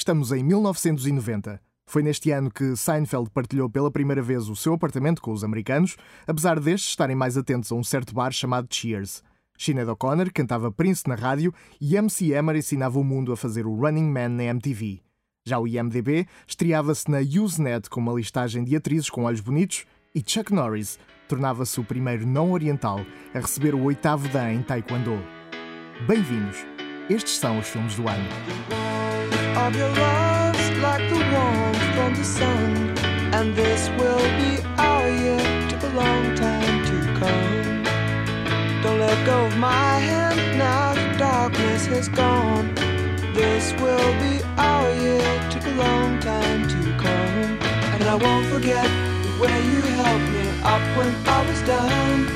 Estamos em 1990. Foi neste ano que Seinfeld partilhou pela primeira vez o seu apartamento com os americanos, apesar destes estarem mais atentos a um certo bar chamado Cheers. Sinead O'Connor cantava Prince na rádio e MC Hammer ensinava o mundo a fazer o Running Man na MTV. Já o IMDB estreava-se na Usenet com uma listagem de atrizes com olhos bonitos e Chuck Norris tornava-se o primeiro não oriental a receber o oitavo Dan em Taekwondo. Bem-vindos! Estes são os filmes do ano. of your love's like the warmth from the sun. And this will be our year, took a long time to come. Don't let go of my hand now, the darkness has gone. This will be our year, took a long time to come. And I won't forget the way you helped me up when I was down.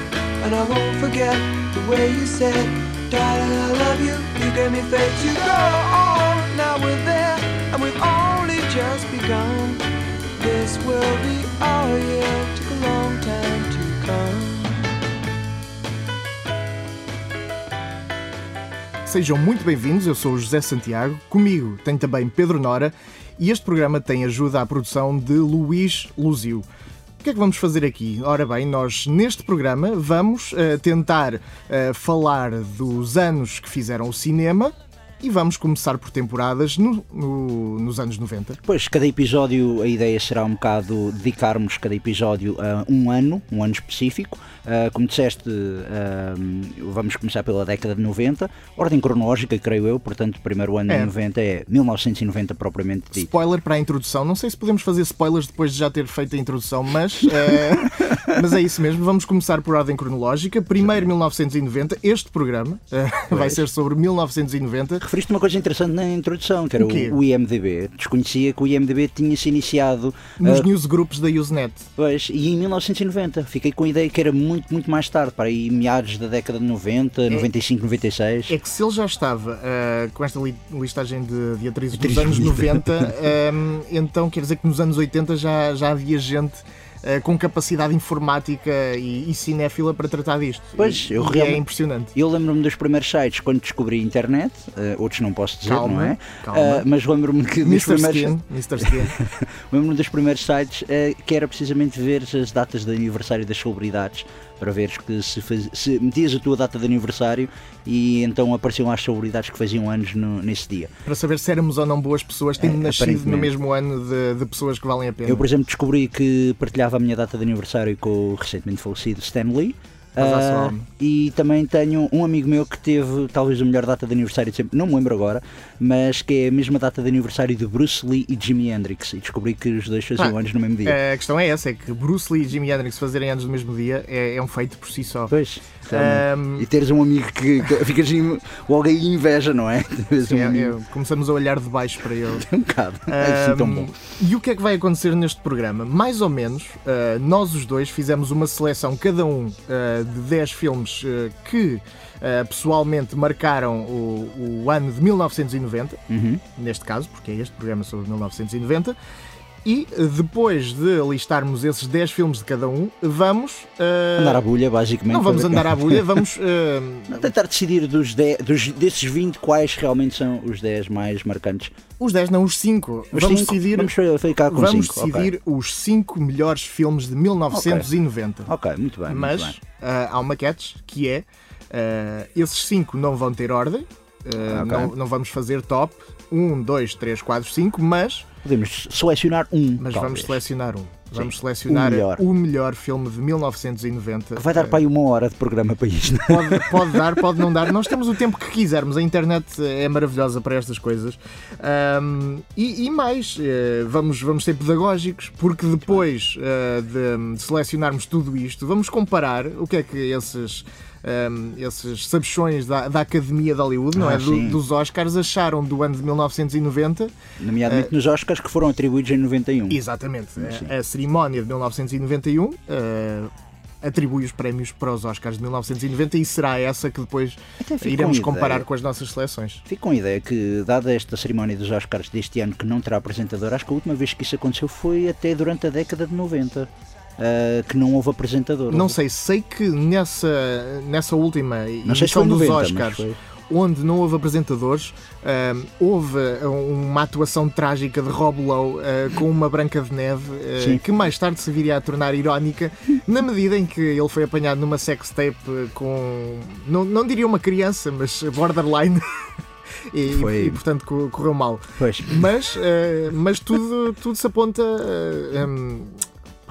And I won't forget the way you said, Love you. You gave me faith to go on. Now we're there, and we've only just begun. This will be our year. Took a long time to come. Sejam muito bem-vindos, eu sou o José Santiago, comigo tem também Pedro Nora e este programa tem ajuda à produção de Luís Luzio. O que é que vamos fazer aqui? Ora bem, nós neste programa vamos eh, tentar eh, falar dos anos que fizeram o cinema e vamos começar por temporadas no- no- nos anos 90. Pois, cada episódio, a ideia será um bocado dedicarmos cada episódio a um ano, um ano específico. Ah, como disseste, ah, vamos começar pela década de 90, ordem cronológica, creio eu, portanto, o primeiro ano É. de 90 é 1990 propriamente dito. Spoiler para a introdução. Não sei se podemos fazer spoilers depois de já ter feito a introdução, mas, eh, mas é isso mesmo. Vamos começar por ordem cronológica. Primeiro 1990. Este programa eh, vai ser sobre 1990. Referiste uma coisa interessante na introdução, que era O o, o IMDB. Desconhecia que o IMDB tinha se iniciado Nos ah, newsgroups da Usenet. Pois, e em 1990 fiquei com a ideia que era muito, muito mais tarde, para aí meados da década de 90, 95, 96. É que se ele já estava eh, com esta li- listagem de, de atrizes dos anos bonitas. 90, eh, então quer dizer que nos anos 80 já, já havia gente eh, com capacidade informática e, e cinéfila para tratar disto. Pois, E- eu e é impressionante. Eu lembro-me dos primeiros sites quando descobri a internet, eh, outros não posso dizer, Calma, não é? calma. Ah, mas lembro-me que dos Mr. primeiros, Skin, lembro-me dos primeiros sites eh, que era precisamente ver as datas de aniversário das celebridades para veres que se, faz- se metias a tua data de aniversário e então apareciam as celebridades que faziam anos no- nesse dia. para saber se éramos ou não boas pessoas, tendo É, nascido no mesmo ano de, de pessoas que valem a pena. Eu, por exemplo, descobri que partilhava a minha data de aniversário com o recentemente falecido Stan Alma. e também tenho um amigo meu que teve talvez a melhor data de aniversário de sempre, não me lembro agora, mas que é a mesma data de aniversário de Bruce Lee e Jimi Hendrix. E descobri que os dois faziam Ah, anos no mesmo dia. A questão é essa, é que Bruce Lee e Jimi Hendrix fazerem anos no mesmo dia é, é um feito por si só. Pois. Ahm, E teres um amigo que, que ficas logo aí inveja, não é? Teres um, é- é- começamos a olhar de baixo para ele. um bocado. É assim tão bom. E o que é que vai acontecer neste programa? Mais ou menos, ah, nós os dois fizemos uma seleção, cada um, ah, de 10 filmes ah, que pessoalmente marcaram o, o ano de 1990. Uhum. neste caso, porque é este programa sobre 1990. E depois de listarmos esses 10 filmes de cada um, vamos. eh, Andar à bulha, basicamente. não vamos andar à bulha, vamos. eh, Tentar decidir dos 10, dos, desses 20 quais realmente são os 10 mais marcantes. os 10, não, os 5. Os Vamos cinco? decidir, Vamos ficar com vamos cinco, decidir os 5 melhores filmes de 1990. Ok, muito bem. Mas muito bem. eh, há uma catch que é: eh, esses 5 não vão ter ordem, eh, Ok. não, não vamos fazer top 1, 2, 3, 4, 5, mas podemos selecionar um. Mas talvez. vamos selecionar um. Vamos Sim, selecionar o melhor. o melhor filme de 1990. Que vai dar Eh, para aí uma hora de programa para isto. Pode, pode dar, pode não dar. Nós temos o tempo que quisermos. A internet é maravilhosa para estas coisas. Ahm, e, e mais, eh, vamos, vamos ser pedagógicos, porque depois eh, de, de selecionarmos tudo isto, vamos comparar o que é que esses. Ahm, esses sabichões da, da Academia de Hollywood, não Ah, é? Do- sim. dos Oscars, acharam do ano de 1990 Nomeadamente nos Oscars que foram atribuídos em 91. Exatamente. A, a cerimónia de 1991 eh, atribui os prémios para os Oscars de 1990 e será essa que depois iremos com comparar ideia- com as nossas seleções. Fico com a ideia que, dada esta cerimónia dos Oscars deste ano que não terá apresentador, acho que a última vez que isso aconteceu foi até durante a década de 90. Ah, que não houve apresentador. Não Houve- sei, sei que nessa, nessa última edição dos 90, Oscars onde não houve apresentadores, uh, houve uma atuação trágica de Rob Lowe uh, com uma Branca de Neve, uh, que mais tarde se viria a tornar irónica, na medida em que ele foi apanhado numa sextape com, não, não diria uma criança, mas borderline. E, Foi... e, portanto correu mal. Pois. Mas, uh, mas tudo, tudo se aponta uh, um,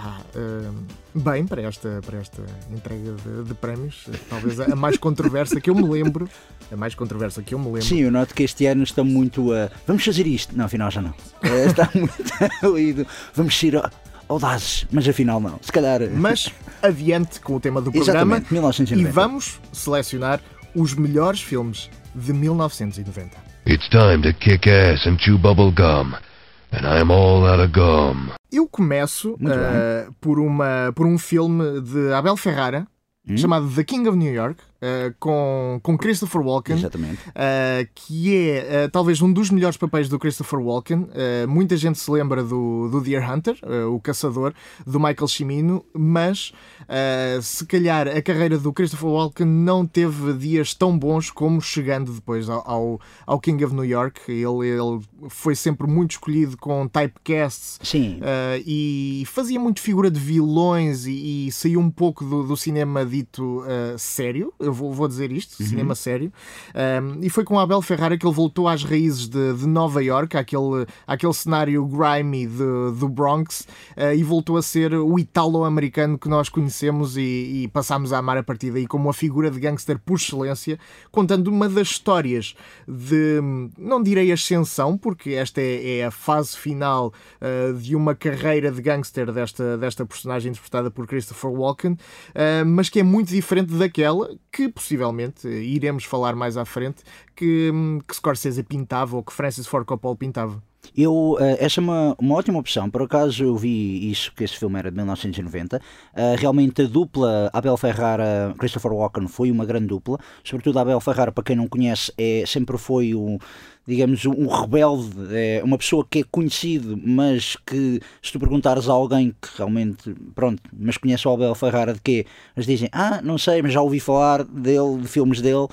pá, uh, bem para esta, para esta entrega de, de, prémios. Talvez a mais controversa que eu me lembro. A mais controversa que eu me lembro. Sim, eu noto que este ano está muito a. Vamos fazer isto. Não, afinal já não. está muito lido. Vamos ser audazes, mas afinal não. Se calhar. Mas adiante com o tema do programa. Exatamente, 1990. E vamos selecionar os melhores filmes de 1990. It's time to kick ass and chew bubble gum. And I'm all out of gum. Eu começo uh, por, uma, por um filme de Abel Ferrara hum? chamado The King of New York, uh, com, com Christopher Walken, uh, que é uh, talvez um dos melhores papéis do Christopher Walken. muita gente se lembra do, do Deer Hunter, o caçador, do Michael Cimino, mas se calhar a carreira do Christopher Walken não teve dias tão bons como chegando depois ao, ao King of New York. Ele, ele foi sempre muito escolhido com typecasts e fazia muito figura de vilões e, e saiu um pouco do, do cinema dito sério. Eu vou, vou dizer isto, uhum. cinema sério. Um, e foi com Abel Ferrara que ele voltou às raízes de, de Nova York, àquele, àquele cenário grimy de, do Bronx, uh, e voltou a ser o italo-americano que nós conhecemos e, e passámos a amar a partir daí como uma figura de gangster por excelência, contando uma das histórias de, não direi ascensão, porque esta é, é a fase final uh, de uma carreira de gangster desta, desta personagem interpretada por Christopher Walken, uh, mas que é muito diferente daquela que que possivelmente iremos falar mais à frente, que, hum, que Scorsese pintava ou que Francis Ford Coppola pintava. Eu, uh, essa é uma, uma ótima opção. Por acaso eu vi isso, que esse filme era de 1990. Uh, eh, realmente a dupla Abel Ferrara, Christopher Walken foi uma grande dupla. Sobretudo Abel Ferrara, para quem não conhece, é, sempre foi um digamos, um rebelde, é uma pessoa que é conhecido, mas que se tu perguntares a alguém que realmente, pronto, mas conhece o Abel Ferrara de quê? Eles dizem, ah, não sei, mas já ouvi falar dele, de filmes dele, uh,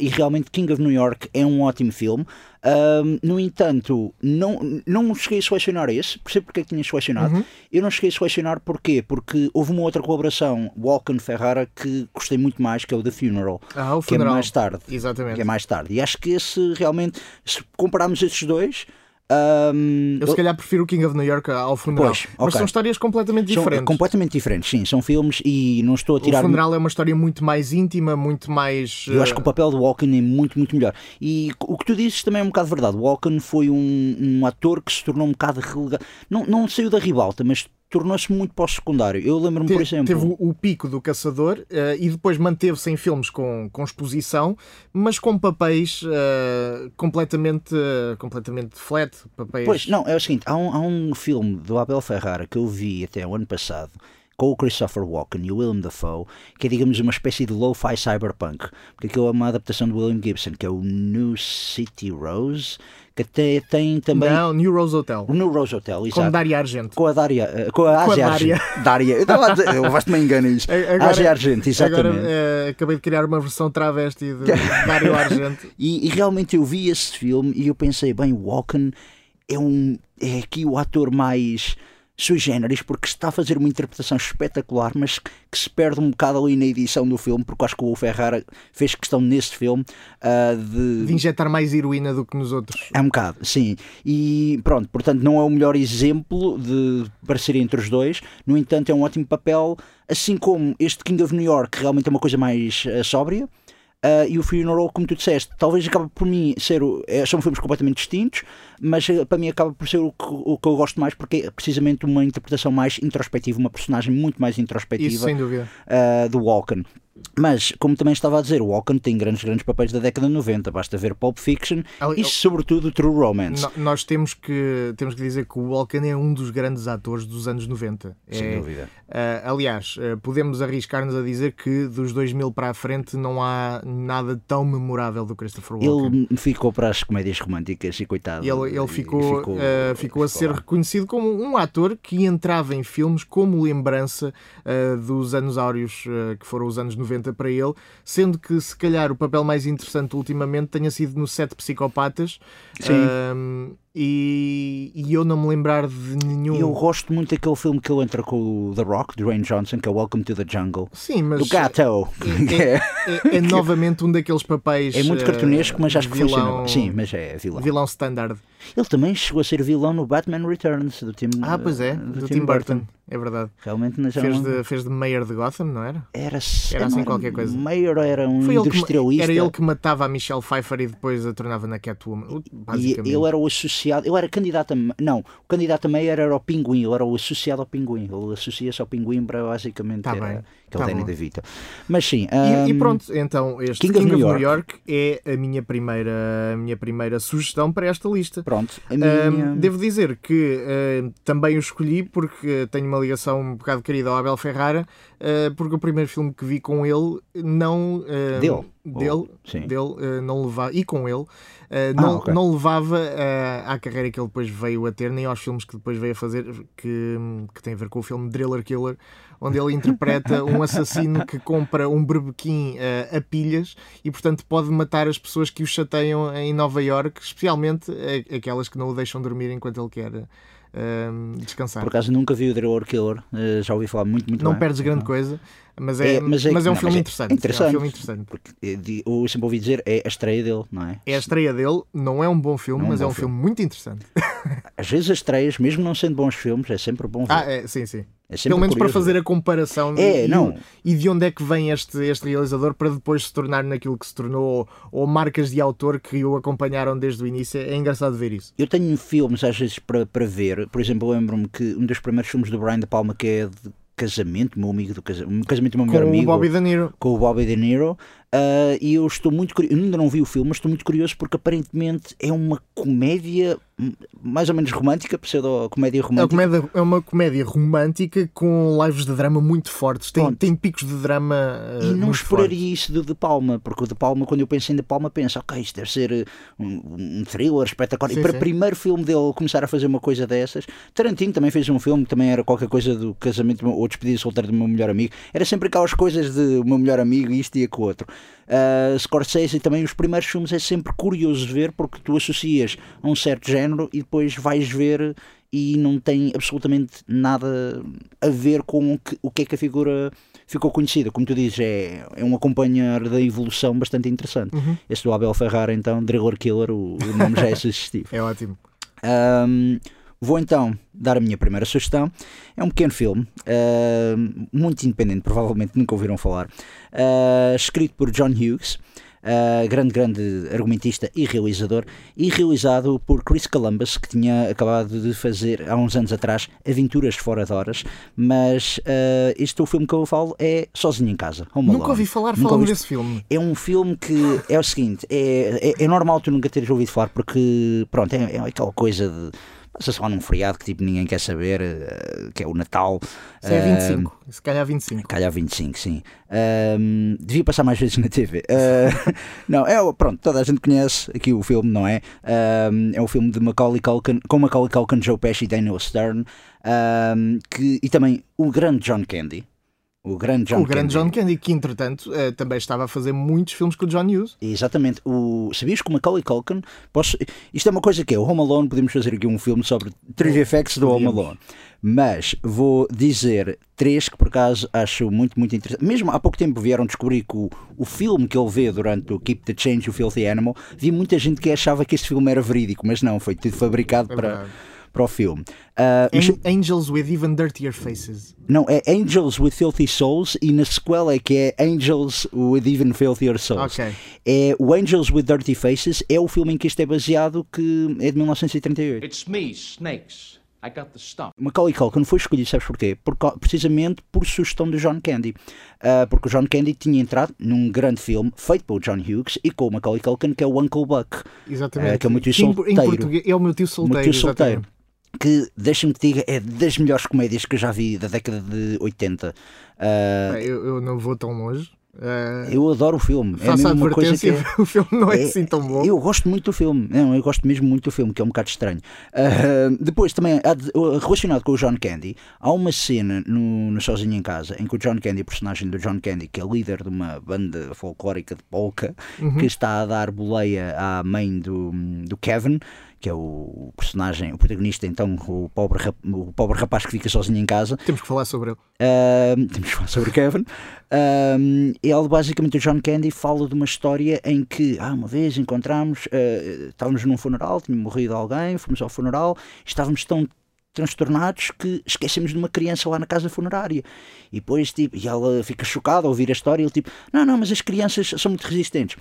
e realmente King of New York é um ótimo filme. Um, no entanto, não, não cheguei a selecionar esse, percebo porque é que tinha selecionado. Uhum. Eu não cheguei a selecionar porquê? Porque houve uma outra colaboração, Walken Ferrara, que gostei muito mais, que é o The Funeral, ah, o que é mais tarde. Exatamente. Que é mais tarde. E acho que esse realmente, se compararmos esses dois, um, eu se calhar prefiro o King of New York ao funeral. Pois, okay. Mas são histórias completamente diferentes. São completamente diferentes, sim. São filmes e não estou a tirar. O funeral é uma história muito mais íntima, muito mais. Eu acho que o papel de Walken é muito, muito melhor. E o que tu dizes também é um bocado verdade. Walken foi um, um ator que se tornou um bocado relegado. Não, não saiu da ribalta, mas tornou-se muito pós-secundário. Eu lembro-me, por exemplo. Teve o, pico do Caçador uh, e depois manteve-se em filmes com, com exposição, mas com papéis uh, completamente, uh, completamente flat. Papéis... Pois, não, é o seguinte: há um, há um filme do Abel Ferrara que eu vi até o ano passado com o Christopher Walken e o Willem Dafoe, que é, digamos, uma espécie de lo-fi cyberpunk, porque aquilo é uma adaptação do William Gibson, que é o New City Rose, até tem também. Não, New Rose Hotel. New Rose Hotel, exato. Com Daria Argento. Com a Daria. Eh, com a Ásia Argento. Daria. Eu estava a dizer, eu me engano isso. Agora, Ásia Argento, exatamente. Agora, é, acabei de criar uma versão travesti de Dario Argento. e, e, realmente eu vi esse filme e eu pensei, bem, Walken é um. É aqui o ator mais sui generis, porque está a fazer uma interpretação espetacular, mas que se perde um bocado ali na edição do filme, porque acho que o Ferrara fez questão nesse filme uh, de... de injetar mais heroína do que nos outros. É um bocado, sim. E pronto, portanto, não é o melhor exemplo de parecer entre os dois, no entanto, é um ótimo papel, assim como este King of New York, que realmente é uma coisa mais uh, sóbria. Uh, e o Funeral, como tu disseste, talvez acabe por mim ser. É, são filmes completamente distintos, mas uh, para mim acaba por ser o que, o que, eu gosto mais, porque é precisamente uma interpretação mais introspectiva, uma personagem muito mais introspectiva Isso, sem dúvida. Uh, do Walken. Mas, como também estava a dizer, o Walken tem grandes, grandes papéis da década de 90. Basta ver Pulp Fiction Ali, e, sobretudo, True Romance. nós temos que, temos que dizer que o Walken é um dos grandes atores dos anos 90. Sem é, dúvida. Uh, aliás, uh, podemos arriscar-nos a dizer que dos 2000 para a frente não há nada tão memorável do Christopher Walken. Ele ficou para as comédias românticas e coitado. Ele, ele ficou, ficou, uh, ficou, a ser reconhecido como um ator que entrava em filmes como lembrança dos anos áureos que foram os anos 90 para ele, sendo que se calhar o papel mais interessante ultimamente tenha sido no Sete Psicopatas. Sim. E, e eu não me lembrar de nenhum. Eu gosto muito daquele filme que ele entra com o The Rock, Dwayne Johnson, que é Welcome to the Jungle. Sim, mas Do gato! é, é- é novamente um daqueles papéis. É muito eh, cartunesco, mas acho que vilão, funciona. Sim, mas é vilão. Vilão standard. Ele também chegou a ser vilão no Batman Returns do Tim Ah, pois é, do, Tim Burton. É verdade. Realmente já Fez de, fez de Mayor de Gotham, não era? Era, Era não assim qualquer coisa. Mayor era um Foi ele que, industrialista. era ele que matava a Michelle Pfeiffer e depois a tornava na Catwoman. Uh, E Basicamente. ele era o associado, ele era candidato a. Não, o candidato a Mayor era o Pinguim, ele era o associado ao Pinguim. Ele associa-se ao Pinguim para basicamente Tá era bem, aquele tá Danny. DeVito. Mas sim. E, e hum, pronto, então este King King, of New New York é a minha primeira, a minha primeira sugestão para esta lista. Pronto, minha. devo dizer que ahm, também o escolhi porque tenho uma ligação um bocado querida ao Abel Ferrara, ah, porque o primeiro filme que vi com ele não ahm, Dele? dele, Ou- dele, não levava e com ele ah, não, ok. não levava ah, à carreira que ele depois veio a ter nem aos filmes que depois veio a fazer que, que tem a ver com o filme Driller Killer onde ele interpreta um assassino que compra um berbequim ah, a pilhas e portanto pode matar as pessoas que o chateiam em Nova York, especialmente aquelas que não o deixam dormir enquanto ele quer ah, descansar. Por acaso nunca vi o Driller Killer, eh, já ouvi falar muito, muito Não bem. perdes grande coisa, mas é, É, mas mas é- é, um não, filme mas é interessante. É um filme interessante. Porque eh, eu sempre ouvi dizer é a estreia dele, não é? É a estreia dele, não é um bom filme, Não é mas é um filme muito interessante. Às vezes as estreias, mesmo não sendo bons filmes, é sempre bom ver. Ah, é, sim, sim. é Pelo menos para curioso fazer ver. a comparação É, e, não. e de onde é que vem este, este realizador para depois se tornar naquilo que se tornou, ou, marcas de autor que o acompanharam desde o início. É engraçado ver isso. Eu tenho filmes às vezes para, para ver. Por exemplo, eu lembro-me que um dos primeiros filmes do Brian De Palma que é de casamento, meu amigo do casamento, um casamento do meu melhor Com amigo. o Bobby De Niro. com o Bobby De Niro ah, e eu estou muito curioso, ainda não vi o filme, mas estou muito curioso porque aparentemente é uma comédia mais ou menos romântica, pseudo-comédia É uma, romântica. comédia, é uma comédia romântica com lives de drama muito fortes. Tem, Pronto. tem picos de drama uh, E não muito esperaria fortes. isso do De Palma, porque o De Palma, quando eu penso em De Palma, penso, ok, isto deve ser uh, um, um thriller espetacular. Sim, e para o primeiro filme dele começar a fazer uma coisa dessas, Tarantino também fez um filme que também era qualquer coisa do casamento ou despedida solteira do meu melhor amigo. Era sempre aquelas coisas de o meu melhor amigo isto e aquilo outro. Uh, Scorsese também, os primeiros filmes é sempre curioso ver porque tu associas a um certo género e depois vais ver e não tem absolutamente nada a ver com o que, o que é que a figura ficou conhecida. Como tu dizes, é, é um acompanhar da evolução bastante interessante. Uhum. Este do Abel Ferrara, então, Driller Killer, o, o nome já é sugestivo. É ótimo. Ahm, vou então dar a minha primeira sugestão. É um pequeno filme, ahm, muito independente, provavelmente nunca ouviram falar, ah, escrito por John Hughes. Ah, grande, grande argumentista e realizador, e realizado por Chris Columbus, que tinha acabado de fazer há uns anos atrás Aventuras Fora de Horas. Mas ah, este o filme que eu falo é Sozinho em Casa. Home Nunca ouvi falar, ouviste desse filme. é um filme que é o seguinte: é, é, é normal tu nunca teres ouvido falar, porque, pronto, é, é aquela coisa de. Passa só num feriado que tipo ninguém quer saber, eh, que é o Natal. Se é Ah, 25, se calhar 25. Calhar 25, sim. Ahm, devia passar mais vezes na TV. Não, é pronto, toda a gente conhece aqui o filme, não é? É o filme de Macaulay Culkin, com Macaulay Culkin, Joe Pesci e Daniel Stern, que, e também o grande John Candy. O grande John o grande Candy. John Candy, que entretanto eh, também estava a fazer muitos filmes com o John Hughes. Exatamente. O, sabias que o Macaulay Culkin. Posso, isto é uma coisa que é o Home Alone. Podemos fazer aqui um filme sobre trivia facts do Home. Alone. Mas vou dizer três que por acaso acho muito, muito interessante. Mesmo há pouco tempo vieram descobrir que o, o filme que ele vê durante o Keep the Change, o Filthy Animal, havia muita gente que achava que este filme era verídico, mas não, foi tudo fabricado É para, verdade. Para o filme. Mas- An- Angels with Even Dirtier Faces. não, é Angels with Filthy Souls e na sequela é que é Angels with Even Filthier Souls. Ok. É o Angels with Dirty Faces, é o filme em que isto é baseado, que é de 1938. It's me, Snakes. I got the stump. Macaulay Culkin foi escolhido, sabes porquê? Por, precisamente por sugestão do John Candy. Ah, porque o John Candy tinha entrado num grande filme feito pelo John Hughes e com o Macaulay Culkin, que é o Uncle Buck. Exatamente. É, que é o meu tio em, em solteiro. português é o meu tio solteiro. meu tio solteiro. Que, deixa-me que diga, é das melhores comédias que eu já vi da década de 80. Ah, Bem, Eu, eu não vou tão longe. Uh, Eu adoro o filme. É a uma coisa que o filme não é, é- assim tão bom. Eu gosto muito do filme, não, eu gosto mesmo muito do filme, que é um bocado estranho. Ah, depois, também, relacionado com o John Candy, há uma cena no, no Sozinho em Casa em que o John Candy, o personagem do John Candy, que é líder de uma banda folclórica de polka, que está a dar boleia à mãe do, do Kevin, que é o personagem, o protagonista, então, o pobre, o pobre rapaz que fica sozinho em casa. Temos que falar sobre ele. Ahm, temos que falar sobre o Kevin. Ahm, ele, basicamente, o John Candy fala de uma história em que, ah, uma vez encontramos, ah, estávamos num funeral, tinha morrido alguém, fomos ao funeral, estávamos tão transtornados que esquecemos de uma criança lá na casa funerária. E depois, tipo, e ela fica chocada ao ouvir a história, e ele tipo, não, não, mas as crianças são muito resistentes.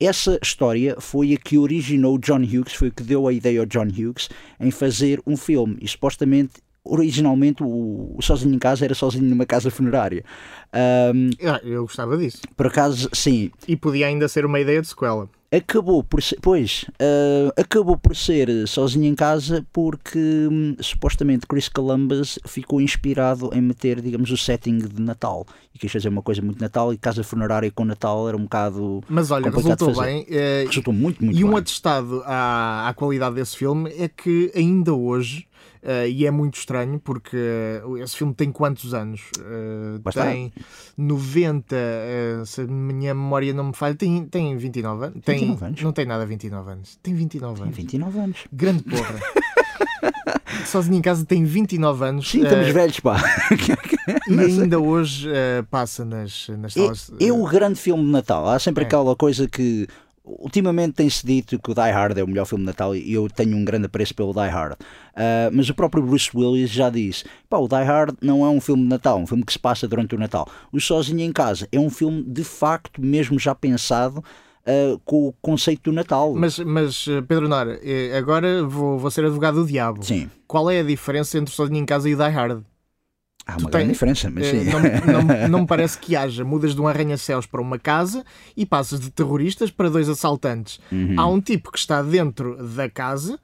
Essa história foi a que originou John Hughes, foi o que deu a ideia ao John Hughes em fazer um filme. E supostamente, originalmente, o, Sozinho em Casa era sozinho numa casa funerária. Ahm, Ah, eu gostava disso. por acaso, sim, E podia ainda ser uma ideia de sequela. Acabou por ser, pois, ah, acabou por ser sozinho em casa porque hum, supostamente Chris Columbus ficou inspirado em meter, digamos, o setting de Natal e quis fazer uma coisa muito Natal e casa funerária com Natal era um bocado Mas olha, resultou bem. eh, Resultou muito, muito e um bem. atestado à, à qualidade desse filme é que ainda hoje, eh, e é muito estranho porque eh, esse filme tem quantos anos? Está. tem 90, eh, se a minha memória não me falha, tem, tem 29 anos. Tem, 29 anos? Não tem nada 29 anos. Tem 29 Tem anos. 29 anos. Grande porra. Sozinho em casa tem 29 anos. Sim, estamos velhos, pá. e ainda hoje passa nas, nas É, salas. é o grande filme de Natal. Há sempre É. aquela coisa que ultimamente tem-se dito que o Die Hard é o melhor filme de Natal e eu tenho um grande apreço pelo Die Hard. Ah, mas o próprio Bruce Willis já disse: pá, o Die Hard não é um filme de Natal, é um filme que se passa durante o Natal. O Sozinho em Casa é um filme de facto, mesmo já pensado. ah, com o conceito do Natal. Mas, mas Pedro Nora, eh, agora vou, vou ser advogado do diabo. Sim, Qual é a diferença entre Sozinho em Casa e Die Hard? Há Tu uma grande tens- diferença, mas Eh, sim. não, não- não me parece que haja. Mudas de um arranha-céus para uma casa e passas de terroristas para dois assaltantes. Uhum. Há um tipo que está dentro da casa,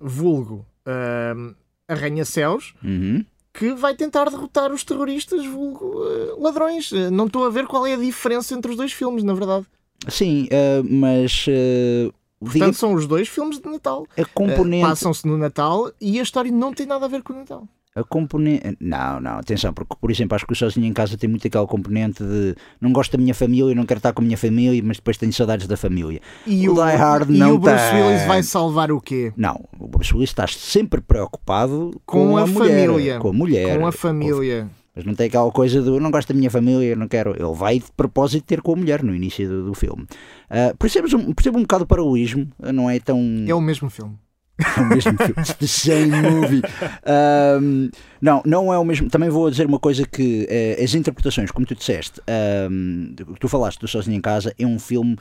vulgo ahm, arranha-céus, Uhum. que vai tentar derrotar os terroristas, vulgo eh, ladrões. Eh, Não estou a ver qual é a diferença entre os dois filmes, na verdade. Sim, ah, mas ah, Portanto, são os dois filmes de Natal. componente. Passam-se no Natal e a história não tem nada a ver com o Natal. A componente. Não, não, atenção, porque, por exemplo, acho que o sozinho em casa tem muito aquela componente de não gosto da minha família, não quero estar com a minha família, mas depois tenho saudades da família. E O o, Die Hard e não o Bruce tem. Willis vai salvar o quê? Não, o Bruce Willis está sempre preocupado Com com, a mulher, família. Com a mulher. Com a família. Mas não tem aquela coisa do não gosto da minha família, não quero. Ele vai de propósito ter com a mulher no início do, do filme. Ah, percebes um, percebo um bocado o paralelismo, não é tão. É o mesmo filme. É o mesmo filme. The same movie. Um, não, não é o mesmo. Também vou dizer uma coisa que eh, as interpretações, como tu disseste, um, tu falaste do Sozinho em Casa, é um filme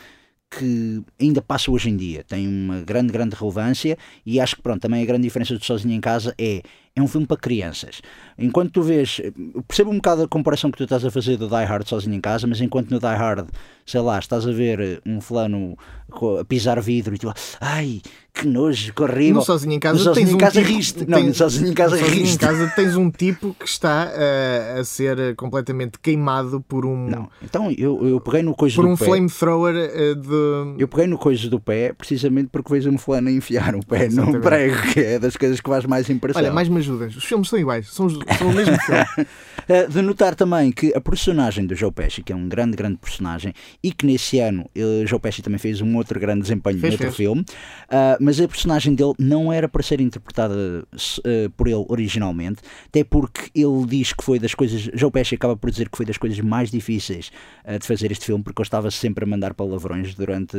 que ainda passa hoje em dia, tem uma grande, grande relevância e acho que pronto, também a grande diferença do Sozinho em Casa é é um filme para crianças. Enquanto tu vês, percebo um bocado a comparação que tu estás a fazer do Die Hard sozinho em casa, mas enquanto no Die Hard, sei lá, estás a ver um fulano a pisar vidro e tu, ai, que nojo, que horrível. No Sozinho em Casa No Sozinho tens em um casa tipo, riste. Não, no Sozinho em Casa Sozinho em riste. Casa tens um tipo que está eh, a ser completamente queimado por um, Não, então eu, eu peguei no coisa por um pé. flamethrower eh, de. Eu peguei no coisa do pé precisamente porque vejo um fulano a enfiar o pé num Exatamente. prego, que é das coisas que faz mais impressão. Olha, mais me ajudas. Os filmes são iguais, são, são o mesmo filme. Uh, de notar também que a personagem do Joe Pesci, que é um grande, grande personagem, e que nesse ano uh, Joe Pesci também fez um outro grande desempenho Fez, noutro fez. filme, uh, mas a personagem dele não era para ser interpretada uh, por ele originalmente, até porque ele diz que foi das coisas. Joe Pesci acaba por dizer que foi das coisas mais difíceis uh, de fazer este filme, porque ele estava sempre a mandar palavrões durante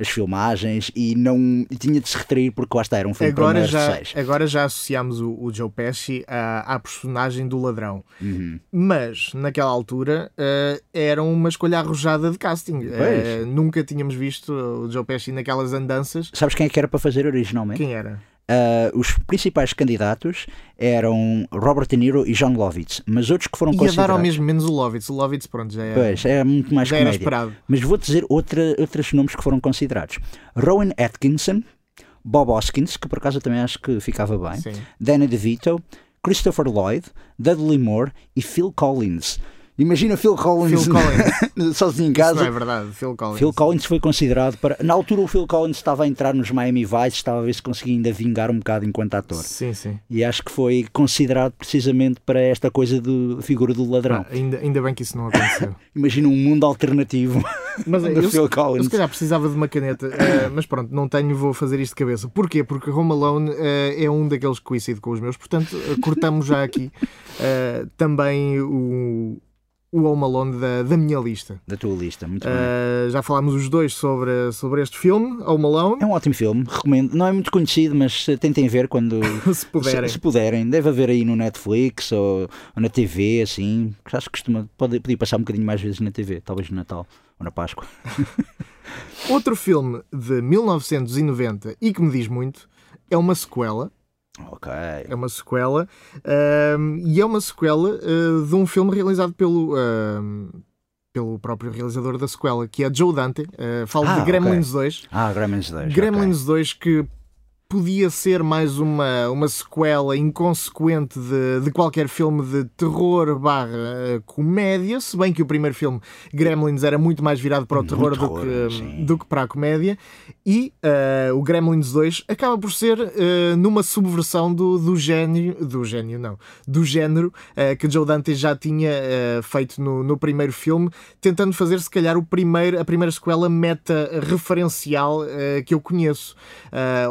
as filmagens e não e tinha de se retrair porque lá está, era um filme para Agora já, agora já associamos o, o Joe Pesci à, à personagem do ladrão. Uhum. Mas, naquela altura, eh, era uma escolha arrojada de casting. Eh, nunca tínhamos visto o Joe Pesci naquelas andanças. Sabes quem é que era para fazer originalmente? Quem era? Uh, os principais candidatos eram Robert De Niro e John Lovitz, mas outros que foram Ia dar ao considerados. mesmo menos o Lovitz. O Lovitz, pronto, já era, Pois, é muito mais já era comédia. esperado. Mas vou dizer outra, outros nomes que foram considerados: Rowan Atkinson, Bob Hoskins, que por acaso eu também acho que ficava bem, Sim. Danny DeVito, Christopher Lloyd, Dudley Moore e Phil Collins. Imagina Phil Collins, Phil Collins. sozinho em Isso não é casa. verdade, Phil Collins. Phil Collins foi considerado para. Na altura, o Phil Collins estava a entrar nos Miami Vice, estava a ver se conseguia ainda vingar um bocado enquanto ator. Sim, sim. E acho que foi considerado precisamente para esta coisa da figura do ladrão. Ah, ainda, ainda bem que isso não aconteceu. Imagina um mundo alternativo Mas do eu, Phil eu Collins. se calhar precisava de uma caneta, eh, mas pronto, não tenho, vou fazer isto de cabeça. Porquê? Porque Home Alone eh, é um daqueles que coincide com os meus, portanto, eh, cortamos já aqui também o, o Home Alone da, da minha lista. Da tua lista, muito bem. Eh, já falámos os dois sobre, sobre este filme, Home Alone, É um ótimo filme, recomendo. Não é muito conhecido, mas tentem ver quando. se puderem. Se, se puderem, deve haver aí no Netflix ou, ou na TV, assim. Acho que costuma, pode, podia passar um bocadinho mais vezes na TV, talvez no Natal ou na Páscoa. Outro filme de 1990 e que me diz muito é uma sequela. Ok. É uma sequela. ahm, e é uma sequela ah, de um filme realizado pelo. pelo próprio realizador da sequela, que é Joe Dante. Ah, falo Ah, de. Gremlins 2. Ah, Gremlins 2. Gremlins 2 que podia ser mais uma, uma sequela inconsequente de, de qualquer filme de terror barra eh, comédia, se bem que o primeiro filme, Gremlins, era muito mais virado para o terror, terror, do, que, sim. do que para a comédia. E eh, o Gremlins 2 acaba por ser eh, numa subversão do, do gênio, do gênio não, do género eh, que Joe Dante já tinha feito no, no primeiro filme, tentando fazer se calhar o primeiro, a primeira sequela meta referencial eh, que eu conheço.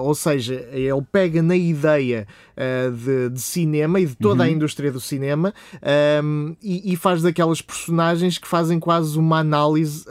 Ou seja, ele pega na ideia ah, de, de cinema e de toda a indústria do cinema ahm, e, e faz daquelas personagens que fazem quase uma análise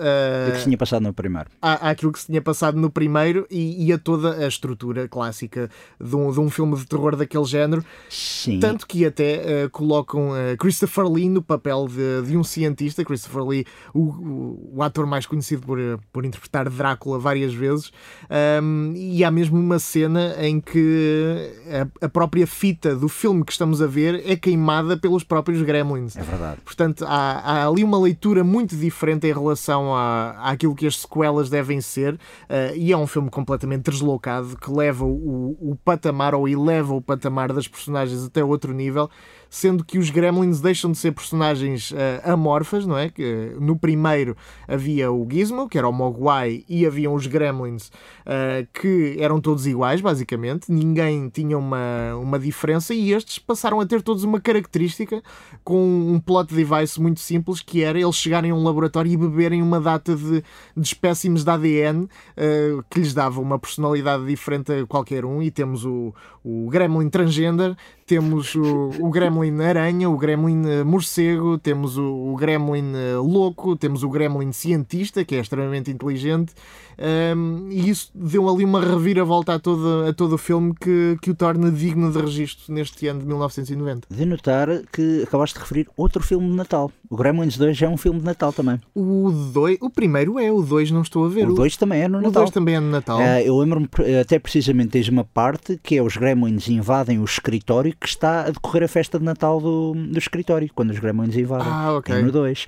O que se tinha passado no primeiro. à- àquilo que se tinha passado no primeiro e, e a toda a estrutura clássica de um, de um filme de terror daquele género. Sim. Tanto que até eh, colocam eh, Christopher Lee no papel de, de um cientista. Christopher Lee, o, o, o ator mais conhecido por, por interpretar Drácula várias vezes. Ahm, e há mesmo uma cena em que a, a própria fita do filme que estamos a ver é queimada pelos próprios Gremlins. É verdade. Portanto, há, há ali uma leitura muito diferente em relação à, àquilo que as sequelas devem ser, eh, e é um filme completamente deslocado que leva o, o patamar ou eleva o patamar das personagens até outro nível, sendo que os Gremlins deixam de ser personagens eh, amorfas, não é? Que, eh, no primeiro havia o Gizmo, que era o Mogwai, e haviam os Gremlins eh, que eram todos iguais, basicamente, ninguém tinha uma, uma diferença, e estes passaram a ter todos uma característica com um plot device muito simples que era eles chegarem a um laboratório e beberem uma data de, de espécimes de ADN eh, que lhes dava uma personalidade diferente a qualquer um e temos o, o Gremlin Transgender, temos o, o Gremlin Aranha, o Gremlin Morcego, temos o, o Gremlin Louco, temos o Gremlin Cientista, que é extremamente inteligente, ehm, e isso deu ali uma reviravolta a todo, a todo o filme que, que o torna digno de registro neste ano de 1990. De notar que acabaste de referir outro filme de Natal. O Gremlins 2 já é um filme de Natal também. O, dois, o primeiro é, o 2 não estou a ver. O 2 também é no o Natal. 2 também é no Natal. Ah, eu lembro-me eh, até precisamente tens uma parte que é os Gremlins invadem o escritório que está a decorrer a festa de Natal do, do escritório, quando os Gremlins invadem. Ah, ok. É no 2.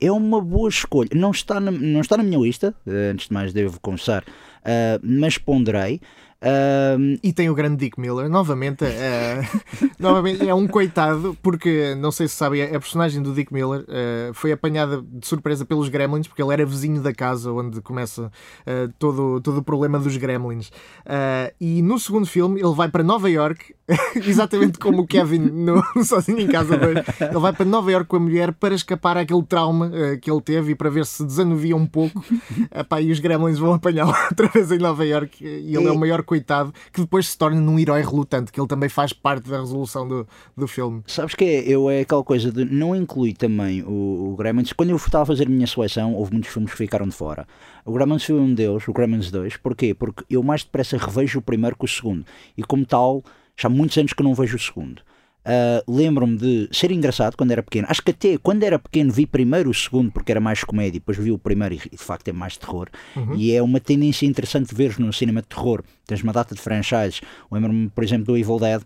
é uma boa escolha. Não está na, não está na minha lista, eh, antes de mais devo confessar, ah, mas ponderei. E tem o grande Dick Miller, novamente, eh, novamente é um coitado, porque não sei se sabem, a personagem do Dick Miller eh, foi apanhada de surpresa pelos Gremlins, porque ele era vizinho da casa onde começa eh, todo, todo o problema dos Gremlins. E no segundo filme ele vai para Nova York, exatamente como o Kevin no Sozinho em Casa 2. Ele vai para Nova York com a mulher para escapar àquele trauma que ele teve e para ver se desanuvia um pouco. Epá, e os Gremlins vão apanhá-lo outra vez em Nova York e ele é o maior coitado que depois se torna num herói relutante, que ele também faz parte da resolução do, do filme. Sabes que é, eu é aquela coisa de não incluir também o, o Gremlins. Quando eu estava a fazer a minha seleção, houve muitos filmes que ficaram de fora. O Gremlins foi um deles, o Gremlins 2. Porquê? Porque eu mais depressa revejo o primeiro que o segundo. E como tal, já há muitos anos que não vejo o segundo. Ah, Lembro-me de ser engraçado quando era pequeno. Acho que até quando era pequeno vi primeiro o segundo porque era mais comédia, depois vi o primeiro e de facto é mais terror. E é uma tendência interessante ver no cinema de terror. Tens uma data de franchises. Lembro-me, por exemplo, do Evil Dead,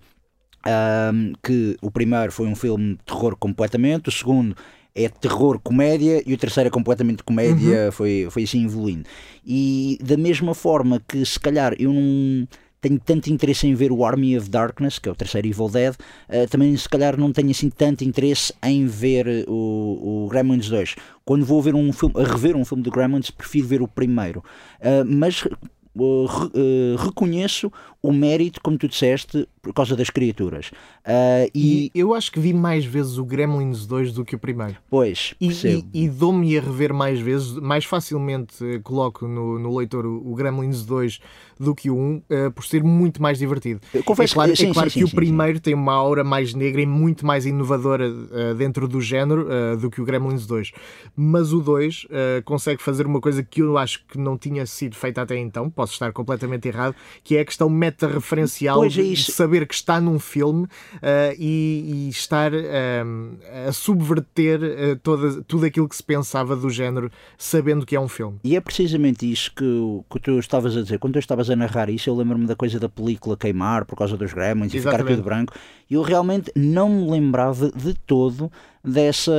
um, que o primeiro foi um filme de terror completamente, o segundo é terror comédia e o terceiro é completamente comédia, foi, foi assim evoluindo. E da mesma forma que se calhar eu não tenho tanto interesse em ver o Army of Darkness, que é o terceiro Evil Dead, uh, também se calhar não tenho assim tanto interesse em ver o, o Gremlins 2. Quando vou ver um filme, rever um filme do Gremlins, prefiro ver o primeiro. Uh, mas uh, reconheço o mérito, como tu disseste, por causa das criaturas. Uh, e... e... eu acho que vi mais vezes o Gremlins 2 do que o primeiro. Pois, e, e, e dou-me a rever mais vezes, mais facilmente coloco no, no leitor o, o Gremlins 2 do que o 1, uh, por ser muito mais divertido. Eu confesso é claro, que, sim, é claro sim, que sim, o primeiro tem uma aura mais negra e muito mais inovadora uh, dentro do género do que o Gremlins 2. Mas o 2 consegue fazer uma coisa que eu acho que não tinha sido feita até então, posso estar completamente errado, que é a questão meta-referencial é de saber que está num filme e, e, estar a subverter toda, tudo aquilo que se pensava do género, sabendo que é um filme. E é precisamente isso que, que tu estavas a dizer. Quando tu estavas a narrar isso, eu lembro-me da coisa da película queimar por causa dos gremlins e ficar tudo branco. E eu realmente não me lembrava de todo dessa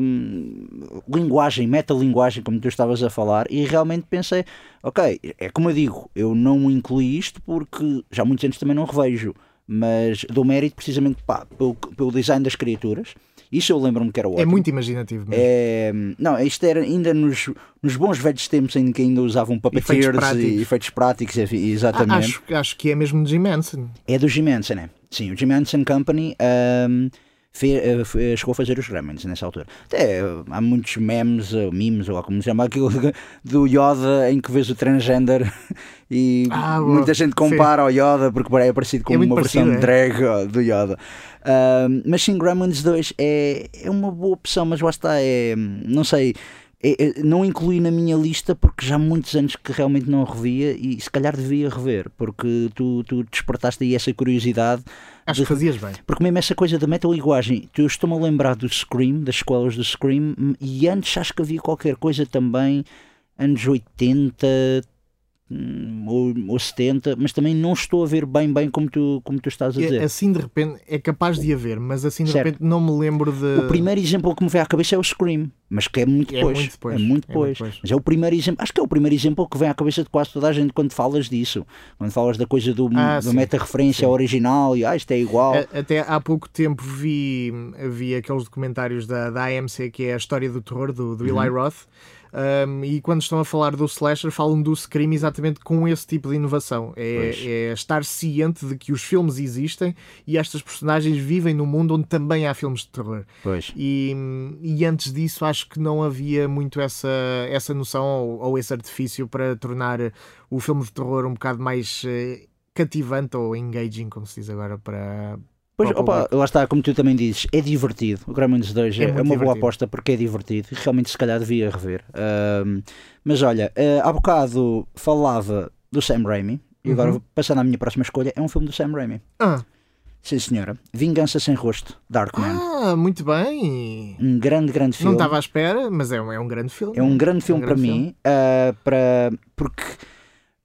hum, linguagem, metalinguagem, como tu estavas a falar, e realmente pensei, ok, é como eu digo, eu não incluí isto porque já há muitos anos também não revejo, mas dou mérito precisamente pá, pelo, pelo design das criaturas isso eu lembro-me que era é ótimo. É muito imaginativo mesmo. É, não, isto era ainda nos, nos bons velhos tempos em que ainda usavam puppeteers e efeitos práticos, exatamente. Ah, acho, acho que é mesmo do Jim Henson. É do Jim Henson, é. Sim, o Jim Henson Company. Um, eh, chegou a fazer os Gremlins nessa altura. Até há muitos memes, ou memes, ou como se chama aquilo do Yoda em que vês o transgender e ah, muita gente compara sim. ao Yoda porque é parecido com é uma versão parecido, drag do Yoda. Uh, mas sim, Gremlins 2 é, é uma boa opção, mas lá está, é, não sei. Não incluí na minha lista porque já há muitos anos que realmente não revia e se calhar devia rever, porque tu, tu despertaste aí essa curiosidade. Acho de, que fazias bem. Porque mesmo essa coisa da metalinguagem, eu estou-me a lembrar do Scream, das escolas do Scream, e antes acho que havia qualquer coisa também, anos 80, Hum, 70, mas também não estou a ver bem bem como tu, como tu estás a dizer. É, assim de repente é capaz de haver, mas assim de certo. repente não me lembro de. O primeiro exemplo que me veio à cabeça é o Scream, mas que é muito é depois. É muito depois. É muito depois. É muito depois. Mas é o primeiro exemplo, acho que é o primeiro exemplo que vem à cabeça de quase toda a gente quando falas disso. Quando falas da coisa do, ah, do meta-referência original e ah, isto é igual. Até há pouco tempo vi, vi aqueles documentários da, da AMC que é a história do terror do, do Eli uhum. Roth um, e quando estão a falar do slasher, falam do Scream exatamente com esse tipo de inovação. É, é, estar ciente de que os filmes existem e estas personagens vivem num mundo onde também há filmes de terror. Pois. E, e antes disso, acho que não havia muito essa, essa noção ou, ou esse artifício para tornar o filme de terror um bocado mais uh, cativante ou engaging, como se diz agora, para Pois, opa, lá está, como tu também dizes, é divertido. O Gremlins 2 é, é, uma divertido. boa aposta porque é divertido. Realmente, se calhar, devia rever. Uh, mas olha, uh, há bocado falava do Sam Raimi e agora, uhum. passando à minha próxima escolha, é um filme do Sam Raimi. Ah. Sim, senhora. Vingança Sem Rosto, Darkman. Ah, muito bem. Um grande, grande filme. Não estava à espera, mas é um, é um grande filme. É um grande filme é um grande para filme. mim, uh, para, porque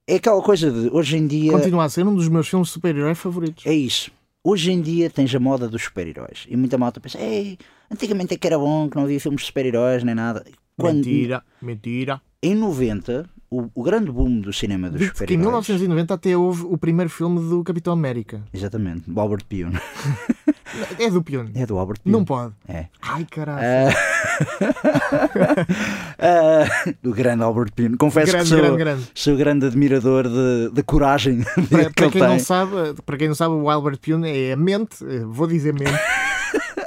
é aquela coisa de hoje em dia. Continua a ser um dos meus filmes de super-herói favoritos. É isso hoje em dia tens a moda dos super-heróis e muita malta pensa, ei, antigamente é que era bom, que não havia filmes de super-heróis nem nada. Quando, mentira, mentira. Em 90, o, o grande boom do cinema dos super-heróis. em 1990 até houve o primeiro filme do Capitão América. Exatamente, do Albert Pion. É do Pion. É do Albert Pion. Não pode. É. Ai, caralho. Uh... uh, do grande Albert Pion. Confesso grande, que sou, grande, grande. sou grande admirador da coragem para, que para quem tem. Não sabe, para quem não sabe, o Albert Pion é a mente, vou dizer mente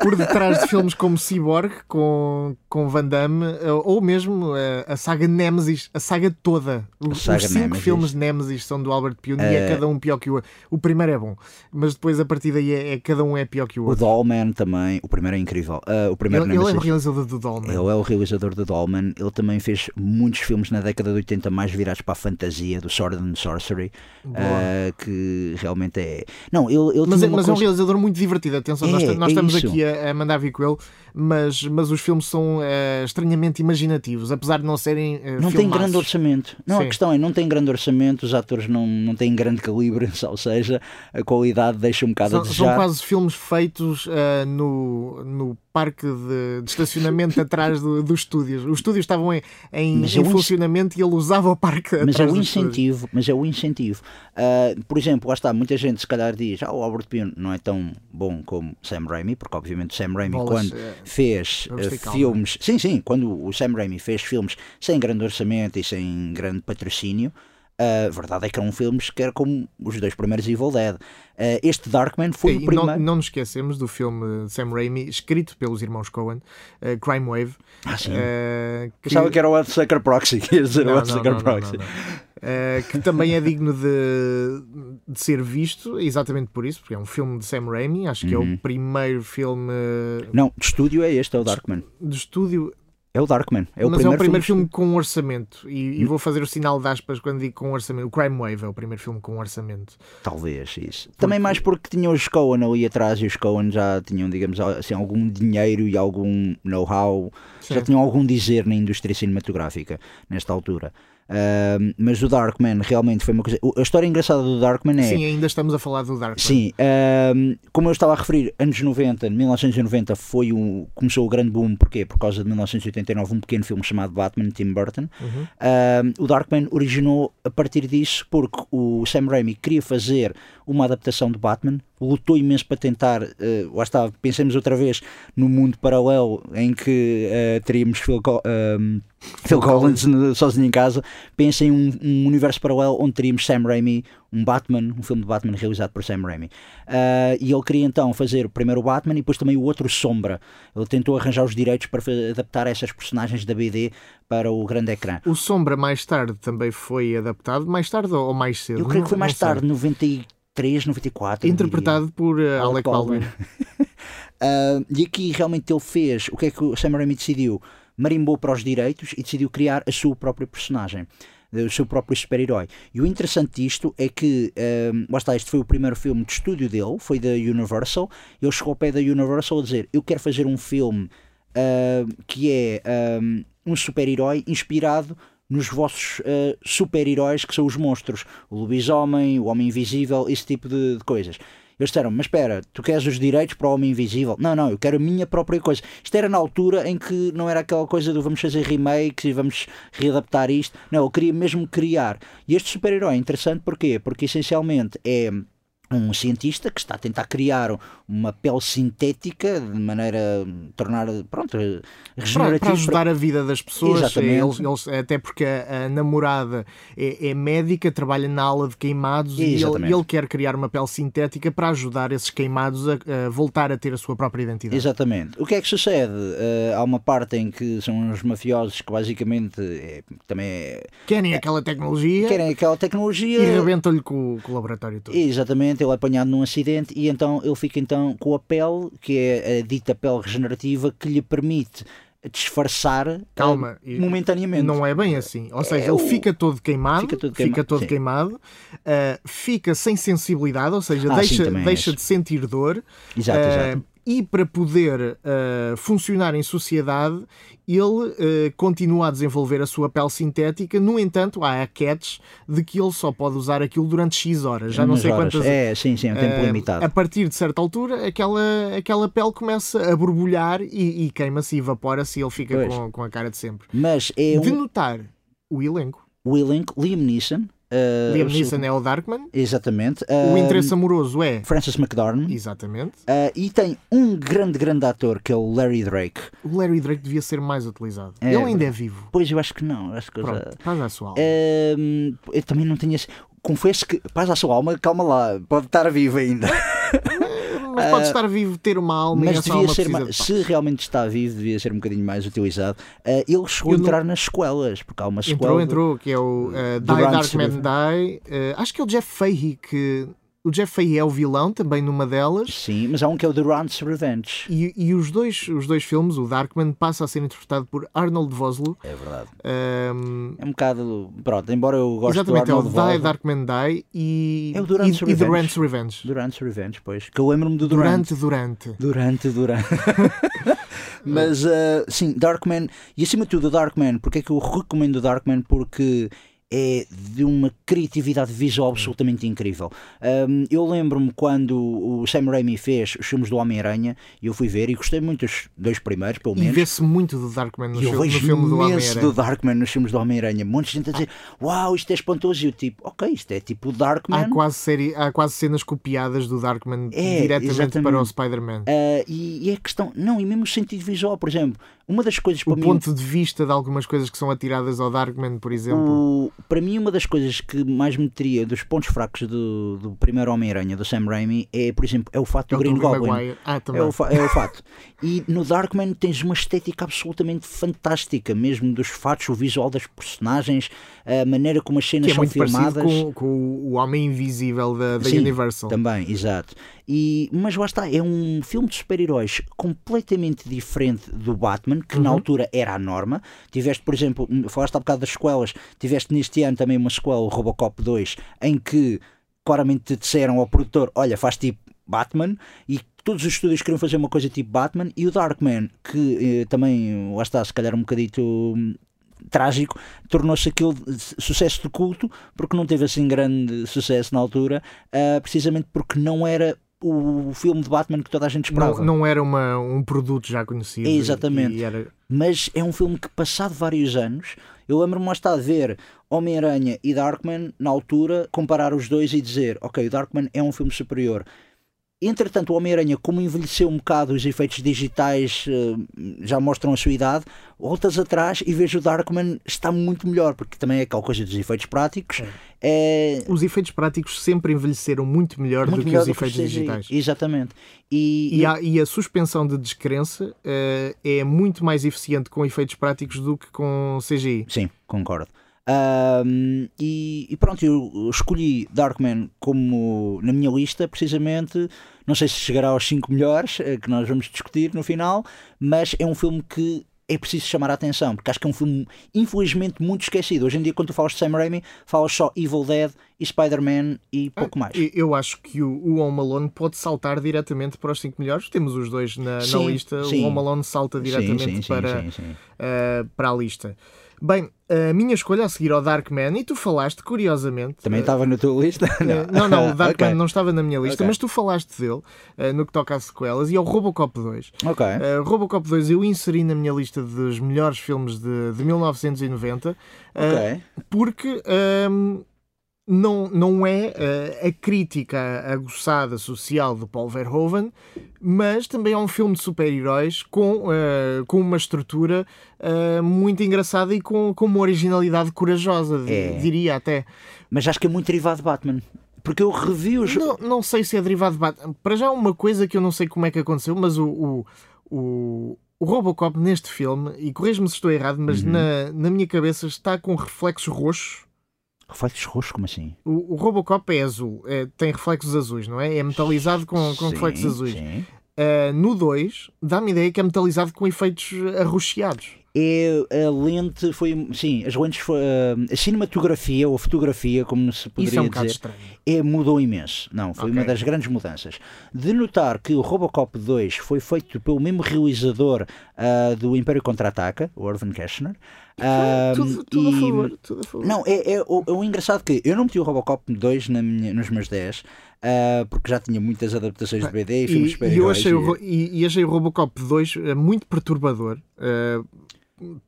por detrás de filmes como Cyborg, com, com Van Damme, eh, ou mesmo a, eh, a saga Nemesis, a saga toda. Os, saga os cinco Nemesis. filmes Nemesis são do Albert Pune uh, e é cada um pior que o outro. O primeiro é bom, mas depois a partir daí é, é cada um é pior que o outro. O Dollman também, o primeiro é incrível. Uh, o primeiro ele, ele, é o realizador do Dollman. Ele é o realizador do Dollman. Ele também fez muitos filmes na década de 80 mais virados para a fantasia, do Sword and Sorcery, uh, que realmente é. Não, ele, ele mas, é, mas coisa... é um realizador muito divertido. Atenção, é, nós, nós é estamos isso. aqui a a, mandar vir com ele, mas, mas os filmes são uh, estranhamente imaginativos, apesar de não serem. Uh, não tem grande orçamento. Não, Sim. a questão é, não tem grande orçamento, os atores não, não têm grande calibre, ou seja, a qualidade deixa um bocado são, a desejar. São quase filmes feitos uh, no, no parque de, de estacionamento atrás do- dos estúdios. Os estúdios estavam em, em, é em funcionamento e ele usava o parque Mas é atrás o dos estúdios. incentivo, mas é o incentivo. Ah, por exemplo, lá está, muita gente se calhar diz, ah, o Albert Pino não é tão bom como Sam Raimi, porque obviamente o Sam Raimi Bolas, quando eh, fez eh, filmes, sim, sim, quando o Sam Raimi fez filmes sem grande orçamento e sem grande patrocínio, a verdade é que eram filmes que eram como os dois primeiros Evil Dead. Ah, este Darkman foi E o não, primeiro. não nos esquecemos do filme de Sam Raimi, escrito pelos irmãos Coen, eh, Crime Wave. Ah, sim. eh, que- Pensava que era o Sucker Proxy, Não, o não, Sucker não, não, Proxy. não, não. Eh, que também é digno de, de ser visto, exatamente por isso, porque é um filme de Sam Raimi, acho que é Uhum. o primeiro filme eh, Não, de estúdio é este, é o Darkman. de estúdio, É o Darkman. É o mas primeiro, é o primeiro filme. filme com um orçamento. E, e vou fazer o sinal de aspas quando digo com orçamento. O Crime Wave é o primeiro filme com orçamento. Talvez, isso. Também mais porque tinham os Coen ali atrás e os Coen já tinham, digamos, assim, algum dinheiro e algum know-how, já tinham algum dizer na indústria cinematográfica nesta altura. Ahm, mas o Darkman realmente foi uma coisa. A história engraçada do Darkman é. Sim, ainda estamos a falar do Dark. Sim, ahm, como eu estava a referir, anos 90, 1990 foi o, começou o grande boom, porquê? Por causa de 1989, um pequeno filme chamado Batman, Tim Burton. Uhum. Ahm, o Darkman originou a partir disso porque o Sam Raimi queria fazer uma adaptação do Batman, lutou imenso para tentar, eh, lá está, pensemos outra vez no mundo paralelo em que eh, teríamos Phil, Co- ahm, Phil Collins sozinho em casa, pensem em um, um universo paralelo onde teríamos Sam Raimi, um Batman, um filme de Batman realizado por Sam Raimi. Ah, e ele queria então fazer primeiro o Batman e depois também o outro Sombra. Ele tentou arranjar os direitos para adaptar essas personagens da BD para o grande ecrã. O Sombra mais tarde também foi adaptado, mais tarde ou mais cedo? Eu creio que foi mais tarde, 93, 94. Eu Interpretado por uh, Alec Baldwin. Ah, e aqui realmente ele fez o que é que o Sam Raimi decidiu? Marimbou para os direitos e decidiu criar a sua própria personagem. O seu próprio super-herói. E o interessante disto é que, ah, lá está, este foi o primeiro filme de estúdio dele, foi da Universal. Ele chegou ao pé da Universal a dizer: Eu quero fazer um filme ah, que é ah, um super-herói inspirado nos vossos ah, super-heróis que são os monstros, o lobisomem, o homem invisível, esse tipo de, de coisas. Eles disseram, mas espera, tu queres os direitos para o Homem Invisível? Não, não, eu quero a minha própria coisa. Isto era na altura em que não era aquela coisa do vamos fazer remakes e vamos readaptar isto. Não, eu queria mesmo criar. E este super-herói é interessante porquê? Porque essencialmente é um cientista que está a tentar criar uma pele sintética de maneira a tornar, pronto, Para, regenerativa. para ajudar a vida das pessoas, Exatamente. eles, eles- até porque a, a namorada é, é médica, trabalha na ala de queimados e ele, ele quer criar uma pele sintética para ajudar esses queimados a, a voltar a ter a sua própria identidade. Exatamente. O que é que sucede? Eh, há uma parte em que são os mafiosos que basicamente é- também é- Querem aquela tecnologia querem aquela tecnologia. e rebentam-lhe com, com o laboratório todo. Exatamente, ele é apanhado num acidente e então ele fica então com a pele, que é a dita pele regenerativa, que lhe permite disfarçar eh, Calma, momentaneamente. Não é bem assim. Ou seja, É ele o- fica todo queimado, Fica todo fica queima- todo sim. queimado, ah, fica sem sensibilidade, ou seja, Ah, sim, deixa, é deixa isso. de sentir dor. Exato, Ah, exato. E para poder ah, funcionar em sociedade, ele ah, continua a desenvolver a sua pele sintética. No entanto, há a catch de que ele só pode usar aquilo durante X horas. Já não sei horas. quantas. É, sim, sim, é um tempo Ah, limitado. A partir de certa altura, aquela, aquela pele começa a borbulhar e, e queima-se e evapora-se e ele fica Pois. com, com a cara de sempre. Mas é De um notar o elenco. o elenco, Liam Neeson. Eh, Liam Neeson é o Darkman. Exatamente. O eh, interesse amoroso é. Francis McDormand. Exatamente. eh, e tem um grande, grande ator que é o Larry Drake. O Larry Drake devia ser mais utilizado. É, Ele ainda é vivo. Pois eu acho que não. Acho que já- Pronto, faz a sua alma. Eu também não tinha. Confesso que. Paz à sua alma, calma lá. Pode estar vivo ainda. Mas pode estar vivo, ter uma alma e Mas essa devia alma ser. precisa ma- de. Se realmente está vivo, devia ser um bocadinho mais utilizado. Eh, ele chegou Eu a não- entrar nas sequelas, porque há uma sequela. Entrou, entrou, que é o uh, Die Darkman Survivor. Die. Uh, acho que é o Jeff Fahey que. O Jeff Fahey é o vilão também numa delas. Sim, mas há um que é o The Round's Revenge. E, e os, dois, os dois filmes, o Darkman passa a ser interpretado por Arnold Vosloo. É verdade. Um, É um bocado. Pronto, embora eu goste exatamente, do é o Arnold Die Vosloo, Darkman Die e, É o Durant's e, e The Revenge. Rant's Revenge. Durant's Revenge, pois. Que eu lembro-me do Durant. Durante, durante. Durante, durante. Mas, uh, sim, Darkman. E acima de tudo, o Darkman. Porque é que eu recomendo o Darkman? Porque é de uma criatividade visual absolutamente incrível. Um, eu lembro-me quando o Sam Raimi fez os filmes do Homem-Aranha e eu fui ver e gostei muito dos dois primeiros, pelo E menos. vê-se muito do Darkman no, E eu filme, no vejo filme do Homem-Aranha. do Darkman nos filmes do Homem-Aranha. Muita gente a dizer, uau, isto é espantoso. E eu tipo, ok, isto é tipo o Darkman. Há quase, série, há quase cenas copiadas do Darkman É, diretamente exatamente. para o Spider-Man. Ah, e, e é questão, não, e mesmo o sentido visual, por exemplo, uma das coisas para O mim. ponto de vista de algumas coisas que são atiradas ao Darkman, por exemplo. O- para mim, uma das coisas que mais me teria dos pontos fracos do, do primeiro Homem-Aranha, do Sam Raimi, é, por exemplo, é o fato É do Green Goblin. Ah. É o, fa- é o fato. E no Darkman tens uma estética absolutamente fantástica, mesmo dos fatos, o visual das personagens, a maneira como as cenas que é são muito parecido filmadas. com, com o Homem Invisível da, da Sim, Universal. Também, exato. E, mas lá está, é um filme de super-heróis completamente diferente do Batman, que Uhum. na altura era a norma. Tiveste, por exemplo, falaste há bocado das sequelas, tiveste neste ano também uma sequela, o Robocop 2, em que claramente te disseram ao produtor: olha, faz tipo Batman, e todos os estúdios queriam fazer uma coisa tipo Batman, e o Darkman, que eh, também, lá está, se calhar um bocadito hum, trágico, tornou-se aquele sucesso de culto, porque não teve assim grande sucesso na altura, ah, precisamente porque não era o filme de Batman que toda a gente esperava. Não, não era uma, um produto já conhecido. Exatamente. Era, Mas é um filme que, passado vários anos, eu lembro-me mais tarde de ver Homem-Aranha e Darkman, na altura, comparar os dois e dizer: Ok, o Darkman é um filme superior. Entretanto, o Homem-Aranha, como envelheceu um bocado, os efeitos digitais eh, já mostram a sua idade, voltas atrás e vejo o Darkman está muito melhor, porque também é aquela coisa dos efeitos práticos. É, os efeitos práticos sempre envelheceram muito melhor muito do que melhor os do efeitos CGI. digitais. Exatamente. E, E a, e a suspensão de descrença eh, é muito mais eficiente com efeitos práticos do que com CGI. Sim, concordo. Ahm, e, e pronto, eu escolhi Darkman como na minha lista, precisamente. Não sei se chegará aos 5 melhores, eh, que nós vamos discutir no final, mas é um filme que é preciso chamar a atenção, porque acho que é um filme, infelizmente, muito esquecido. Hoje em dia, quando tu falas de Sam Raimi, falas só Evil Dead e Spider-Man e pouco mais. E- Eu acho que o, o Home Alone pode saltar diretamente para os 5 melhores. Temos os dois na, na Sim, lista. sim. O Home Alone salta diretamente sim, para, eh, para a lista. Bem, a minha escolha a seguir ao Darkman, e tu falaste, curiosamente. Também eh, estava na tua lista? Eh, Não, não, o Darkman Ok. não estava na minha lista, Ok. mas tu falaste dele eh, no que toca a sequelas e ao Robocop 2. Ok. Eh, Robocop 2 eu inseri na minha lista dos melhores filmes de, de 1990 eh, Ok. porque ehm, não, não é eh, a crítica aguçada social de Paul Verhoeven, mas também é um filme de super-heróis com, eh, com uma estrutura eh, muito engraçada e com, com uma originalidade corajosa, É. diria até. Mas acho que é muito derivado de Batman. Porque eu revi os. Não, não sei se é derivado de Batman. Para já, uma coisa que eu não sei como é que aconteceu, mas o, o, o, o Robocop neste filme, e corrijo-me se estou errado, mas Uhum. na, na minha cabeça está com reflexos roxos. Reflexos roxos, como assim? O, o Robocop é azul, é- tem reflexos azuis, não é? É metalizado com, com Sim, reflexos azuis. sim. Ah, no 2, dá-me ideia que é metalizado com efeitos arroxeados. É, a lente foi. Sim, as lentes. foi- a cinematografia ou a fotografia, como se poderia Isso é um dizer, é, mudou imenso. Não, foi Ok. uma das grandes mudanças. De notar que o Robocop 2 foi feito pelo mesmo realizador ah, do Império Contra-Ataca, o Irvin Kershner. Ah, tudo, tudo a favor. Tudo a favor. Não, é, é, o, é o engraçado que eu não meti o Robocop 2 na minha- nos meus 10, ah, porque já tinha muitas adaptações de BD e filmes E, de e eu achei o, e- e, e achei o Robocop 2 eh, muito perturbador. Eh,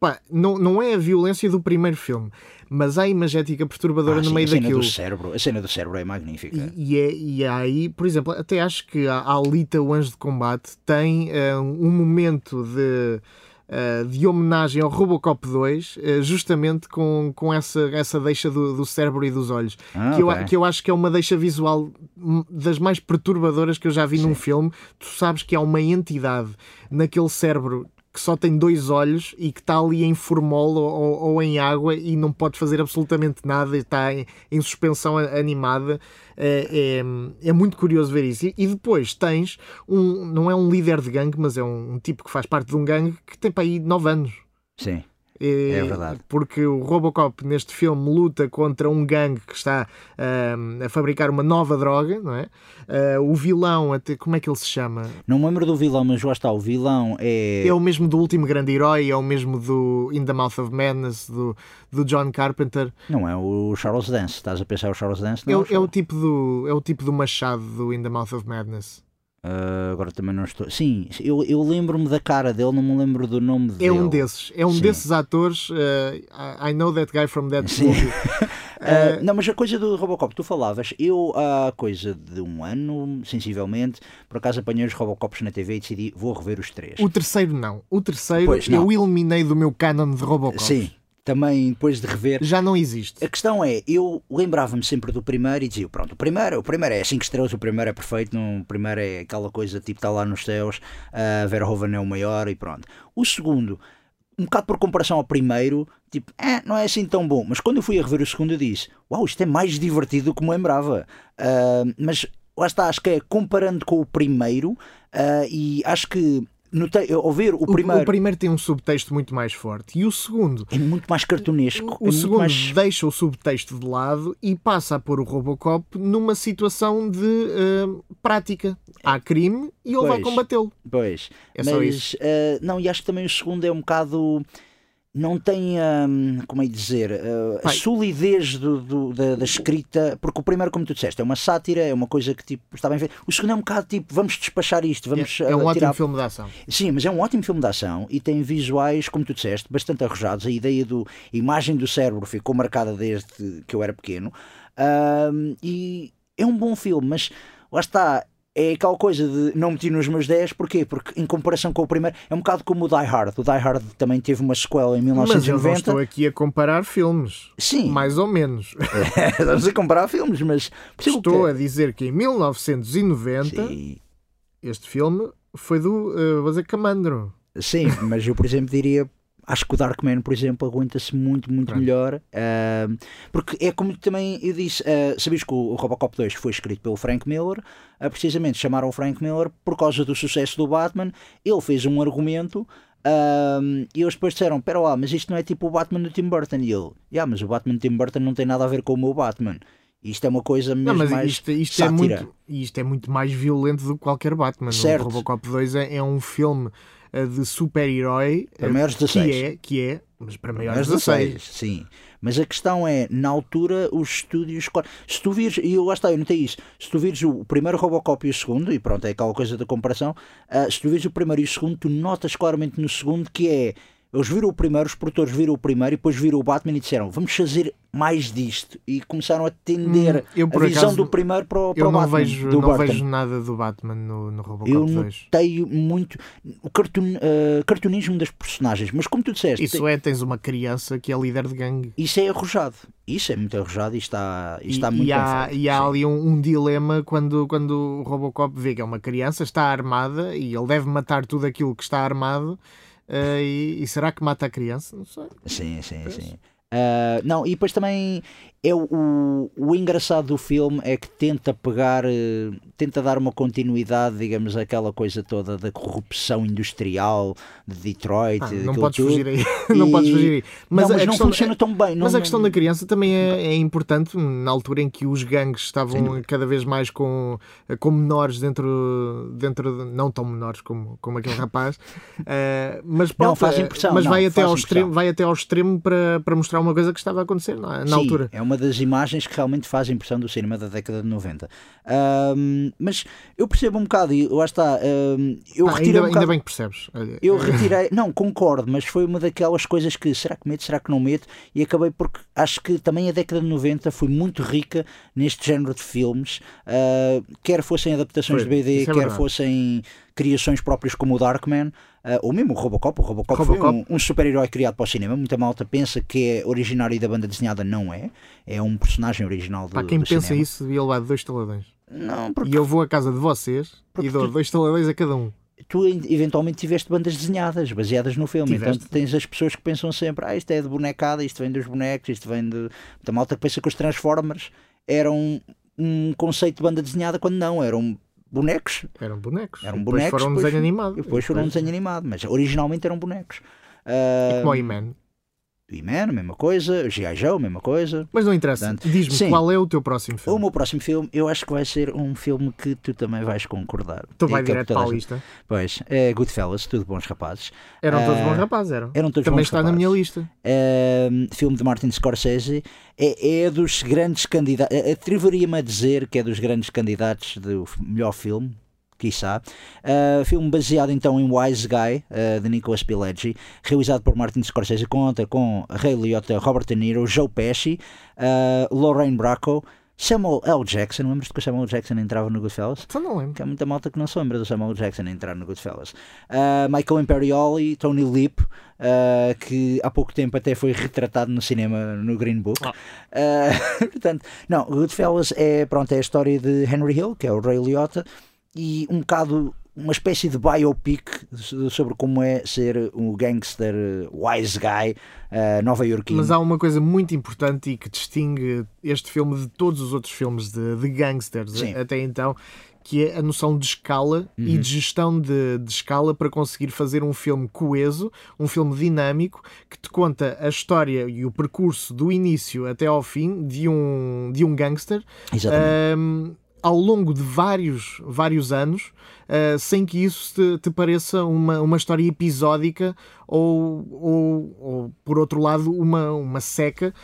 pá, não, não é a violência do primeiro filme, mas há a imagética perturbadora Ah, no sim, meio a cena daquilo. do cérebro, a cena do cérebro é magnífica. E, e é, e é aí, por exemplo, até acho que a Alita, o Anjo de Combate, tem eh, um momento de, eh, de homenagem ao Robocop 2, eh, justamente com, com essa, essa deixa do, do cérebro e dos olhos. Ah, que, eu, ok. que eu acho que é uma deixa visual hum, das mais perturbadoras que eu já vi num filme. Tu sabes que há uma entidade naquele cérebro que só tem dois olhos e que está ali em formol ou, ou em água e não pode fazer absolutamente nada, está em, em suspensão animada. É, é, é muito curioso ver isso. E, e depois tens um, não é um líder de gangue, mas é um, um tipo que faz parte de um gangue que tem para aí 9 anos. Sim. E- É verdade. Porque o Robocop neste filme luta contra um gangue que está a fabricar uma nova droga, não é? Ah, o vilão, até, como é que ele se chama? Não me lembro do vilão, mas lá está, o vilão é. É o mesmo do último grande herói, é o mesmo do In the Mouth of Madness, do, do John Carpenter. Não é o Charles Dance. Estás a pensar o Charles Dance? É, Não, o- é o tipo do, é o tipo do machado do In the Mouth of Madness. Ah, agora também não estou. Sim, eu, eu lembro-me da cara dele, não me lembro do nome dele. É um desses, é um Sim. desses atores. ah, I know that guy from that Sim. movie. Ah, não, mas a coisa do Robocop, tu falavas, eu há coisa de um ano, sensivelmente, por acaso apanhei os Robocops na TV e decidi, vou rever os três. O terceiro não. O terceiro Pois, não. eu eliminei do meu canon de Robocop. Sim, também depois de rever. Já não existe. A questão é, eu lembrava-me sempre do primeiro e dizia, pronto, o primeiro, o primeiro é 5 estrelas, o primeiro é perfeito, não, o primeiro é aquela coisa tipo está lá nos céus, a Verhoeven é o maior e pronto. O segundo, um bocado por comparação ao primeiro, tipo, eh, não é assim tão bom. Mas quando eu fui a rever o segundo eu disse, uau, isto é mais divertido do que me lembrava. Ah, mas lá está, acho que é comparando com o primeiro ah, e acho que notei, ao ver o O primeiro, o primeiro tem um subtexto muito mais forte. E o segundo é muito mais cartunesco. é O muito segundo mais... deixa o subtexto de lado e passa a pôr o Robocop numa situação de eh, prática. Há crime e ele vai Pois. combatê-lo. Pois, É mas só isso. eh, não, e acho que também o segundo é um bocado. Não tem, hum, como é dizer, eh, a solidez do, do- da, da escrita, porque o primeiro, como tu disseste, é uma sátira, é uma coisa que tipo, está bem feito. O segundo é um bocado tipo, vamos despachar isto, vamos É, é um eh, ótimo tirar filme de ação. Sim, mas é um ótimo filme de ação e tem visuais, como tu disseste, bastante arrojados. A ideia do a imagem do cérebro ficou marcada desde que eu era pequeno. Ahm, e é um bom filme, mas lá está. É aquela coisa de não meti nos meus 10, porquê? Porque em comparação com o primeiro, é um bocado como o Die Hard. O Die Hard também teve uma sequela em Mas eu não 1990. estou aqui a comparar filmes. Sim, Mais ou menos. estamos a comparar filmes, mas Estou que... a dizer que em 1990 Sim, este filme foi do, dizer, Camandro. Sim, mas eu, por exemplo, diria. Acho que o Darkman, por exemplo, aguenta-se muito, muito Pronto. melhor. ahm, porque é como também eu disse: sabias que o Robocop 2 foi escrito pelo Frank Miller? ah, precisamente chamaram o Frank Miller por causa do sucesso do Batman. Ele fez um argumento. e eles depois disseram: Pera lá, mas isto não é tipo o Batman do Tim Burton. E ele: Yeah, mas o Batman do Tim Burton não tem nada a ver com o meu Batman. Isto é uma coisa mesmo Não, mas mais isto, isto é sátira. muito, isto é muito mais violento do que qualquer Batman. Certo. O Robocop 2 é, é um filme de super-herói Para eh, maiores de que 16. é, que é, mas para maiores de 16. sim. Mas a questão é, na altura, os estúdios. Se tu vires, e eu lá está, eu notei isso. Se tu vires o primeiro Robocop e o segundo, e pronto, é aquela coisa da comparação. ah, se tu vires o primeiro e o segundo, tu notas claramente no segundo que é. Eles viram o primeiro, os produtores viram o primeiro e depois viram o Batman e disseram vamos fazer mais disto. E começaram a tender Hum, eu, a visão acaso, do primeiro para o, para Eu o não, Batman. vejo, do não Burton. vejo nada do Batman no, no Robocop Eu 2. notei muito o cartoon, ah, cartunismo das personagens, mas como tu disseste, Isso é, tens uma criança que é líder de gangue. Isso é arrojado. Isso é muito arrojado e está, e está e, muito e há, e há Sim. ali um, um dilema quando, quando o Robocop vê que é uma criança, está armada e ele deve matar tudo aquilo que está armado. Eh, e, e será que mata a criança? Não sei. Sim, sim, sim. Ah, não, e depois também é o, o, o engraçado do filme é que tenta pegar, eh, tenta dar uma continuidade, digamos, àquela coisa toda da corrupção industrial de Detroit. Ah, não podes tudo. fugir aí. não E- podes fugir aí. Mas, não, mas a não questão- funciona tão bem. Mas não- a questão da criança também é, é importante na altura em que os gangues estavam cada vez mais com, com menores dentro, dentro de, não tão menores como, como aquele rapaz, eh, mas, Não, pronto, faz eh, impressão, mas não, vai, até ao extremo, vai até ao extremo para, para mostrar uma coisa que estava a acontecer na, na Sim, altura. É uma das imagens que realmente faz impressão do cinema da década de 90. Ahm, mas eu percebo um bocado, e lá está. ahm, eu Ah, retirei ainda, um ainda bem que percebes. Eu retirei, não, concordo, mas foi uma daquelas coisas que será que meto, será que não meto? E acabei porque acho que também a década de 90 foi muito rica neste género de filmes, ah, quer fossem adaptações Foi, de BD, é quer fossem criações próprias como o Darkman, ah, ou mesmo o Robocop. O Robocop, foi Robocop. um, um super-herói criado para o cinema. Muita malta pensa que é originário da banda desenhada, não é. É um personagem original do, Pá, quem do pensa cinema. isso devia levar dois taladões. Não, porque E eu vou à casa de vocês e dou tu- dois taladões a cada um. tu eventualmente tiveste bandas desenhadas baseadas no filme. Tiveste. Então tens as pessoas que pensam sempre: ah, isto é de bonecada, isto vem dos bonecos, isto vem de. Da malta que pensa que os Transformers eram um conceito de banda desenhada, quando não, eram bonecos. Eram bonecos. Eram E depois bonecos, foram um desenho animado. E depois foram um desenho animado, mas originalmente eram bonecos. É Ah, como o He-Man. He-Man, mesma coisa. G.I. Joe, mesma coisa. Mas não interessa. Diz-me qual é o teu próximo O filme. meu próximo filme, eu acho que vai ser um filme que tu também vais concordar. Tu E vai é direto para a lista. Pois, é Goodfellas, tudo bons rapazes. Eram todos Ah, bons rapazes, eram. Eram todos Também está na rapazes. minha lista. Um, filme de Martin Scorsese é, é dos grandes candidatos atreveria-me a dizer que é dos grandes candidatos do melhor filme quiçá Uh, filme baseado então em Wise Guy uh, de Nicolas Pileggi realizado por Martin Scorsese conta com Ray Liotta, Robert De Niro Joe Pesci, uh, Lorraine Bracco Samuel L. Jackson lembras-te que o Samuel L. Jackson entrava no Goodfellas? Só não lembro. que há muita malta que não se lembra do Samuel L. Jackson entrar no Goodfellas. Uh, Michael Imperioli, Tony Lip, uh, que há pouco tempo até foi retratado no cinema no Green Book. Uh, portanto, não, Goodfellas é, pronto, é a história de Henry Hill, que é o Ray Liotta, e um bocado uma espécie de biopic so- sobre como é ser um gangster uh, wise guy uh, nova-iorquino. Mas há uma coisa muito importante e que distingue este filme de todos os outros filmes de, de gangsters Sim. até então, que é a noção de escala Uhum. e de gestão de, de escala para conseguir fazer um filme coeso, um filme dinâmico, que te conta a história e o percurso do início até ao fim de um, de um gangster Exatamente. Ao longo de vários, vários anos, ah, sem que isso te, te pareça uma, uma história episódica ou, ou, ou, por outro lado, uma, uma seca.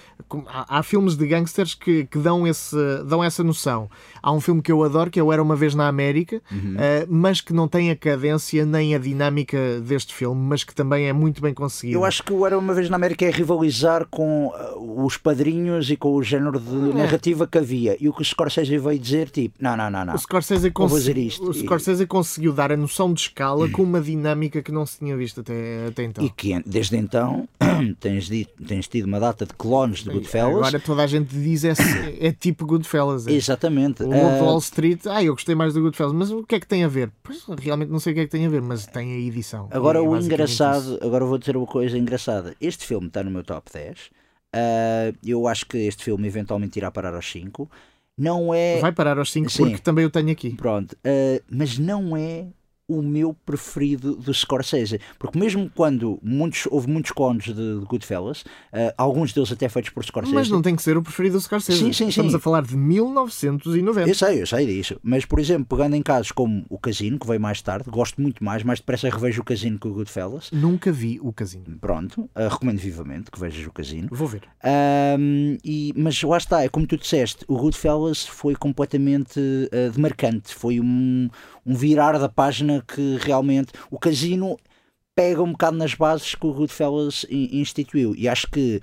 Há, há filmes de gangsters que, que dão, esse, dão essa noção. Há um filme que eu adoro, que é o Era Uma Vez na América, Uhum. ah, mas que não tem a cadência nem a dinâmica deste filme, mas que também é muito bem conseguido. Eu acho que o Era Uma Vez na América é rivalizar com uh, os padrinhos e com o género de É. narrativa que havia. E o que o Scorsese veio dizer, tipo, não, não, não, não. O Scorsese, cons- fazer isto. o Scorsese conseguiu dar a noção de escala com uma dinâmica que não se tinha visto até, até então. E que desde então tens, dito- tens tido uma data de clones de Goodfellas. Agora toda a gente diz é, é tipo Goodfellas. É. Exatamente. O Uh, Wall Street, ah, eu gostei mais do Goodfellas, mas o que é que tem a ver? Pois realmente não sei o que é que tem a ver, mas tem a edição. Agora é o engraçado, isso. agora vou dizer uma coisa engraçada. Este filme está no meu top 10. Uh, eu acho que este filme eventualmente irá parar aos 5. Não é. Vai parar aos 5 Sim. porque também eu tenho aqui. Pronto, uh, mas não é o meu preferido do Scorsese, porque mesmo quando muitos, houve muitos clones de, de Goodfellas, uh, alguns deles até feitos por Scorsese. Mas não tem que ser o preferido do Scorsese. Sim, sim, Estamos sim. a falar de 1990. Eu sei, eu sei disso. Mas, por exemplo, pegando em casos como o Casino, que veio mais tarde, gosto muito mais, mais depressa revejo o Casino que o Goodfellas. Nunca vi o casino. Pronto, uh, recomendo vivamente que vejas o Casino. Vou ver. Um, e, mas lá está, é como tu disseste, o Goodfellas foi completamente uh, demarcante, foi um, um virar da página que realmente o casino pega um bocado nas bases que o Goodfellas in- instituiu. E acho que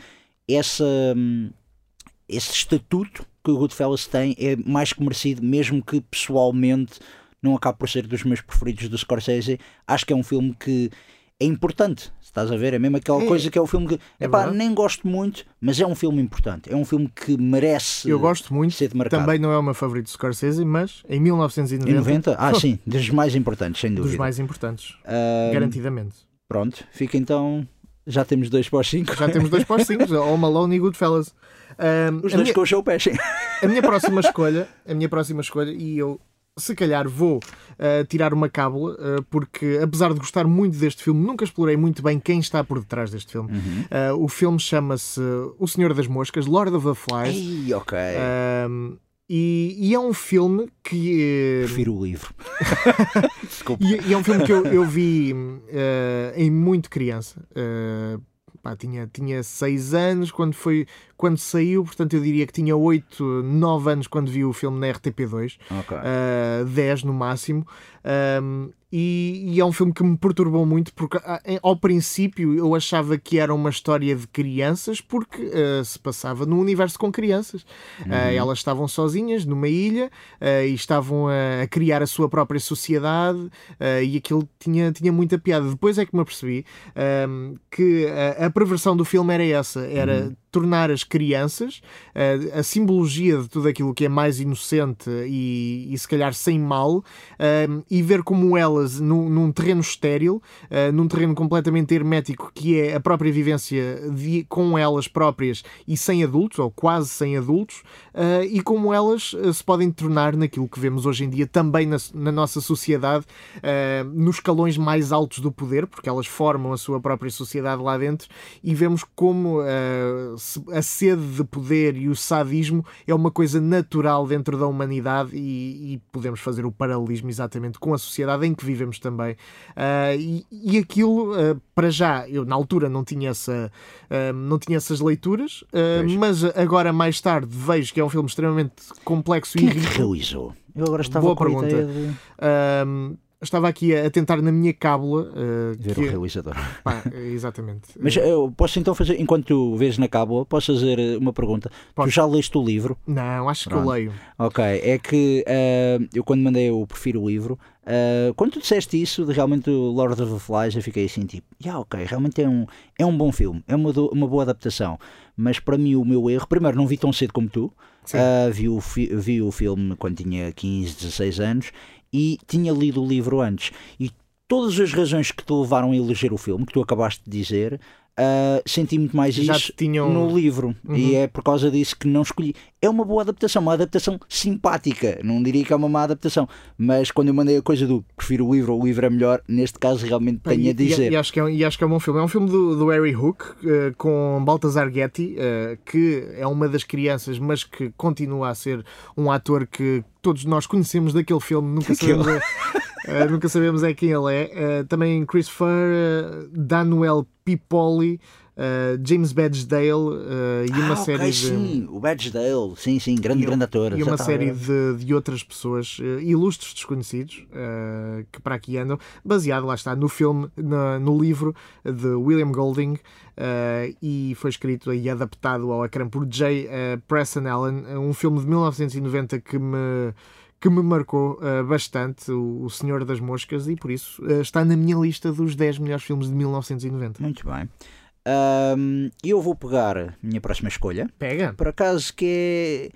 essa, hum, esse estatuto que o Goodfellas tem é mais que merecido, mesmo que pessoalmente não acabe por ser dos meus preferidos do Scorsese, acho que é um filme que é importante, estás a ver? É mesmo aquela É. coisa que é o filme que É epá, verdade. nem gosto muito, mas é um filme importante, é um filme que merece Eu gosto muito. ser demarcado. Também não é o meu favorito de Scorsese, mas em Em 1990, 90? Ah, sim, dos mais importantes, sem dos dúvida. mais importantes. Ah, Garantidamente. Pronto, fica então. Já temos dois para os cinco. Já temos dois postinhos, Home Alone e Goodfellas. Um, Os dois minha- com o Joe Pesci. A minha próxima escolha, a minha próxima escolha, e eu se calhar vou uh, tirar uma cábula, uh, porque apesar de gostar muito deste filme, nunca explorei muito bem quem está por detrás deste filme. Uhum. Uh, o filme chama-se O Senhor das Moscas, Lord of the Flies. Ei, ok. E, e é um filme que. Prefiro o livro. Desculpa. E, e é um filme que eu, eu vi em muito criança. Pá, tinha, tinha seis anos quando, foi, quando saiu, portanto eu diria que tinha 8, 9 anos quando vi o filme na RTP2, Ok. uh, 10 no máximo. Um, e, e é um filme que me perturbou muito porque ah, ao princípio eu achava que era uma história de crianças porque uh, se passava num universo com crianças. Uh, elas estavam sozinhas numa ilha uh, e estavam a, criar a sua própria sociedade e aquilo tinha, tinha muita piada. Depois é que me apercebi que a, a perversão do filme era essa, era tornar as crianças, uh, a simbologia de tudo aquilo que é mais inocente e, e se calhar sem mal, uh, e ver como elas, num, num terreno estéril, uh, num terreno completamente hermético, que é a própria vivência de, com elas próprias e sem adultos, ou quase sem adultos, e como elas se podem tornar naquilo que vemos hoje em dia também na, na nossa sociedade, nos escalões mais altos do poder, porque elas formam a sua própria sociedade lá dentro, e vemos como a sede de poder e o sadismo é uma coisa natural dentro da humanidade e, e podemos fazer o paralelismo exatamente com a sociedade em que vivemos também. Uh, e, e, aquilo, uh, para já, eu na altura não tinha, essa, uh, não tinha essas leituras, mas agora mais tarde vejo que é um filme extremamente complexo Quem e é realizou? Eu agora estava Boa com pergunta. a ideia de estava aqui a, tentar na minha cábula uh, ver que... o realizador. Pá, exatamente. Mas eu posso então fazer, enquanto tu vês na cábula, posso fazer eh, uma pergunta. Tu já leste o livro? Não, acho Pronto. que eu leio. Ok, é que uh, eu quando mandei o prefiro o livro, uh, quando tu disseste isso de realmente o Lord of the Flies, eu fiquei assim tipo, yeah, ok, realmente é um, é um bom filme, é uma, uma boa adaptação. Mas para mim o meu erro, primeiro não vi tão cedo como tu, uh, vi, o vi o filme quando tinha 15, 16 anos e tinha lido o livro antes. E todas as razões que te levaram a eleger o filme, que tu acabaste de dizer, Uh, senti muito mais Já isso tinham... no livro uhum. e é por causa disso que não escolhi. É uma boa adaptação, uma adaptação simpática. Não diria que é uma má adaptação, mas quando eu mandei a coisa do prefiro o livro, o livro é melhor, neste caso realmente tenho e, a dizer. E, e, acho que é, e acho que é um bom filme. É um filme do, do Harry Hook uh, com Baltasar Getty, uh, que é uma das crianças, mas que continua a ser um ator que todos nós conhecemos daquele filme, nunca sabemos. Uh, nunca sabemos é quem ele é. Uh, também Christopher uh, Daniel Pipoli, James Badgedale e uma ah, série okay, de. Sim, o Badgedale, sim, sim, grande, e, grande ator. E uma série de, de outras pessoas, ilustres desconhecidos, que para aqui andam, baseado, lá está, no filme, no, no livro de William Golding. e foi escrito e adaptado ao ecrã por J. Preston Allen, um filme de 1990 que me que me marcou uh, bastante, o, o, Senhor das Moscas, e por isso uh, está na minha lista dos 10 melhores filmes de 1990. Muito bem. Um, eu vou pegar a minha próxima escolha. Pega. Por acaso que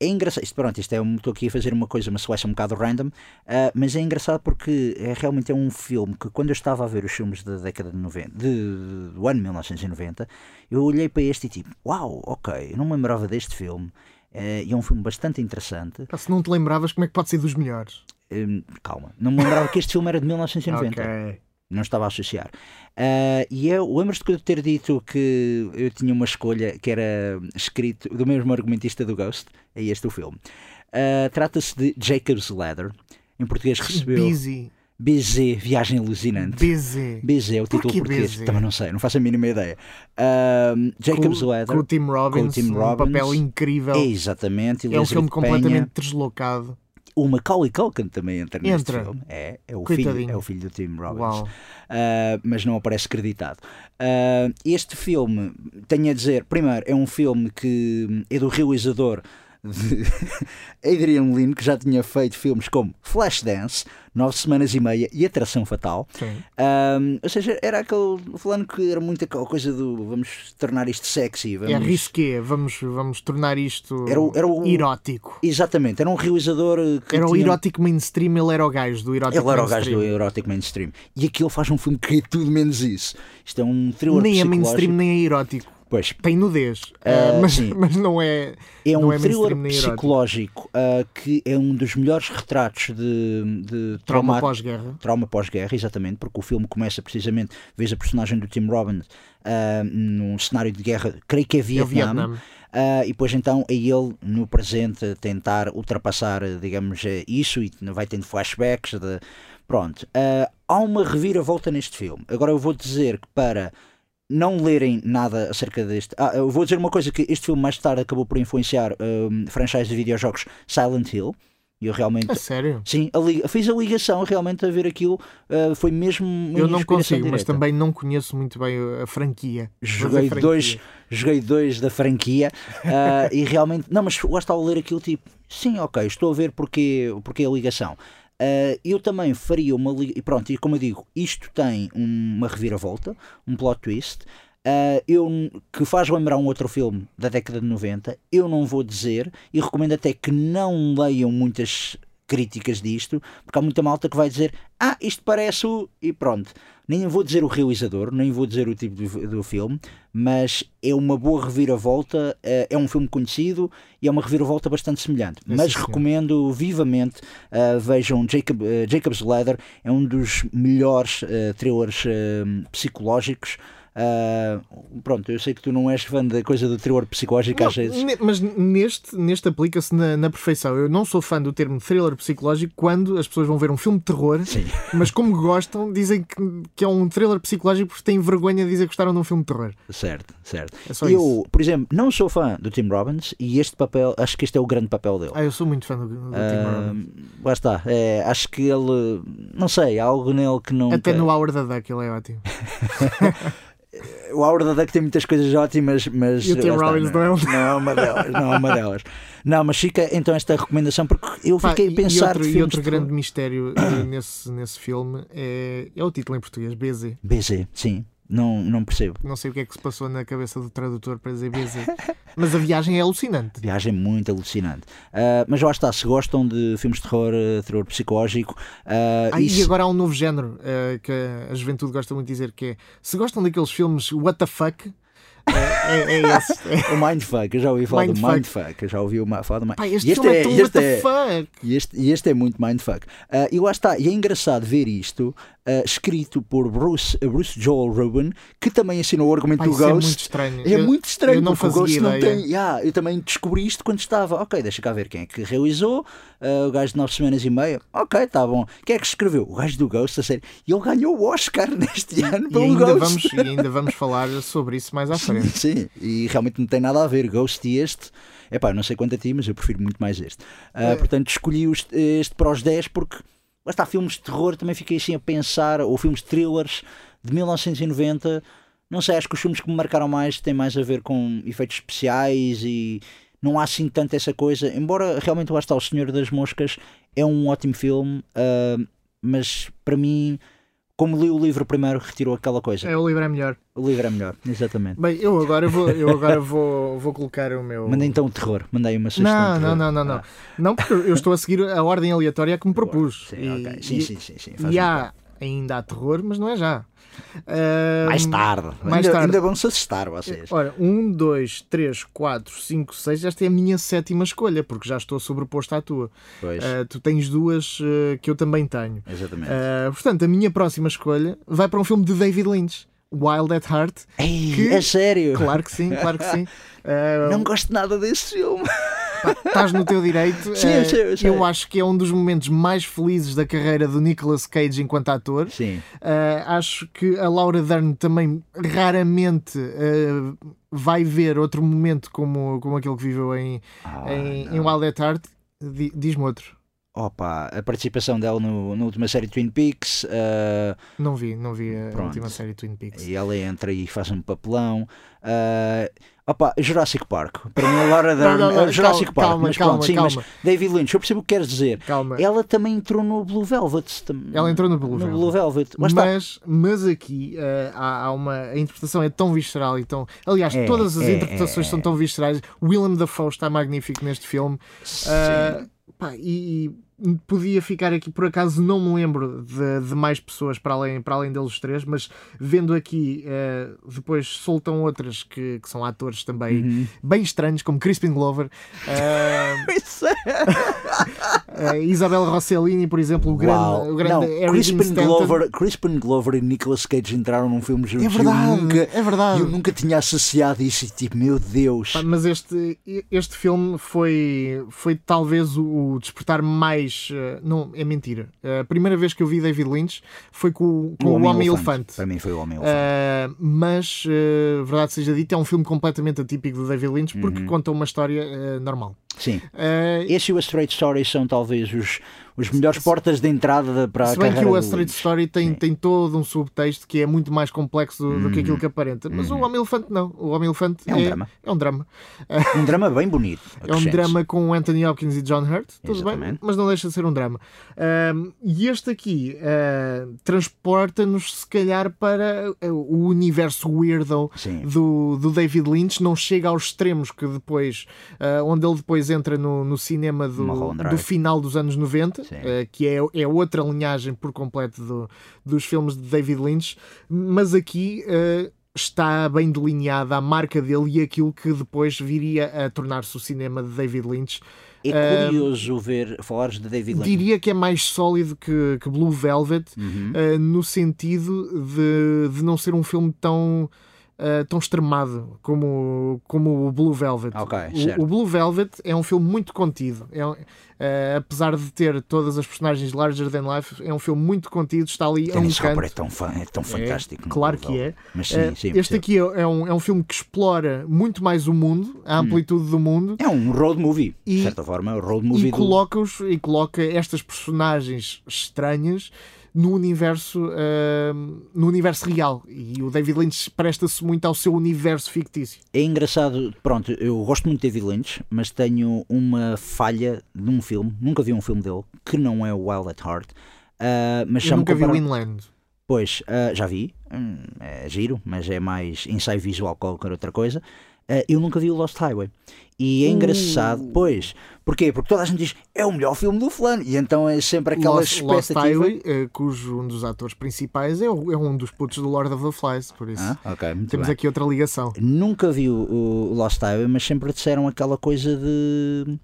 é, é engraçado. Isto, pronto, isto é, estou aqui a fazer uma coisa, uma seleção um bocado random, uh, mas é engraçado porque é, realmente é um filme que quando eu estava a ver os filmes da década de 90, de, do ano 1990, eu olhei para este e tipo, uau, ok, eu não me lembrava deste filme e é um filme bastante interessante. se não te lembravas, como é que pode ser dos melhores? Uh, calma, não me lembrava que este filme era de 1990. okay. Não estava a associar. Uh, e eu lembro-te de eu ter dito que eu tinha uma escolha que era escrito do mesmo argumentista do Ghost. É este o filme. Uh, Trata-se de Jacob's Ladder. Em português recebeu. Busy. BZ, Viagem Alucinante. BZ. BZ é o título português. BZ? Também não sei, não faço a mínima ideia. Uh, Jacob's com, Ladder. Com o Tim Robbins, com o Tim Robbins. um papel incrível. Exatamente. É um filme completamente deslocado. O Macaulay Culkin também entra, entra. neste filme. É, é, o filho, é o filho do Tim Robbins. Uh, mas não aparece creditado. Uh, este filme, tenho a dizer, primeiro, é um filme que é do realizador de Adrian Lyne, que já tinha feito filmes como Flashdance, Nove Semanas e Meia e Atração Fatal. Um, ou seja, era aquele. Falando que era muito aquela coisa do vamos tornar isto sexy. Vamos... É risqué, vamos, vamos tornar isto era o, era o, erótico. Exatamente, era um realizador que. Era tinha... o erótico mainstream, ele era o gajo do erótico Ele era o gajo do erótico mainstream. E aquilo faz um filme que é tudo menos isso. Isto é um thriller Nem é mainstream, nem é erótico. Pois. Tem nudez, uh, mas, mas não é. É um é thriller psicológico uh, que é um dos melhores retratos de, de trauma pós-guerra. Trauma pós-guerra, exatamente, porque o filme começa precisamente, vês a personagem do Tim Robbins uh, num cenário de guerra, creio que é Vietnã. É Vietnã. Uh, e depois então é ele no presente tentar ultrapassar, digamos, isso e vai tendo flashbacks. De... Pronto, há uma reviravolta neste filme. Agora eu vou dizer que para não lerem nada acerca deste. Ah, eu vou dizer uma coisa: que este filme mais tarde acabou por influenciar um, franchise de videojogos Silent Hill. E eu realmente. A sério? Sim, a fiz a ligação realmente a ver aquilo. Uh, foi mesmo. Eu não consigo, direta. mas também não conheço muito bem a franquia. Joguei, franquia. Dois, joguei dois da franquia uh, e realmente. Não, mas lá está a ler aquilo tipo. Sim, ok, estou a ver porque, porque a ligação. Uh, eu também faria uma. E pronto, e como eu digo, isto tem uma reviravolta, um plot twist. Uh, eu, que faz lembrar um outro filme da década de 90, eu não vou dizer e recomendo até que não leiam muitas críticas disto, porque há muita malta que vai dizer ah, isto parece o... e pronto. Nem vou dizer o realizador, nem vou dizer o tipo do, do filme, mas é uma boa reviravolta, uh, é um filme conhecido e é uma reviravolta bastante semelhante. É, mas sim, recomendo vivamente, uh, vejam Jacob, uh, Jacob's Ladder, é um dos melhores thrillers psicológicos Uh, pronto, eu sei que tu não és fã da coisa do terror psicológico Não, às vezes. Mas neste, neste aplica-se na, na perfeição. Eu não sou fã do termo thriller psicológico quando as pessoas vão ver um filme de terror, Sim. mas como gostam, dizem que, que é um thriller psicológico porque têm vergonha de dizer que gostaram de um filme de terror. Certo, certo. É eu, isso. por exemplo, não sou fã do Tim Robbins e este papel, acho que este é o grande papel dele. Ah, eu sou muito fã do, do Tim Ah, Robbins. lá está, é, acho que ele, não sei, há algo nele que não. Até no Hour da Duck ele é ótimo. O Howard Duck tem muitas coisas ótimas, mas. E o Tim Robbins não é um- não é uma delas. Não é uma delas. Não, mas fica então esta recomendação porque eu Pá, fiquei a pensar e outro, e outro de grande mistério eh, nesse, nesse filme é, é o título em português, BZ. BZ, sim, não, não percebo. Não sei o que é que se passou na cabeça do tradutor para dizer BZ. Mas a viagem é alucinante. Viagem muito alucinante. Ah, mas lá está, se gostam de filmes de terror, eh, terror psicológico, ah, Ah, E agora há um novo género eh, que a juventude gosta muito de dizer que é se gostam daqueles filmes What the fuck, é, é esse. É, o Mindfuck, eu já ouvi falar Mindfuck. do Mindfuck, eu já ouvi uma, falar do Mindfuck. este, este é, é- tão este é-. E este, este é muito mindfuck. Ah, e lá está, e é engraçado ver isto ah, escrito por Bruce, Bruce Joel Rubin, que também assinou o argumento do é Ghost. muito estranho. É Eu- muito estranho, eu não porque o Ghost não ideia. tem. Yeah, eu também descobri isto quando estava. Ok, deixa cá ver quem é que realizou. ah, o gajo de 9 semanas e meia. Ok, tá bom. Quem é que escreveu? O gajo do Ghost, a sério. E ele ganhou o Oscar neste ano E pelo ainda, Ghost. vamos, e ainda vamos falar sobre isso mais à frente. Sim, e realmente não tem nada a ver. Ghost e este. Epá, eu não sei quanto a ti, mas eu prefiro muito mais este. É. Portanto, escolhi os- este para os 10 porque lá está, filmes de terror, também fiquei assim a pensar, ou filmes de thrillers de 1990. Não sei, acho que os filmes que me marcaram mais têm mais a ver com efeitos especiais e não há assim tanto essa coisa. Embora realmente lá está, O Senhor das Moscas é um ótimo filme, ah, mas para mim, como li o livro primeiro, retirou aquela coisa. É, o livro é melhor. O livro é melhor, exatamente. Bem, eu agora vou, eu agora vou, vou colocar o meu. Manda então o terror, mandei uma sugestão. Não, não, não, não, não. Ah, Não, porque eu estou a seguir a ordem aleatória que me propus. sim, E- ok. sim, e- sim, sim, sim, faz E há, ainda há terror, mas não é já. Ah, Mais tarde. mais ainda, tarde. ainda vão se assustar vocês. Ora, 1, 2, 3, 4, 5, 6. Esta é a minha sétima escolha, porque já estou sobreposto à tua. Ah, tu tens duas ah, que eu também tenho. exatamente. Ah, portanto, a minha próxima escolha vai para um filme de David Lynch, Wild at Heart. Ei, que- é sério? Claro que sim, claro que sim. Não gosto nada desse filme. Estás no teu direito. Sim, eu Ah, sei, eu acho que é um dos momentos mais felizes da carreira do Nicolas Cage enquanto ator. Sim, Uh, acho que a Laura Dern também raramente uh, vai ver outro momento como, como aquele que viveu em, Ah, em, não. em Wild at Heart. Di- Diz-me outro. Opa, a participação dela no, na última série Twin Peaks. ah, Não vi, não vi a Pronto. última série Twin Peaks. e ela entra e faz um papelão. ah, opa, Jurassic Park. Para mim, a Laura Dern. Não, não, não, Jurassic calma, Park. calma, mas calma, pronto, sim, calma. mas David Lynch, eu percebo o que queres dizer. Calma. Ela também entrou no Blue Velvet. Ela entrou no Blue no Velvet. Blue Velvet. Está. Mas, mas aqui uh, há, há uma. A interpretação é tão visceral e tão. Aliás, É, todas as é, interpretações é. são tão viscerais. Willem Dafoe está magnífico neste filme. Uh, pá, e, e podia ficar aqui, por acaso não me lembro de, de mais pessoas para além, para além deles três, mas vendo aqui, uh, depois soltam outras que, que são atores também Uhum. bem estranhos, como Crispin Glover, uh, é- uh, Isabel Rossellini, por exemplo, o grande, Uau. o grande não, Crispin. Glover, Crispin Glover e Nicolas Cage entraram num filme juntos. É verdade, eu nunca, é verdade. eu nunca tinha associado isso e tipo, meu Deus. Mas este, este filme foi, foi talvez o, o despertar mais. eh, Não, é mentira. A primeira vez que eu vi David Lynch foi com, com o Homem Elefante. Para mim foi o Homem Elefante. Uh, mas, uh, verdade seja dita, é um filme completamente atípico do David Lynch porque Uhum. conta uma história normal. Sim. Uh, Esse e o A Straight Story são talvez os, os melhores portas de entrada para a Se bem que o A Lynch. Story tem, tem todo um subtexto que é muito mais complexo do, do que aquilo que aparenta. Mas o Homem Elefante não. O Homem Elefante É um drama. É um drama. Um drama bem bonito. É um drama com Anthony Hopkins e John Hurt, tudo bem, Exatamente. mas não deixa de ser um drama. Ahm, e este aqui ah, transporta-nos, se calhar, para ah, o universo weirdo Sim. do, do David Lynch. Não chega aos extremos que depois, ah, onde ele depois entra no, no cinema do, do final dos anos 90, Ah, que é, é outra linhagem por completo do- dos filmes de David Lynch. Mas aqui. ah, está bem delineada a marca dele e aquilo que depois viria a tornar-se o cinema de David Lynch. É curioso ver falares de David Lynch. Diria que é mais sólido que, que Blue Velvet, Uhum. eh, no sentido de, de não ser um filme tão, eh, tão extremado como, como o Blue Velvet. Ok, O- o, Blue Velvet é um filme muito contido. É eh, apesar de ter todas as personagens larger than life, é um filme muito contido, está ali a um canto. É tão, fa- é tão fantástico. no claro que é. Mas sim, Eh, sim, este aqui é, é um, é um filme que explora muito mais o mundo, a amplitude do mundo, É um road movie, E- de certa forma, é um road movie e do- coloca-os e coloca estas personagens estranhas no universo ah, no universo real e o David Lynch presta-se muito ao seu universo fictício É engraçado, pronto, eu gosto muito de David Lynch, mas tenho uma falha de um filme, nunca vi um filme dele, que não é o Wild at Heart. ah, mas eu nunca vi o Inland Pois, ah, já vi, hum, é giro, mas é mais ensaio visual que qualquer outra coisa. Ah, eu nunca vi o Lost Highway. E é engraçado, pois, porquê? Porque toda a gente diz é o melhor filme do fulano, e então é sempre aquela Lost, Lost expectativa. Highway ah, cujo um dos atores principais é, o- é um dos putos do Lord of the Flies por isso Ah, ok, muito temos bem. aqui outra ligação Nunca vi o, o Lost Highway, mas sempre disseram aquela coisa de.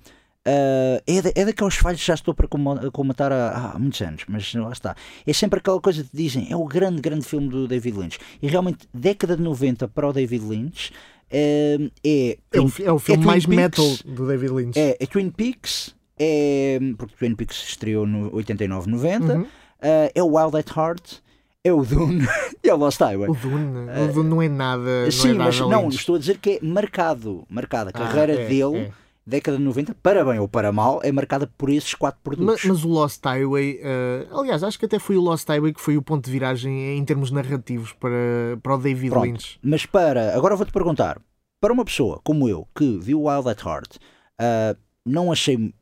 ah, é, da- é daqueles falhos que já estou para comatar há, há muitos anos, mas lá está. É sempre aquela coisa que dizem é o grande, grande filme do David Lynch. E realmente, década de 90 para o David Lynch ah, é. é o, é o filme Twin mais Peaks, metal do David Lynch É, é Twin Peaks, é, porque Twin Peaks estreou no 89, 90, Uhum. ah, é o Wild at Heart, é o Dune e é o Lost Highway. o Dune o Dune não é nada não Sim, é mas nada não, Lynch. estou a dizer que é marcado. Marcada. A Ah, carreira é, dele, é. Década de 90, para bem ou para mal, é marcada por esses quatro produtos. Mas, o Lost Highway, eh, aliás, acho que até foi o Lost Highway que foi o ponto de viragem em termos narrativos para, para o David Pronto. Lynch. Mas para, agora vou-te perguntar, para uma pessoa como eu, que viu Wild at Heart, ah, não achei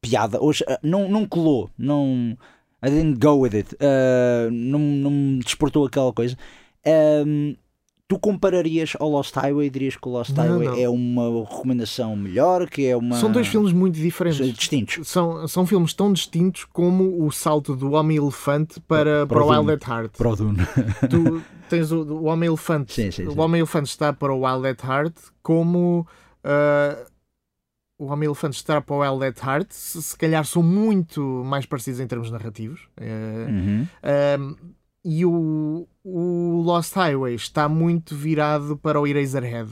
piada, ou, ah, não, não colou, não. I didn't go with it, ah, não, não me despertou aquela coisa. Ahm, tu compararias ao Lost Highway e dirias que o Lost Não, Highway não. é uma recomendação melhor, que é uma. São dois filmes muito diferentes. distintos. São, são filmes tão distintos como o salto do Homem-Elefante para, Para para, o Wild at Heart. Para o Dune. Tu tens o, o Homem-Elefante. Sim, sim, sim. O Homem-Elefante está para o Wild at Heart como. ah, o Homem-Elefante está para o Wild at Heart. Se, se calhar são muito mais parecidos em termos narrativos. Eh, Uhum. Um, e o, o Lost Highway está muito virado para o Eraserhead.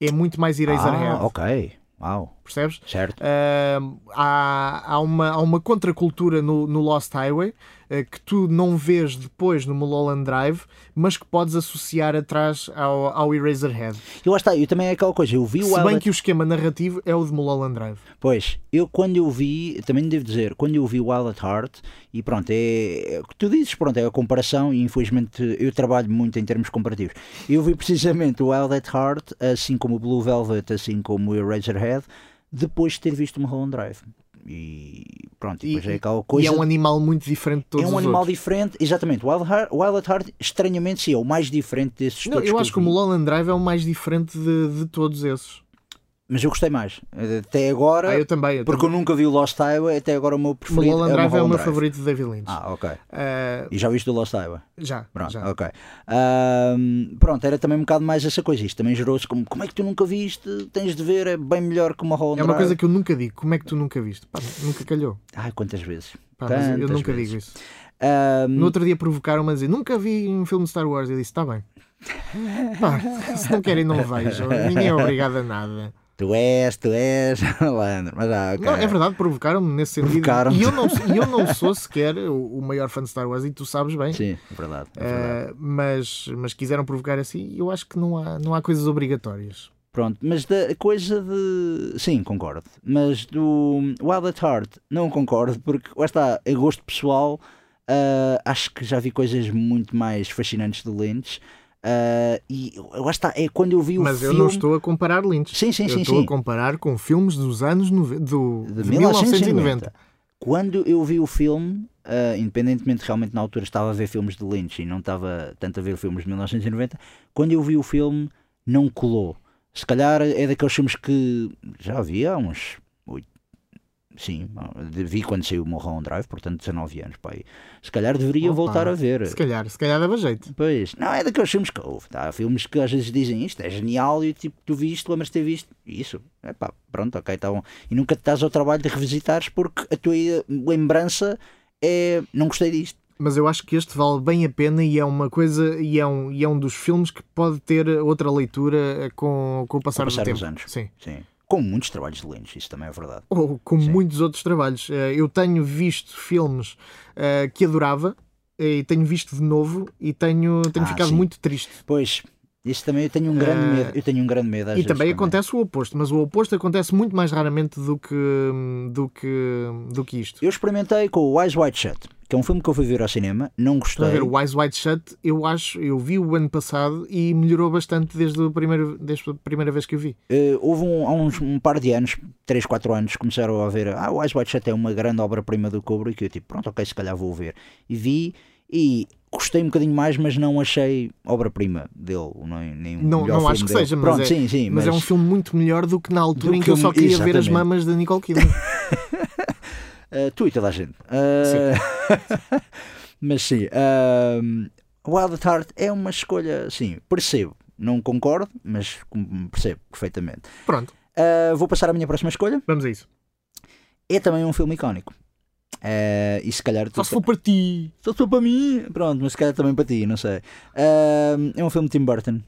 É muito mais Eraserhead, Ah, ok. Uau, percebes? certo. Um, há, há, uma, há uma contracultura no, no Lost Highway que tu não vês depois no Mulholland Drive, mas que podes associar atrás ao, ao Eraserhead. E lá está, eu também é aquela coisa, eu vi o Se bem que o esquema narrativo é o de Mulholland Drive. Pois, eu quando eu vi, também devo dizer, quando eu vi o Wild at Heart, e pronto, é, é o que tu dizes, pronto, é a comparação, e infelizmente eu trabalho muito em termos comparativos. Eu vi precisamente o Wild at Heart, assim como o Blue Velvet, assim como o Eraserhead, depois de ter visto o Mulholland Drive. E pronto, e depois é aquela coisa... e é um animal muito diferente de todos é um animal outros. diferente, exatamente. O Wild, Heart, o Wild at Heart, estranhamente, sim, é o mais diferente desses Não, todos eu que acho que o vi. Mulholland Drive é o mais diferente de, de todos esses. Mas eu gostei mais. Até agora, Ah, eu também. Eu porque eu nunca vi o Lost Highway, até agora o meu preferido Mulholland é o Drive é o Mulholland meu Drive. favorito de David Lynch. Ah, ok. Ah, E já viste o Lost Highway? já, Pronto, já. ok. Ahm, pronto, era também um bocado mais essa coisa. Isto também gerou-se como, como é que tu nunca viste? Tens de ver, é bem melhor que uma Holland É uma coisa que eu nunca digo. Como é que tu nunca viste? Pá, nunca calhou. Ai, quantas vezes? Pá, eu nunca vezes. digo isso. Ahm, No outro dia provocaram-me a dizer: Nunca vi um filme de Star Wars. Eu disse: Está bem. Pá, se não querem, não vejam. Ninguém é obrigado a nada. Tu és, tu és, Leandro. Mas ah, ok. Não, é verdade, provocaram-me nesse sentido. Provocaram-te. E eu não, eu não sou sequer o, o maior fã de Star Wars, e tu sabes bem. Sim, é verdade. É verdade. Ah, mas, mas quiseram provocar assim, e eu acho que não há, não há coisas obrigatórias. Pronto, mas da coisa de. Sim, concordo. Mas do Wild at Heart, não concordo, porque lá está, a gosto pessoal, ah, acho que já vi coisas muito mais fascinantes de Lynch. Ah, e lá está, é quando eu vi o Mas eu filme. não estou a comparar Lynch. Sim, sim, eu sim, estou sim. a comparar com filmes dos anos nove- do, de de 1990. 1990. Quando eu vi o filme, ah, independentemente realmente na altura estava a ver filmes de Lynch e não estava tanto a ver filmes de 1990, quando eu vi o filme não colou. Se calhar é daqueles filmes que já vi há uns sim, vi quando saiu o Mulholland Drive, portanto 19 anos, pai. Se calhar deveria Opa, voltar a ver. Se calhar, se calhar dava jeito. Pois, não é daqueles filmes que houve, tá? Há filmes que às vezes dizem isto é genial e tipo, tu viste, lembras ter visto isso, é pá, pronto, ok, tá bom. E nunca te dás ao trabalho de revisitares porque a tua lembrança é não gostei disto. Mas eu acho que este vale bem a pena e é uma coisa e é um, e é um dos filmes que pode ter outra leitura eh, com, com o passar, Com o passar do dos tempo. anos. Sim. Sim. Com muitos trabalhos de Lynch, isso também é verdade. Ou com Sim. muitos outros trabalhos. Eh, Eu tenho visto filmes eh, que adorava e tenho visto de novo e tenho, tenho Ah, ficado sim. muito triste. Pois, isso também eu tenho um grande Eh, medo. Eu tenho um grande medo E vezes também acontece o oposto, mas o oposto acontece muito mais raramente do que, do que, do que isto. Eu experimentei com o Eyes Wide Shut, que é um filme que eu fui ver ao cinema, não gostei. ver o Eyes Wide Shut, eu acho, eu vi o ano passado e melhorou bastante desde a primeira, desde a primeira vez que eu vi. Eh, houve um, há uns, um par de anos, 3, 4 anos, começaram a ver ah, o Eyes Wide Shut é uma grande obra-prima do Kubrick e eu tipo, pronto, ok, se calhar vou ver. E vi e gostei um bocadinho mais, mas não achei obra-prima dele, nem, nem o Não, não acho que dele. seja, mas, Pronto, é, sim, sim, mas, é um filme muito melhor do que na altura em que que eu só queria ver as exatamente. mamas da Nicole Kidman. Uh, tu e toda a gente. Uh, mas sim, um, Wild at Heart é uma escolha, sim, percebo. Não concordo, mas percebo perfeitamente. Pronto, Uh, vou passar à minha próxima escolha. vamos a isso. É também um filme icónico. Uh, e se calhar Só se for para ti. Só sou para mim, pronto, mas se calhar também para ti, não sei. Uh, é um filme de Tim Burton.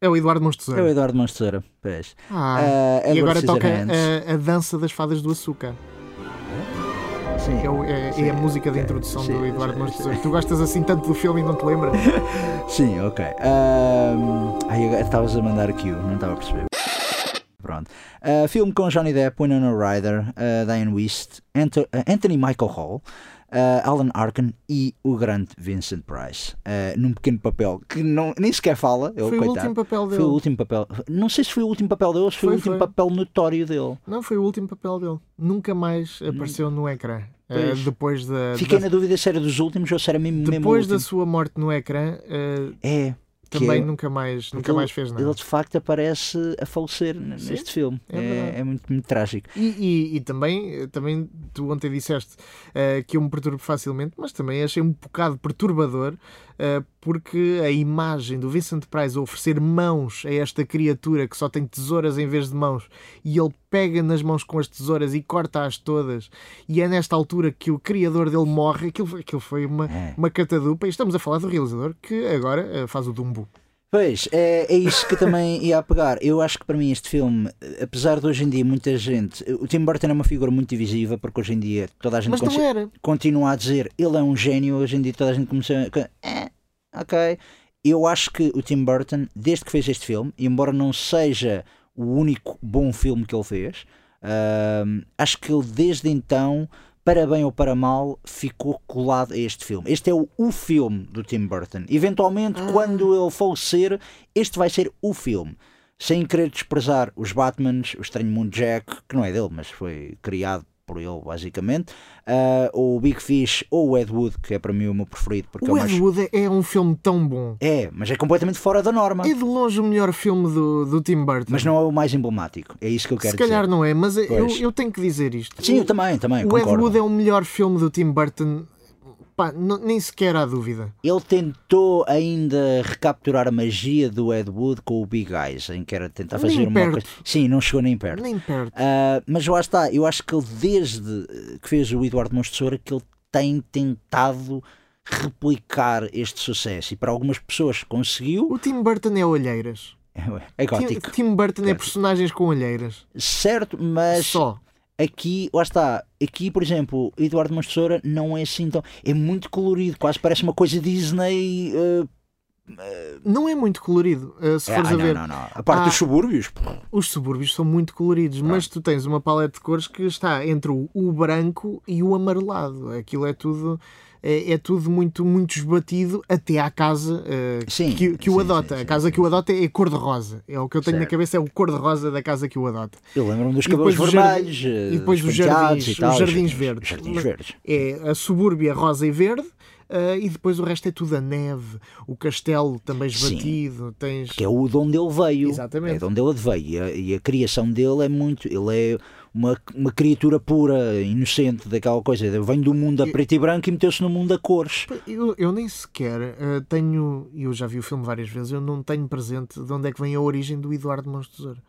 É o Eduardo Mons É o. Eduardo. Pois. Ah, Uh, e agora toca a, a dança das fadas do açúcar. Sim. É, é- é Sim, a música de introdução Sim, do Eduardo. Tesoura. Tu gostas assim tanto do filme e não te lembras? Sim, ok. Ai, agora estavas a mandar aqui, não estava a perceber. Pronto. Ah, filme com Johnny Depp, Winona Ryder, ah, Diane West, ah, Anthony Michael Hall, ah, Alan Arkin e o grande Vincent Price. ah, num pequeno papel que não, nem sequer fala. Ele, Foi o coitado. último papel Foi dele. o último papel. Não sei se foi o último papel dele ou se foi, Foi, o último foi. papel notório dele. Não, foi o último papel dele. Nunca mais apareceu no ecrã. Pois. depois da, Fiquei da- na dúvida se era dos últimos ou se era mesmo, mesmo o depois da último. sua morte no ecrã, eh, É. também é- nunca mais, nunca ele- mais fez nada. Ele de facto aparece a falecer Sim, neste filme. é É, é muito, muito trágico. E, e- e também, também tu ontem disseste eh, que eu me perturbo facilmente, mas também achei um bocado perturbador porque a imagem do Vincent Price a oferecer mãos a esta criatura que só tem tesouras em vez de mãos e ele pega nas mãos com as tesouras e corta-as todas e é nesta altura que o criador dele morre, aquilo, aquilo foi uma, É. uma catadupa e estamos a falar do realizador que agora eh, faz o Dumbo. Pois, é, é isso que também ia a pegar. Eu acho que para mim este filme, apesar de hoje em dia muita gente. O Tim Burton é uma figura muito divisiva, porque hoje em dia toda a gente continua a dizer ele é um gênio. Hoje em dia toda a gente começou a. É, ok. Eu acho que o Tim Burton, desde que fez este filme, embora não seja o único bom filme que ele fez, ahm, acho que ele desde então, para bem ou para mal, ficou colado a este filme. Este é o, o filme do Tim Burton. Eventualmente, quando ele falecer, este vai ser o filme. Sem querer desprezar os Batmans, o Estranho Mundo Jack, que não é dele, mas foi criado por ele, basicamente, ou o Big Fish, ou o Ed Wood, que é para mim o meu preferido, porque é O mais. Ed Wood é um filme tão bom. É, mas é completamente fora da norma. É de longe o melhor filme do, do Tim Burton. Mas não é o mais emblemático. É isso que eu quero Se calhar dizer. não é, mas eu, eu tenho que dizer isto. Sim, eu também, também. o Ed concordo. Wood é o melhor filme do Tim Burton. Pá, n- nem sequer há dúvida. Ele tentou ainda recapturar a magia do Ed Wood com o Big Eyes, em que era tentar Nem fazer uma perto. coisa. Sim, não chegou nem perto. Nem perto. Ah, mas lá está, eu acho que ele desde que fez o Eduardo Mons Tesoura que ele tem tentado replicar este sucesso e para algumas pessoas conseguiu. O Tim Burton é olheiras. É Tim, gótico. Tim Burton é personagens com olheiras. Certo, mas Só. Aqui, lá está, aqui por exemplo, Eduardo Tesoura não é assim tão. É muito colorido, quase parece uma coisa Disney. eh, Não é muito colorido, uh, se Ah, fores a não, ver. não, não. A parte Ah. dos subúrbios, Os subúrbios são muito coloridos, mas tu tens uma paleta de cores que está entre o, o branco e o amarelado. Aquilo é tudo. É, é tudo muito, muito esbatido até à casa uh, Sim, que, que o sim, adota. sim, a casa que o adota é cor-de-rosa. É o que eu tenho na Certo. cabeça, é o cor-de-rosa da casa que o adota. eu lembro-me dos E cabelos depois os vermelhos. e depois dos os penteados jardins- e tal, os jardins verdes. Jardins Mas- verdes. É a subúrbia rosa e verde. uh, e depois o resto é tudo a neve, o castelo também Sim. esbatido, tens que é o de onde ele veio. Exatamente. É de onde ele veio. E a, e a criação dele é muito. Ele é uma, uma criatura pura, inocente daquela coisa. Vem do mundo a preto e branco e meteu-se no mundo a cores. Eu, eu nem sequer eh, tenho, e eu já vi o filme várias vezes, eu não tenho presente de onde é que vem a origem do Eduardo Mãos de Tesoura.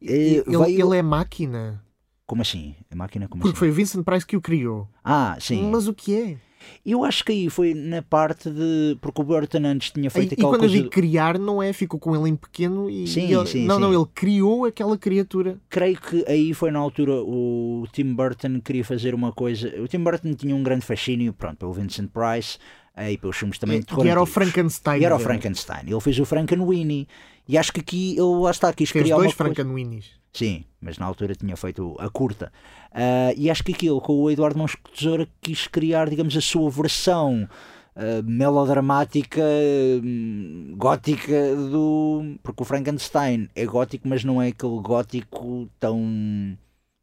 Eh, Ele, veio- ele é máquina, Como assim? A máquina como porque assim? foi o Vincent Price que o criou. Ah, sim. Mas o que é? Eu acho que aí foi na parte de. Porque o Burton antes tinha E, feito e aquela quando eu coisa. digo criar, não é ficou com ele em pequeno e. Sim, e ele- sim, não, não, sim. ele criou aquela criatura. Creio que aí foi na altura o Tim Burton queria fazer uma coisa. O Tim Burton tinha um grande fascínio, pronto, pelo Vincent Price, aí pelos filmes também de E era o. Frankenstein. E era o. Frankenstein. Ele fez o Frankenweenie. E acho que aqui ele lá está, quis Fez criar dois. Frankenweenies. Sim, mas na altura tinha feito a curta. Ah, e acho que aquilo com o Eduardo Mãos Tesoura quis criar, digamos, a sua versão ah, melodramática, hum, gótica do. Porque o Frankenstein é gótico, mas não é aquele gótico tão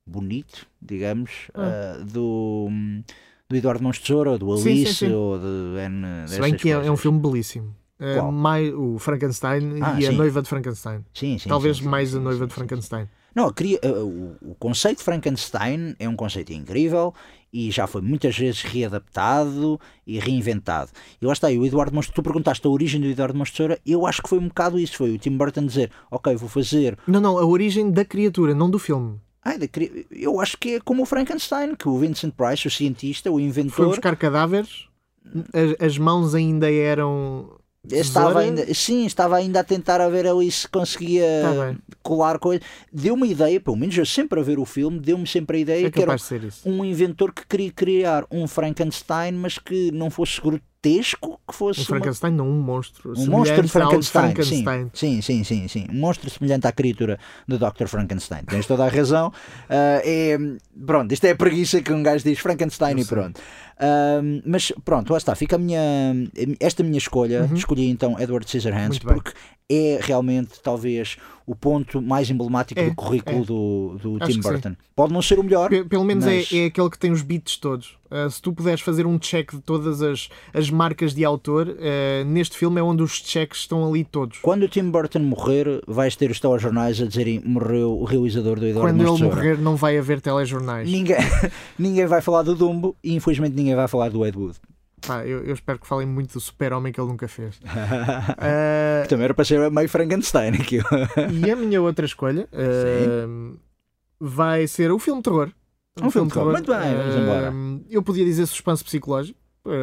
bonito, digamos, ah, do. Do Eduardo de Tesoura, ou do Sim, sim, Alice, sim. ou de N. Se bem que é, é um filme belíssimo. Eh, mais, o Frankenstein Ah, e a sim. noiva de Frankenstein. Sim, sim, Talvez sim, sim, mais a noiva de Frankenstein. Não, queria, uh, o, o conceito de Frankenstein é um conceito incrível e já foi muitas vezes readaptado e reinventado. E lá está, e o Eduardo Mons, tu perguntaste a origem do Eduardo Mons Tesoura, eu acho que foi um bocado isso, foi o Tim Burton dizer, ok, vou fazer... Não, não, a origem da criatura, não do filme. Ai, da cri- eu acho que é como o Frankenstein, que o Vincent Price, o cientista, o Foi inventor, buscar cadáveres, as, as mãos ainda eram. Estava ainda, sim, estava ainda a tentar a ver ali se conseguia Tá colar coisas. Deu-me a ideia, pelo menos eu sempre a ver o filme, deu-me sempre a ideia É que era um inventor que queria criar um Frankenstein, mas que não fosse grotesco, que fosse Um uma- Frankenstein, não, um monstro. um monstro de ao Frankenstein. Sim, sim, sim, sim. Um monstro semelhante à criatura do Dr. Frankenstein. Tens toda a razão. Ah, é, pronto, isto é a preguiça que um gajo diz Frankenstein e pronto. Ah, mas pronto, lá está. Fica a minha, esta minha escolha. Escolhi então Edward Scissorhands Uhum. Porque é realmente talvez o ponto mais emblemático É, do currículo é. do, do Acho Tim. Burton. Pode não ser o melhor. Pe- Pelo menos mas- é, é aquele que tem os beats todos. Uh, se tu puderes fazer um check de todas as, as marcas de autor, uh, neste filme é onde os checks estão ali todos. Quando o Tim Burton morrer, vais ter os telejornais a dizerem morreu o realizador do Eduardo Quando ele morrer, não vai haver telejornais. Ninguém, ninguém vai falar do Dumbo e infelizmente ninguém vai falar do Ed Wood. Pá, eu, eu espero que falem muito do super-homem que ele nunca fez. Uh, Também era para ser meio Frankenstein aquilo. e a minha outra escolha uh, vai ser o filme de terror. Um filme de terror. Muito bem, vamos Uh, embora. Eu podia dizer suspense psicológico,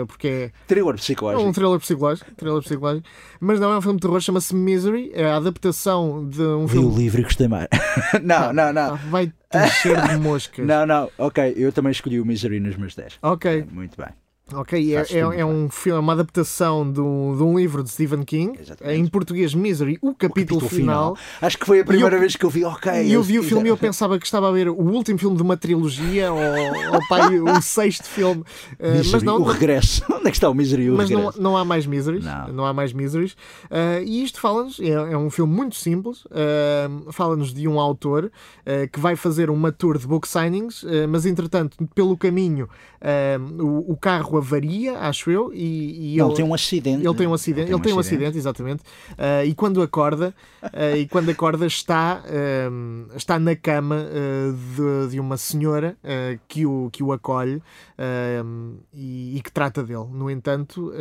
porque é Thriller psicológico. um thriller psicológico, thriller psicológico, mas não é um filme de terror, chama-se Misery, é a adaptação de um Vi o filme. livro e gostei mais. não, não, não. Vai te encher de moscas. Não, não, ok, eu também escolhi o Misery nos meus 10. Ok, Muito bem. Ok, é, é, é um filme, uma adaptação de um, de um livro de Stephen King, Exatamente. em português Misery, o capítulo, final. Acho que foi a primeira eu- vez que eu vi, ok. E eu vi o filme e eu pensava que estava a ver o último filme de uma trilogia ou, ou pai, o sexto filme. Uh, Misery, mas não, o regresso. Onde é que está o Misery o mas não, não há mais miseries. Não. Não, há mais miseries. Uh, e isto fala-nos, é, é um filme muito simples, uh, fala-nos de um autor uh, que vai fazer uma tour de book signings, mas entretanto, pelo caminho, o, o carro avaria, acho eu, e, e Não, ele, tem um acidente. ele tem um acidente, ele tem um acidente, exatamente. Uh, e quando acorda, uh, e quando acorda está, um, está na cama uh, de, de uma senhora que, o, que o acolhe e, e que trata dele. No entanto,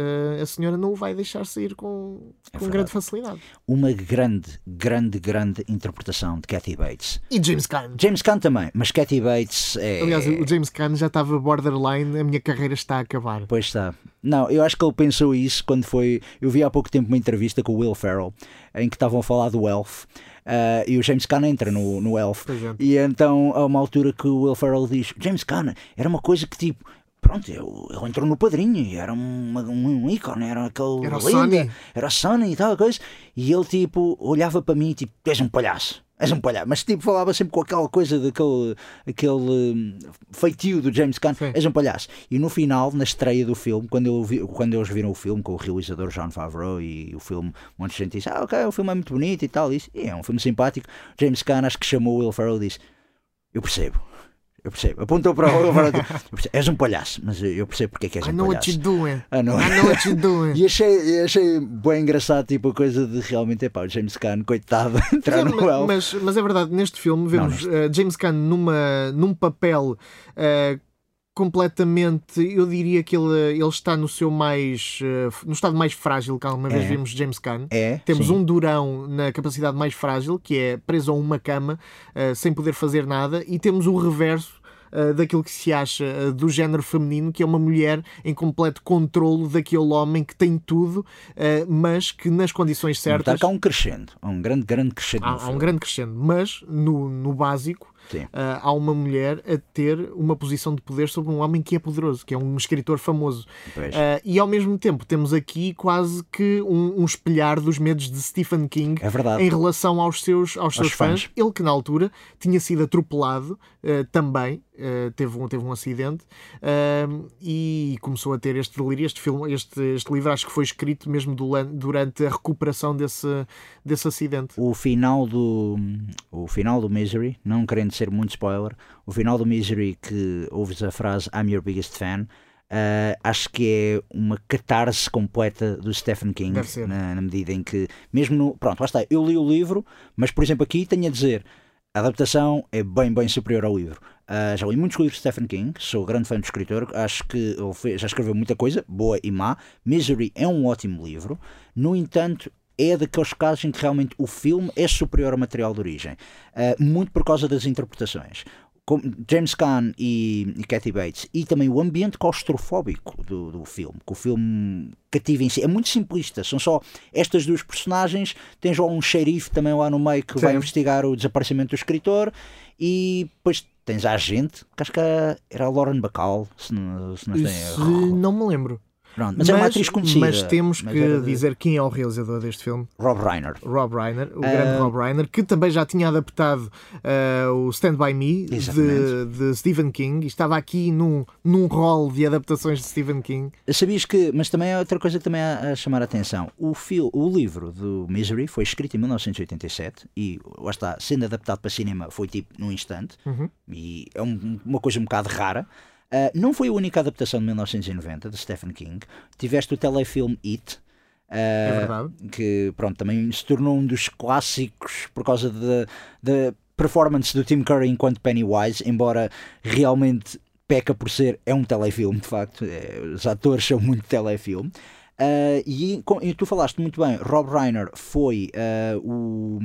a senhora não o vai deixar sair com, com verdade. grande facilidade. Uma grande, grande, grande interpretação de Kathy Bates. E James Caan. James Caan também, mas Kathy Bates é. Aliás, o James Caan já estava borderline, a minha carreira está a acabar. Pois está. Não, eu acho que ele pensou isso quando foi. Eu vi há pouco tempo uma entrevista com o Will Ferrell em que estavam a falar do Elf. ah, e o James Caan entra no, no Elf. É. E então, a uma altura que o Will Ferrell diz: James Caan, era uma coisa que tipo. pronto, ele entrou no padrinho e era uma- um, um ícone, era aquele. Era o Sonny. Era o Sonny e tal coisa. E ele, tipo, olhava para mim, tipo, tu és um palhaço. És um palhaço, mas tipo falava sempre com aquela coisa daquele aquele hum, feitio do James Caan, Sim. és um palhaço. E no final, na estreia do filme, quando, eu vi- quando eles viram o filme com o realizador John Favreau e o filme, um monte de gente disse: Ah, ok, o filme é muito bonito e tal. E é um filme simpático. James Caan acho que chamou o Will Ferrell e disse: Eu percebo, eu percebo. Apontou para o e disse: "Eu percebo, És um palhaço, mas eu percebo porque é que és I um know what palhaço. you're doing. I know. I know what you're doing. E achei, achei bem engraçado, tipo, a coisa de realmente, é pá, o James Caan, coitado, entrar É, no ma- elfo. mas, mas é verdade, neste filme vemos neste. eh, James Caan numa, num papel eh, completamente, eu diria que ele, ele está no seu mais eh, no estado mais frágil que alguma vez É. vimos James Caan. É, Temos sim. um durão na capacidade mais frágil, que é preso a uma cama, eh, sem poder fazer nada, e temos o reverso eh, daquilo que se acha do género feminino, que é uma mulher em completo controlo daquele homem que tem tudo, mas que nas condições Está certas. cá um crescendo, há um grande, grande crescendo. Há, há um grande crescendo, mas no, no básico Ah, há uma mulher a ter uma posição de poder sobre um homem que é poderoso, que é um escritor famoso. Ah, e ao mesmo tempo temos aqui quase que um, um espelhar dos medos de Stephen King É verdade. em relação aos seus, aos seus fãs. fãs. Ele que na altura tinha sido atropelado ah, também, ah, teve, um, teve um acidente ah, e começou a ter este delírio. Este, filme, este, este livro acho que foi escrito mesmo dulan- durante a recuperação desse, desse acidente. O final do o final do Misery, não querendo ser muito spoiler, o final do Misery que ouves a frase I'm your biggest fan, ah, acho que é uma catarse completa do Stephen King, na, na medida em que, mesmo no. Pronto, lá está, eu li o livro, mas por exemplo aqui tenho a dizer. A adaptação é bem, bem superior ao livro. Ah, já li muitos livros de Stephen King, sou grande fã do escritor, acho que já escreveu muita coisa, boa e má. Misery é um ótimo livro, no entanto, é daqueles casos em que realmente o filme é superior ao material de origem, Ah, muito por causa das interpretações. Com James Caan e, e Kathy Bates e também o ambiente claustrofóbico do, do filme, que o filme cativa em si. É muito simplista, são só estas duas personagens. Tens lá um xerife também lá no meio que vai Sim. investigar o desaparecimento do escritor e depois tens a agente, que acho que era a Lauren Bacall, se não, se não Se não me lembro. Pronto, mas, é uma atriz conhecida. mas temos mas que de dizer quem é o realizador deste filme. Rob Reiner. Rob Reiner, o Ah. grande Rob Reiner, que também já tinha adaptado ah, o Stand By Me de, de Stephen King e estava aqui num, num rol de adaptações de Stephen King. Sabias que, mas também é outra coisa que também há a chamar a atenção. O, fil, o livro do Misery foi escrito em 1987 e, lá está, sendo adaptado para cinema foi tipo num instante Uhum. e é um- uma coisa um bocado rara. Ah, não foi a única adaptação de 1990 de Stephen King. Tiveste o telefilme It. ah, É verdade. que pronto, também se tornou um dos clássicos por causa da performance do Tim Curry enquanto Pennywise, embora realmente peca por ser, é um telefilme de facto, é, os atores são muito telefilme. Ah, e, com- e tu falaste muito bem, Rob Reiner foi ah, o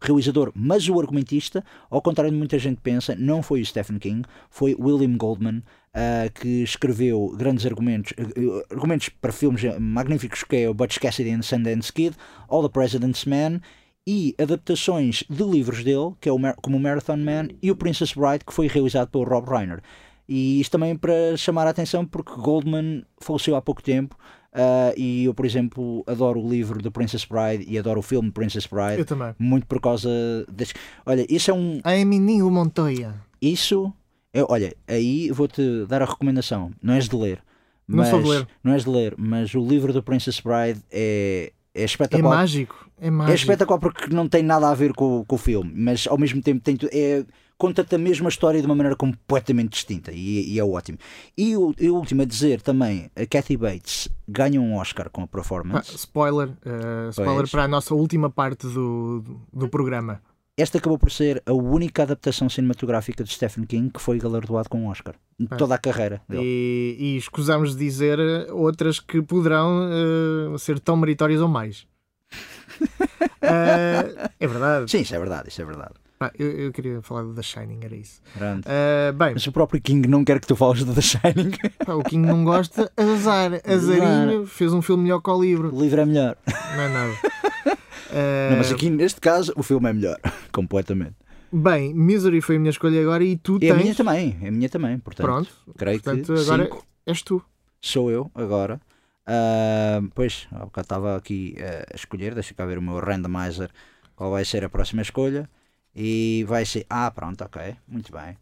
realizador, mas o argumentista, ao contrário de muita gente pensa, não foi o Stephen King, foi William Goldman, ah, que escreveu grandes argumentos, eh, argumentos para filmes magníficos que é o Butch Cassidy and Sundance Kid, All the President's Men e adaptações de livros dele, que é o, como o Marathon Man e o Princess Bride, que foi realizado pelo Rob Reiner. E isto também para chamar a atenção porque Goldman faleceu há pouco tempo ah, e eu, por exemplo, adoro o livro do Princess Bride e adoro o filme Princess Bride Eu também. muito por causa desse... Olha, isso é um... A Emininho Montoya. Isso... É, olha, aí vou-te dar a recomendação. Não és de ler. Não Mas, sou de ler. Não és de ler, mas o livro do Princess Bride é, é É espetacular. mágico. É É mágico. espetacular porque não tem nada a ver com, com o filme, mas ao mesmo tempo tem é, conta-te a mesma história de uma maneira completamente distinta e, e é ótimo. E o, e o último a dizer também, a Kathy Bates ganha um Oscar com a Ah, performance. spoiler, ah, spoiler Pois. para a nossa última parte do, do programa. Esta acabou por ser a única adaptação cinematográfica de Stephen King que foi galardoado com um Oscar. Toda a carreira dele. E, e escusamos de dizer eh, outras que poderão eh, ser tão meritórias ou mais. Ah, é verdade. Sim, isso é verdade, isso é verdade. Pá, eu, eu queria falar do The Shining, era isso. Ah, bem, Mas o próprio King não quer que tu fales de The Shining. pá, o King não gosta, azar. Azarinho fez um filme melhor que o livro. O livro é melhor. Não é nada. Não, mas aqui neste caso o filme é melhor. Completamente. Bem, Misery foi a minha escolha agora e tu E a tens. minha também, a minha também. Portanto, Pronto. creio Portanto, que agora cinco. És tu. sou eu agora. Ah, pois, há bocado estava aqui ah, a escolher, deixa cá ver o meu randomizer, qual vai ser a próxima escolha. E vai ser. Ah, pronto, ok, muito bem.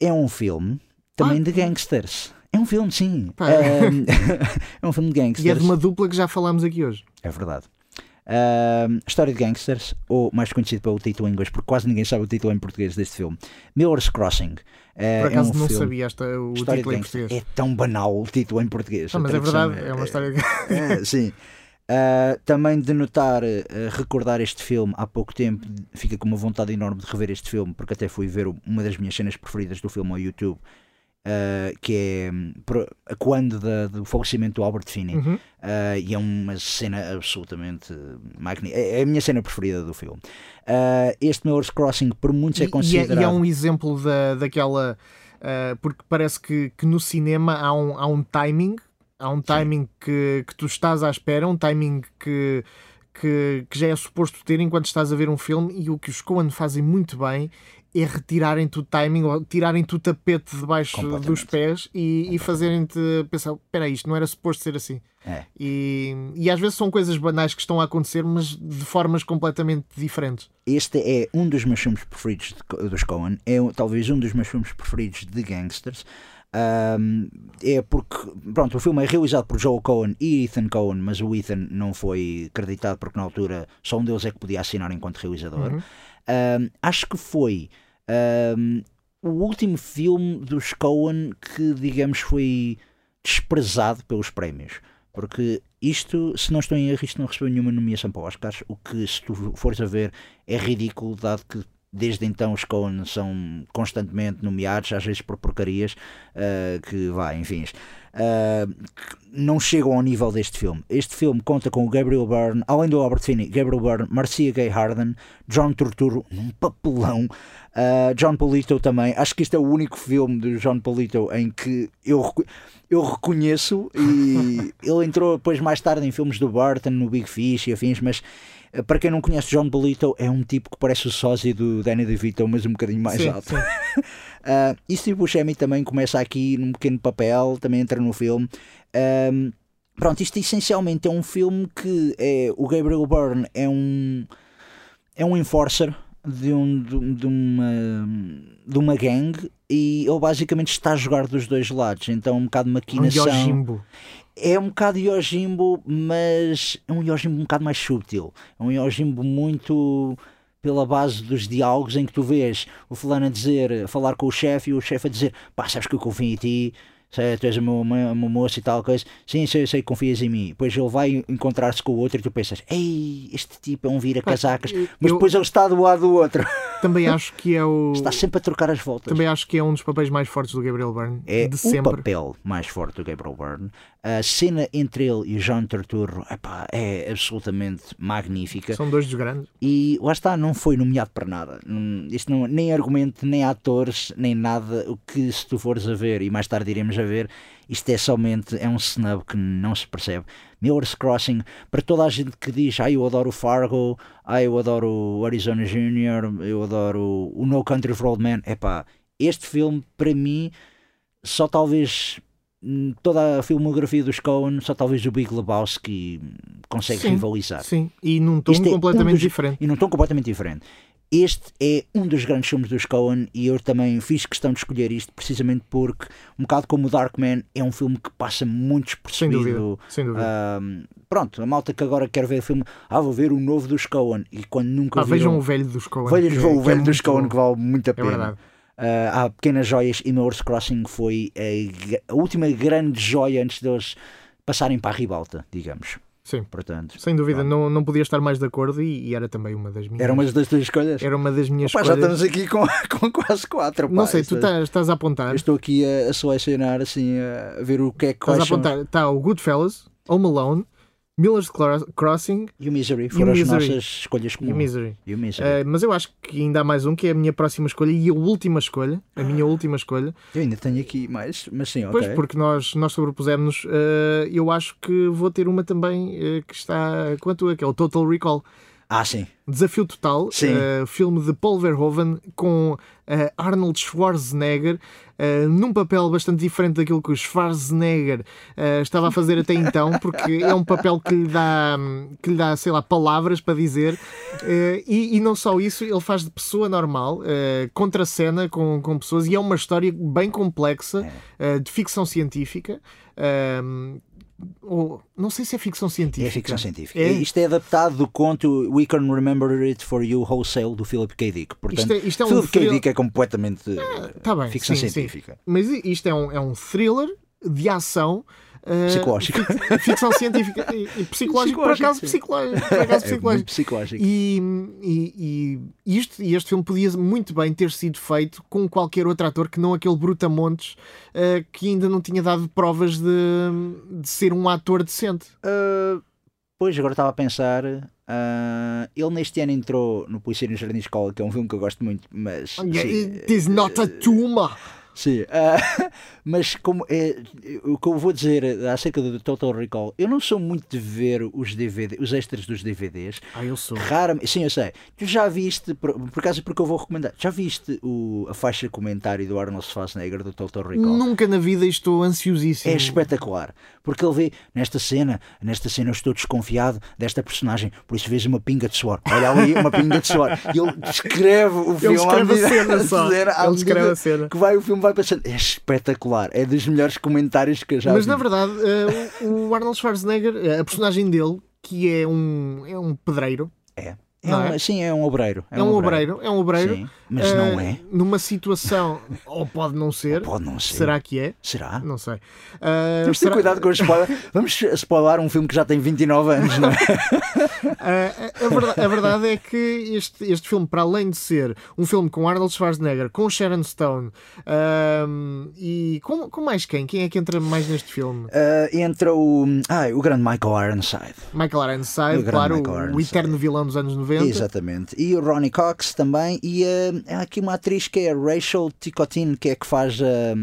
É um filme também Ah. de gangsters. É um filme, sim. Pá. Ah, é um filme de gangsters. E é de uma dupla que já falámos aqui hoje. É verdade. História de Gangsters, ou mais conhecido pelo título em inglês, porque quase ninguém sabe o título em português deste filme. Miller's Crossing. Ah, Por acaso é um não filme, sabia esta, o História título de em português. É tão banal o título em português. A mas é verdade, é uma história. é, sim. Ah, também de notar, ah, recordar este filme há pouco tempo, fica com uma vontade enorme de rever este filme, porque até fui ver uma das minhas cenas preferidas do filme ao YouTube, ah, que é hum, pro- quando da- do falecimento do Albert Finney. Uhum. Uh, e é uma cena absolutamente magnífica. É é a minha cena preferida do filme. Uh, este Miller's Crossing, por muitos, E- é e, é, considerado. e é um exemplo da, daquela. porque parece que, que no cinema há um, há um timing, há um timing que, que tu estás à espera, um timing que, que, que já é suposto ter enquanto estás a ver um filme, e o que os Coen fazem muito bem é retirarem-te o timing ou tirarem-te o tapete debaixo dos pés e, e fazerem-te pensar: espera, isto não era suposto ser assim. É. E, e às vezes são coisas banais que estão a acontecer, mas de formas completamente diferentes. Este é um dos meus filmes preferidos de dos Coen. É talvez um dos meus filmes preferidos de gangsters. Um, é porque, pronto, o filme é realizado por Joel Cohen e Ethan Cohen, mas o Ethan não foi acreditado porque na altura só um deles é que podia assinar enquanto realizador. Um, acho que foi um, o último filme dos Coen que, digamos, foi desprezado pelos prémios. Porque isto, se não estou em erro, isto não recebeu nenhuma nomeação para Oscars, o que, se tu fores a ver, é ridículo, dado que desde então os Coen são constantemente nomeados, às vezes por porcarias, ah, que vai, enfim, que não chegam ao nível deste filme. Este filme conta com o Gabriel Byrne, além do Albert Finney, Gabriel Byrne, Marcia Gay Harden, John Turturro, num papelão, ah, John Polito também. Acho que este é o único filme do John Polito em que eu, eu reconheço e ele entrou depois mais tarde em filmes do Burton, no Big Fish e afins, mas para quem não conhece John Polito é um tipo que parece o sósia do Danny DeVito, mas um bocadinho mais Sim, alto. sim. Uh, e Steve Buscemi também começa aqui num pequeno papel, também entra no filme. Um, pronto, isto essencialmente é um filme que é, o Gabriel Byrne é um é um enforcer de, um, de, de uma de uma gangue e ele basicamente está a jogar dos dois lados, então um bocado de Um maquinação Yojimbo. É um bocado Yojimbo, mas é um Yojimbo um bocado mais subtil. É um Yojimbo muito pela base dos diálogos em que tu vês o fulano a dizer, a falar com o chefe e o chefe a dizer, pá, sabes que eu confio em ti, sei, tu és o meu, o meu moço e tal coisa, sim, sei, sei, confias em mim. Depois ele vai encontrar-se com o outro e tu pensas, ei, este tipo é um vira-casacas, mas eu- depois ele está do lado do outro, Também acho que é o. está sempre a trocar as voltas. Também acho que é um dos papéis mais fortes do Gabriel Byrne. É de o sempre. papel mais forte do Gabriel Byrne. A cena entre ele e o John Turturro epá, é absolutamente magnífica. São dois dos grandes. E lá está, não foi nomeado para nada. Isto não, nem argumento, nem atores, nem nada. O que se tu fores a ver, e mais tarde iremos a ver, isto é somente é um snub que não se percebe. Miller's Crossing, para toda a gente que diz, ah, eu adoro o Fargo, ah, eu adoro o Arizona Junior, eu adoro o No Country for Old Men, epá, este filme, para mim, só talvez toda a filmografia dos Coen, só talvez o Big Lebowski hum, consegue Sim, rivalizar Sim, e num tom Isto é um completamente dos- diferente. e não estão completamente diferente. Este é um dos grandes filmes dos Coen e eu também fiz questão de escolher isto precisamente porque, um bocado como o Darkman, é um filme que passa muito Sem dúvida. despercebido. Sem dúvida. Ahm, pronto, a malta que agora quer ver o filme, ah, vou ver o novo dos Coen e quando nunca Ah, vejam viram, o velho dos Coen. vejam é- o é velho dos muito Coen que vale muito a É pena. verdade. Ah, há pequenas joias e Miller's Crossing foi a, a última grande joia antes deles passarem para a ribalta, digamos. Sim. Portanto, Sem dúvida, pronto. não, não podia estar mais de acordo e, e era também uma das minhas. Era uma das tuas escolhas? Era uma das minhas já escolhas. estamos aqui com, com quase quatro. Não pá, sei, tu é- estás, estás a apontar. Eu estou aqui a, a selecionar, assim, a ver o que é que Estás a apontar. Está o Goodfellas, Home Alone, Miller's Cro- Crossing E o Misery foram as Misery. nossas escolhas e o comuns. Misery. E o Misery. Eh, mas eu acho que ainda há mais um que é a minha próxima escolha e a última escolha. A minha última escolha. Eu ainda tenho aqui mais, mas sim, ok. Pois, porque nós, nós sobrepusemos. eh, eu acho que vou ter uma também eh, que está. Quanto é que é o Total Recall. Ah, sim. Desafio Total, Sim. eh, filme de Paul Verhoeven com eh, Arnold Schwarzenegger eh, num papel bastante diferente daquilo que o Schwarzenegger estava a fazer até então, porque é um papel que lhe dá, que lhe dá sei lá, palavras para dizer. e, e não só isso, ele faz de pessoa normal, contra cena com, com pessoas, e é uma história bem complexa eh, de ficção científica. Ou, não sei se é ficção científica. É ficção científica. É? Isto é adaptado do conto We Can Remember It For You Wholesale do Philip K. Dick. Portanto, Isto é- isto é um Philip K. Dick é completamente Tá bem, ficção sim, sim. científica. Mas isto é um, é um thriller de ação. Eh, Psicológico. fic- ficção científica e, psicológico, por acaso sim. psicológico, por acaso É psicológico. E, e, e isto, e este filme podia muito bem ter sido feito com qualquer outro ator que não aquele Brutamontes eh, que ainda não tinha dado provas de, de ser um ator decente. Ah, pois, agora estava a pensar. ah, ele neste ano entrou no Polícia no Jardim de Escola, que é um filme que eu gosto muito, mas. sim, It is not a tumor. Sim, ah, mas como é, o que eu vou dizer acerca do Total Recall, eu não sou muito de ver os DVD, os extras dos DVDs. Ah, eu sou. Raramente, sim, eu sei. Tu já viste, por, por acaso porque eu vou recomendar, já viste o, a faixa de comentário do Arnold Schwarzenegger do Total Recall? Nunca na vida estou ansiosíssimo. É espetacular, porque ele vê nesta cena, nesta cena eu estou desconfiado desta personagem, por isso vejo uma pinga de suor. Olha ali, uma pinga de suor. E ele descreve o filme. Ele descreve a cena só. Ele descreve a cena. Que vai, o filme vai passando. É espetacular, é dos melhores comentários que eu já Mas vi. na verdade, eh, o o Arnold Schwarzenegger, eh, a personagem dele, que é um, é um pedreiro, É. É um, é? Sim, é um obreiro. é, um obreiro, é um obreiro, Sim, mas eh, não é. Numa situação, ou pode não ser, Pode não ser. será que é? Será? Não sei. Eh, Temos de ter será- cuidado com os spoilers. Vamos spoiler um filme que já tem 29 anos, não é? Eh, a, a verdade, a verdade é que este, este filme, para além de ser um filme com Arnold Schwarzenegger, com Sharon Stone ehm, e com, com mais quem? Quem é que entra mais neste filme? Ah, entra o, ah, o grande Michael Ironside. Michael Ironside, O claro, Michael o Ironside. eterno vilão dos anos 90. Exatamente. E o Ronnie Cox também. E ah, há aqui uma atriz que é a Rachel Ticotin, que é que faz ah,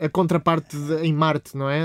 A contraparte de- em Marte, não é?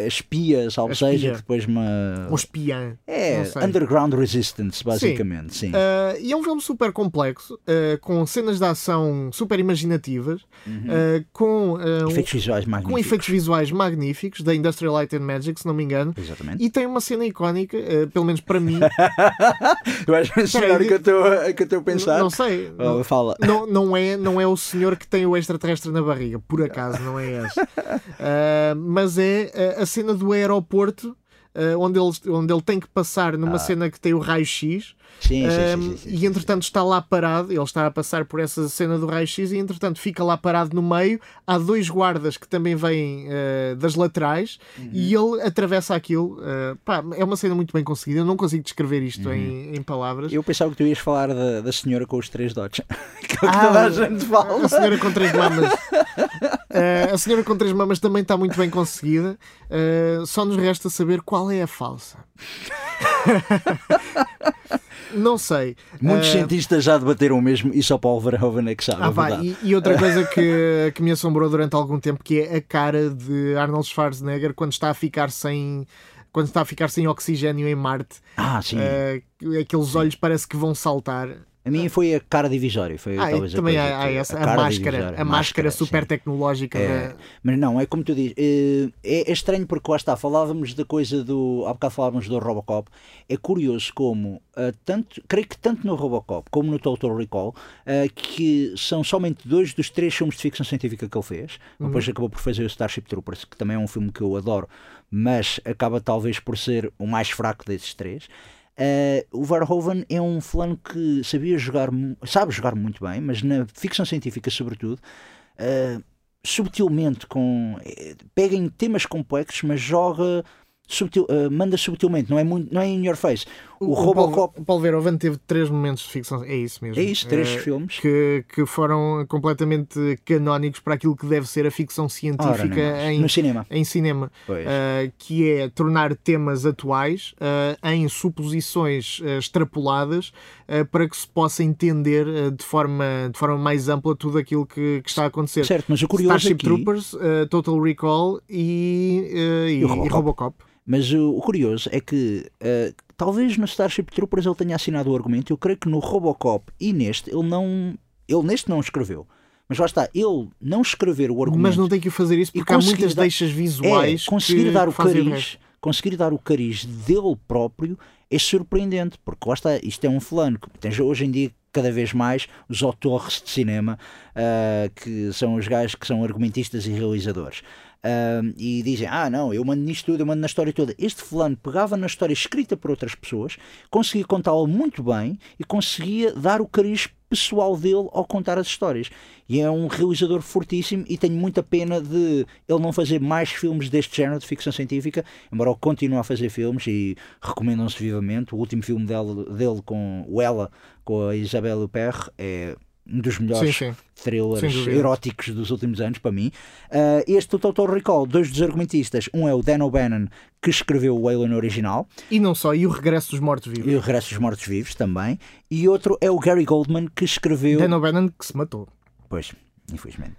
é, a espia, salvo A espia. seja, que depois uma. O espiã. É, não. Underground Resistance, basicamente, sim. Uh, e é um filme super complexo, uh, com cenas de ação super imaginativas, uh, com, uh, Uhum. Efeitos visuais com magníficos. efeitos visuais magníficos da Industrial Light and Magic, se não me engano. Exatamente. E tem uma cena icónica, pelo menos para mim. Eu estou o que eu estou a pensar? Não sei. Oh, Não, fala. não, não é, não é o senhor que tem o extraterrestre na barriga, por acaso, não é esse. Uh, mas é uh, a cena do aeroporto. uh, onde, ele, onde ele tem que passar numa cena que tem o raio-x Sim, Um, sim, sim, e entretanto está lá parado, ele está a passar por essa cena do raio-x e entretanto fica lá parado no meio. Há dois guardas que também vêm uh, das laterais Uhum. e ele atravessa aquilo. uh, pá, é uma cena muito bem conseguida. Eu não consigo descrever isto em, em palavras. Uhum. Eu pensava que tu ias falar da, da senhora com os três dots. que Ah, toda a gente fala. A senhora com três mamas. Uh, a senhora com três mamas também está muito bem conseguida. Só nos resta saber qual é a falsa. não sei. Muitos Uh, cientistas já debateram o mesmo e só Paul Verhoeven é que sabe. Ah, verdade. e, e outra coisa que, que me assombrou durante algum tempo que é a cara de Arnold Schwarzenegger quando está a ficar sem quando está a ficar sem oxigênio em Marte. Ah, sim. Eh, aqueles olhos parece que vão saltar. A minha foi a cara divisória. Foi Ah, talvez a também coisa há, essa, a, cara máscara, a máscara super sim. tecnológica. É, da- mas não, é como tu dizes, eh, é, é estranho porque lá está, falávamos da coisa do. Há bocado falávamos do Robocop. É curioso como, ah, tanto, creio que tanto no Robocop como no Total Recall, ah, que são somente dois dos três filmes de ficção científica que ele fez. Depois acabou por fazer o Starship Troopers, que também é um filme que eu adoro, mas acaba talvez por ser o mais fraco desses três. Uh, o Verhoeven é um fulano que sabia jogar, sabe jogar muito bem, mas na ficção científica, sobretudo, uh, subtilmente, com, eh, pega em temas complexos, mas joga, subtil, uh, manda subtilmente, não é, muito, não é in your face. O, Robocop Paul, Paul Verhoeven teve três momentos de ficção. É isso mesmo. é isso, três Eh, filmes. que, que foram completamente canónicos para aquilo que deve ser a ficção Ora, científica mais. em, cinema. em cinema. Uh, que é tornar temas atuais uh, em suposições uh, extrapoladas para que se possa entender de, forma, de forma mais ampla tudo aquilo que, que está a acontecer. Certo, mas o curioso Starship aqui, Troopers, Total Recall e, e, o Robocop. e Robocop. Mas o, o curioso é que uh, talvez no Starship Troopers ele tenha assinado o argumento. Eu creio que no Robocop e neste ele não. Ele neste não escreveu. Mas lá está, ele não escrever o argumento. Mas não tem que fazer isso porque há muitas dar- deixas visuais. É, conseguir dar o cariz, conseguir dar o cariz dele próprio é surpreendente, porque lá está, isto é um fulano que tens hoje em dia cada vez mais os autores de cinema, ah, que são os gajos que são argumentistas e realizadores. E dizem, ah não, eu mando nisto tudo, eu mando na história toda. Este fulano pegava na história escrita por outras pessoas, conseguia contá-la muito bem e conseguia dar o cariz pessoal dele ao contar as histórias. E é um realizador fortíssimo e tenho muita pena de ele não fazer mais filmes deste género de ficção científica, embora ele continue a fazer filmes e recomendam-se vivamente. O último filme dele, dele com o Ela, com a Isabelle Huppert, é um dos melhores Sim, sim. thrillers eróticos dos últimos anos, para mim. Ah, este, o Total Recall, dois dos argumentistas, um é o Dan O'Bannon, que escreveu o Alien original, E não só, e o regresso dos mortos-vivos. e o Regresso dos Mortos Vivos também, e outro é o Gary Goldman, que escreveu... Dan O'Bannon que se matou. Pois, infelizmente.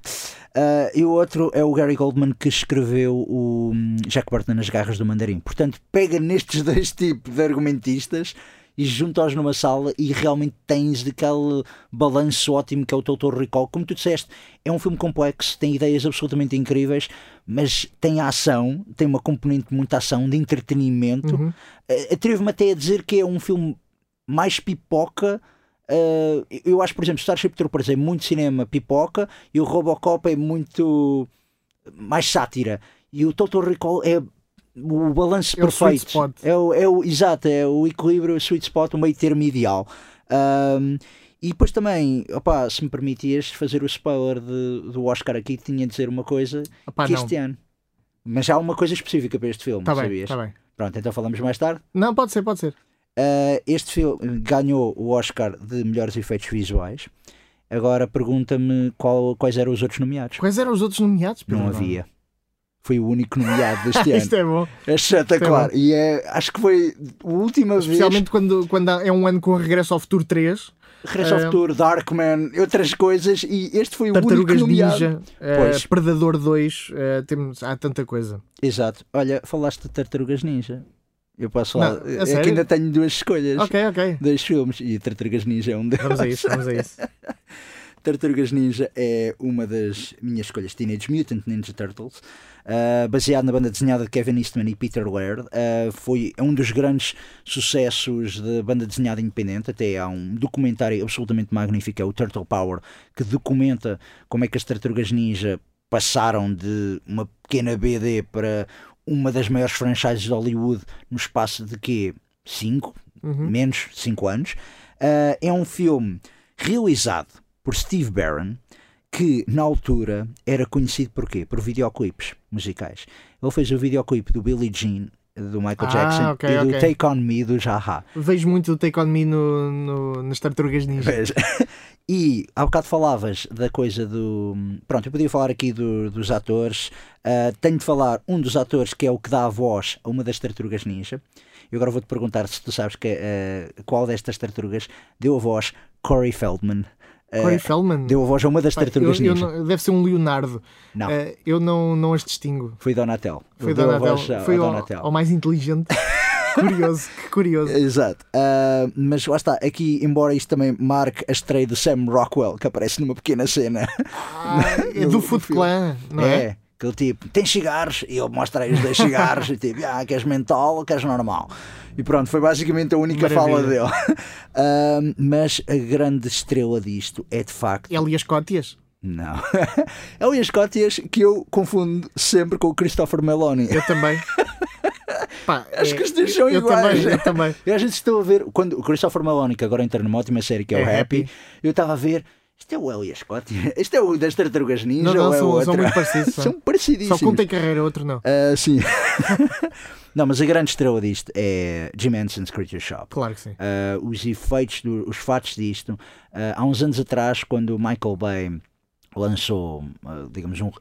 Ah, e o outro é o Gary Goldman que escreveu o hum, Jack Burton nas garras do mandarim. Portanto, pega nestes dois tipos de argumentistas e junta-os numa sala e realmente tens daquele balanço ótimo que é o Total Recall. Como tu disseste, é um filme complexo, tem ideias absolutamente incríveis, mas tem ação, tem uma componente de muita ação, de entretenimento. Uhum. Eh, Atrevo-me até a dizer que é um filme mais pipoca. eh, eu acho, por exemplo, Starship Troopers é muito cinema pipoca e o Robocop é muito mais sátira. E o Total Recall é o balanço É o perfeito. spot. É o, é o, exato, é o equilíbrio, o sweet spot, o meio termo ideal. Ahm, e depois também, opá, se me permitias fazer o spoiler de- do Oscar aqui, tinha de dizer uma coisa Opá, que não. este ano. Mas há uma coisa específica para este filme, Tá bem, sabias? tá bem. Pronto, então falamos mais tarde. Não, pode ser, pode ser. Uh, este filme ganhou o Oscar de melhores efeitos visuais. Agora pergunta-me qual- quais eram os outros nomeados. Quais eram os outros nomeados? Não Nuno? havia. Foi o único nomeado deste ano. Isto é bom. É espetacular. E é, acho que foi a última vez. Especialmente quando, quando é um ano com Regresso ao Futuro 3, Regresso ao Futuro, Darkman, outras coisas. E este foi o único nomeado. Ninja, eh, Pois. Predador 2, eh, temos, há tanta coisa. Exato. Olha, falaste de Tartarugas Ninja. Eu posso falar. Não, é que ainda tenho duas escolhas. Ok, ok. Dois filmes. E Tartarugas Ninja é um deles. Vamos a isso, vamos a isso. Tartarugas Ninja é uma das minhas escolhas. Teenage Mutant Ninja Turtles, uh, baseado na banda desenhada de Kevin Eastman e Peter Laird. Uh, foi um dos grandes sucessos de banda desenhada independente. Até há um documentário absolutamente magnífico, é o Turtle Power, que documenta como é que as Tartarugas Ninja passaram de uma pequena BD para uma das maiores franchises de Hollywood no espaço de quê? 5? Uhum. menos 5 anos. Uh, é um filme realizado por Steve Barron, que na altura era conhecido por quê? Por videoclipes musicais. Ele fez o videoclipe do Billie Jean, do Michael Ah, Jackson, ok, e do ok. Take On Me, do Jaha. Vejo muito o Take On Me no, no- nas Tartarugas Ninja. Vês? E há bocado falavas da coisa do. Pronto, eu podia falar aqui do- dos atores. Ah, tenho de falar um dos atores que é o que dá a voz a uma das tartarugas ninja. E agora vou-te perguntar se tu sabes que, ah, qual destas tartarugas deu a voz Corey Feldman. Ah, Corey Feldman. Deu a voz a uma das tartarugas eu- eu ninja. não- deve ser um Leonardo. Não, Eh, eu não, não as distingo. foi Donatel. Foi Donatel. Foi ao Donatel. ao mais inteligente. curioso, que curioso. Exato. Ah, mas lá está, aqui, embora isto também marque a estreia do Sam Rockwell, que aparece numa pequena cena. Ah, é do no Foot. Clan, não é? É, que ele tipo, tem cigarros? E ele mostra aí os dois cigarros e tipo, ah, queres mental ou queres normal? E pronto, foi basicamente a única fala Maravilha. dele. Ah, mas a grande estrela disto é de facto. Elias Cótias. Não. é o Ian Scottias que eu confundo sempre com o Christopher Meloni. Eu também. Pá, Acho é- que os dois são eu iguais. Também, eu também. Eu às vezes estou a ver, quando o Christopher Meloni, que agora entra numa ótima série que é, o É Happy, Happy. eu estava a ver. Isto é o Elias Scott? Este é o das Tartarugas Ninja Não, não, ou é são- outro? são muito parecidos, são. parecidíssimos. Só que um tem carreira, outro não. Ah, sim. não, mas a grande estrela disto é Jim Henson's Creature Shop. Claro que sim. Ah, os efeitos, do- os fatos disto. ah, há uns anos atrás, quando o Michael Bay lançou, digamos, um,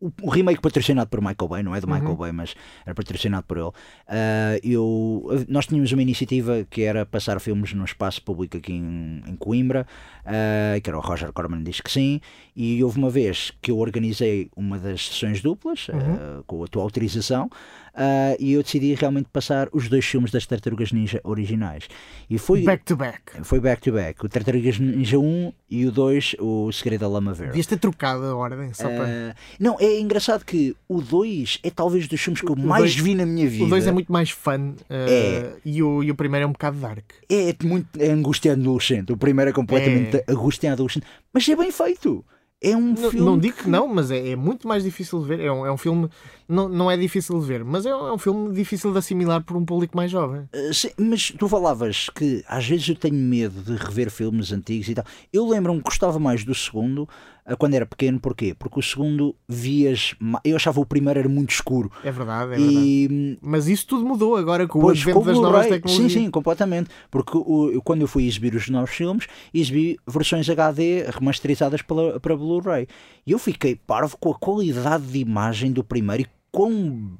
o, o remake patrocinado por Michael Bay, não é do Michael Uhum. Bay, mas era patrocinado por ele. ah, eu, nós tínhamos uma iniciativa que era passar filmes no espaço público aqui em, em Coimbra, ah, que era o Roger Corman diz que sim, e houve uma vez que eu organizei uma das sessões duplas, ah, com a tua autorização, ah, e eu decidi realmente passar os dois filmes das Tartarugas Ninja originais. E foi Back to back. foi back to back, o Tartarugas Ninja 1 e o 2, o Segredo da Lama Verde. Devias ter trocado a ordem, só para. Ah, não, é engraçado que o 2 é talvez dos filmes que eu O mais dois- vi na minha vida. O 2 é muito mais fun uh, É. e, o, e o primeiro é um bocado dark. É muito é angústia adolescente. O primeiro é completamente É. angústia adolescente, mas é bem feito. É um Não, filme. não digo que não, mas é, é muito mais difícil de ver. É um, é um filme. Não, não é difícil de ver, mas é um, é um filme difícil de assimilar por um público mais jovem. Uh, sim, mas tu falavas que às vezes eu tenho medo de rever filmes antigos e tal. Eu lembro-me que gostava mais do segundo quando era pequeno, porquê? Porque o segundo vias. Eu achava o primeiro era muito escuro. É verdade, é verdade. E Mas isso tudo mudou agora com o Pois, advento o das novas Blu-ray, tecnologias. Sim, sim, completamente. Porque o- quando eu fui exibir os novos filmes, exibi versões HD remasterizadas pela, para Blu-ray. E eu fiquei parvo com a qualidade de imagem do primeiro e quão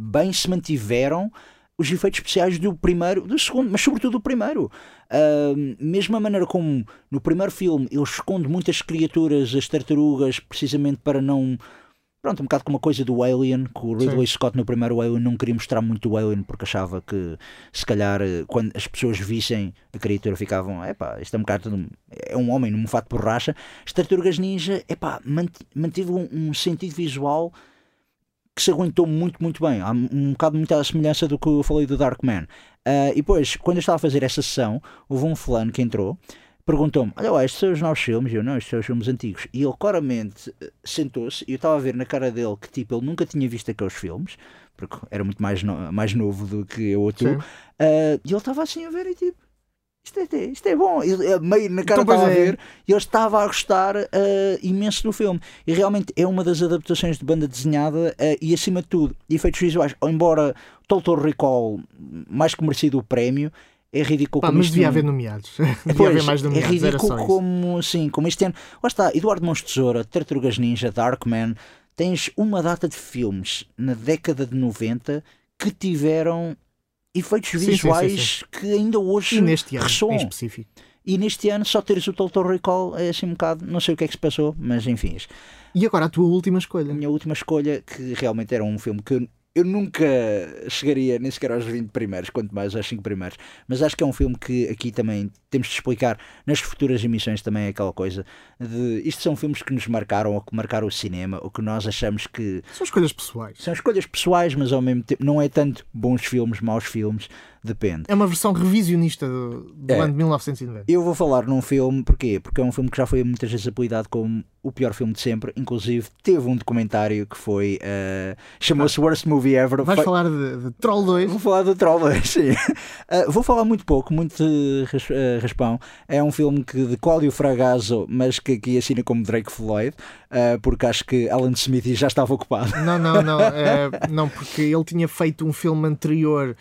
bem se mantiveram os efeitos especiais do primeiro, do segundo, mas sobretudo do primeiro. Ahm, mesmo a maneira como no primeiro filme ele esconde muitas criaturas, as tartarugas, precisamente para não. Pronto, um bocado como a coisa do Alien, que o Ridley Scott no primeiro Alien não queria mostrar muito o Alien porque achava que se calhar eh, quando as pessoas vissem a criatura ficavam, epá, isto é um bocado é um homem num fato de borracha. As tartarugas ninja, epá, mant mantive um, um sentido visual que se aguentou muito, muito bem. Há um bocado muita semelhança do que eu falei do Darkman. Ah, e depois, quando eu estava a fazer essa sessão, houve um fulano que entrou, perguntou-me: Olha lá, estes são os novos filmes? E eu, não, estes são os filmes antigos. E ele claramente eh, sentou-se e eu estava a ver na cara dele que tipo, ele nunca tinha visto aqueles filmes, porque era muito mais, no- mais novo do que eu ou tu. Ah, e ele estava assim a ver e tipo. Isto é, isto é bom, ele, ele meio na cara Então, estava a é. ver e ele estava a gostar ah, imenso do filme. E realmente é uma das adaptações de banda desenhada ah, e, acima de tudo, efeitos visuais. Embora Total Recall, mais que merecido o prémio, é ridículo Pá, como mas devia não- haver nomeados. devia Pois, haver mais é nomeados, era ridículo como, sim, como este ano. Lá está, Eduardo de Tesoura, Tartarugas Ninja, Darkman. Tens uma data de filmes na década de 90 que tiveram efeitos sim, sim, visuais que ainda hoje E neste ano, ressoam. em específico. E neste ano só teres o Total Recall é assim um bocado, não sei o que é que se passou, mas enfim. E agora a tua última A escolha. minha última escolha, que realmente era um filme que eu, eu nunca chegaria nem sequer aos 20 primeiros, quanto mais aos 5 primeiros. Mas acho que é um filme que aqui também temos de explicar nas futuras emissões também é aquela coisa de isto são filmes que nos marcaram ou que marcaram o cinema, ou que nós achamos que São escolhas pessoais. são escolhas pessoais, mas ao mesmo tempo não é tanto bons filmes, maus filmes, depende. É uma versão revisionista do, do É. ano de 1990. Eu vou falar num filme, porquê? Porque é um filme que já foi muitas vezes apelidado como o pior filme de sempre. Inclusive, teve um documentário que foi. eh, chamou-se Worst Movie Ever. Vais falar de, de Troll 2. Vou falar do Troll 2, sim. Eh, vou falar muito pouco, muito eh, raspão. É um filme que, de Cláudio Fragasso, mas que aqui assina como Drake Floyd, eh, porque acho que Alan Smith já estava ocupado. Não, não, não. não, porque ele tinha feito um filme anterior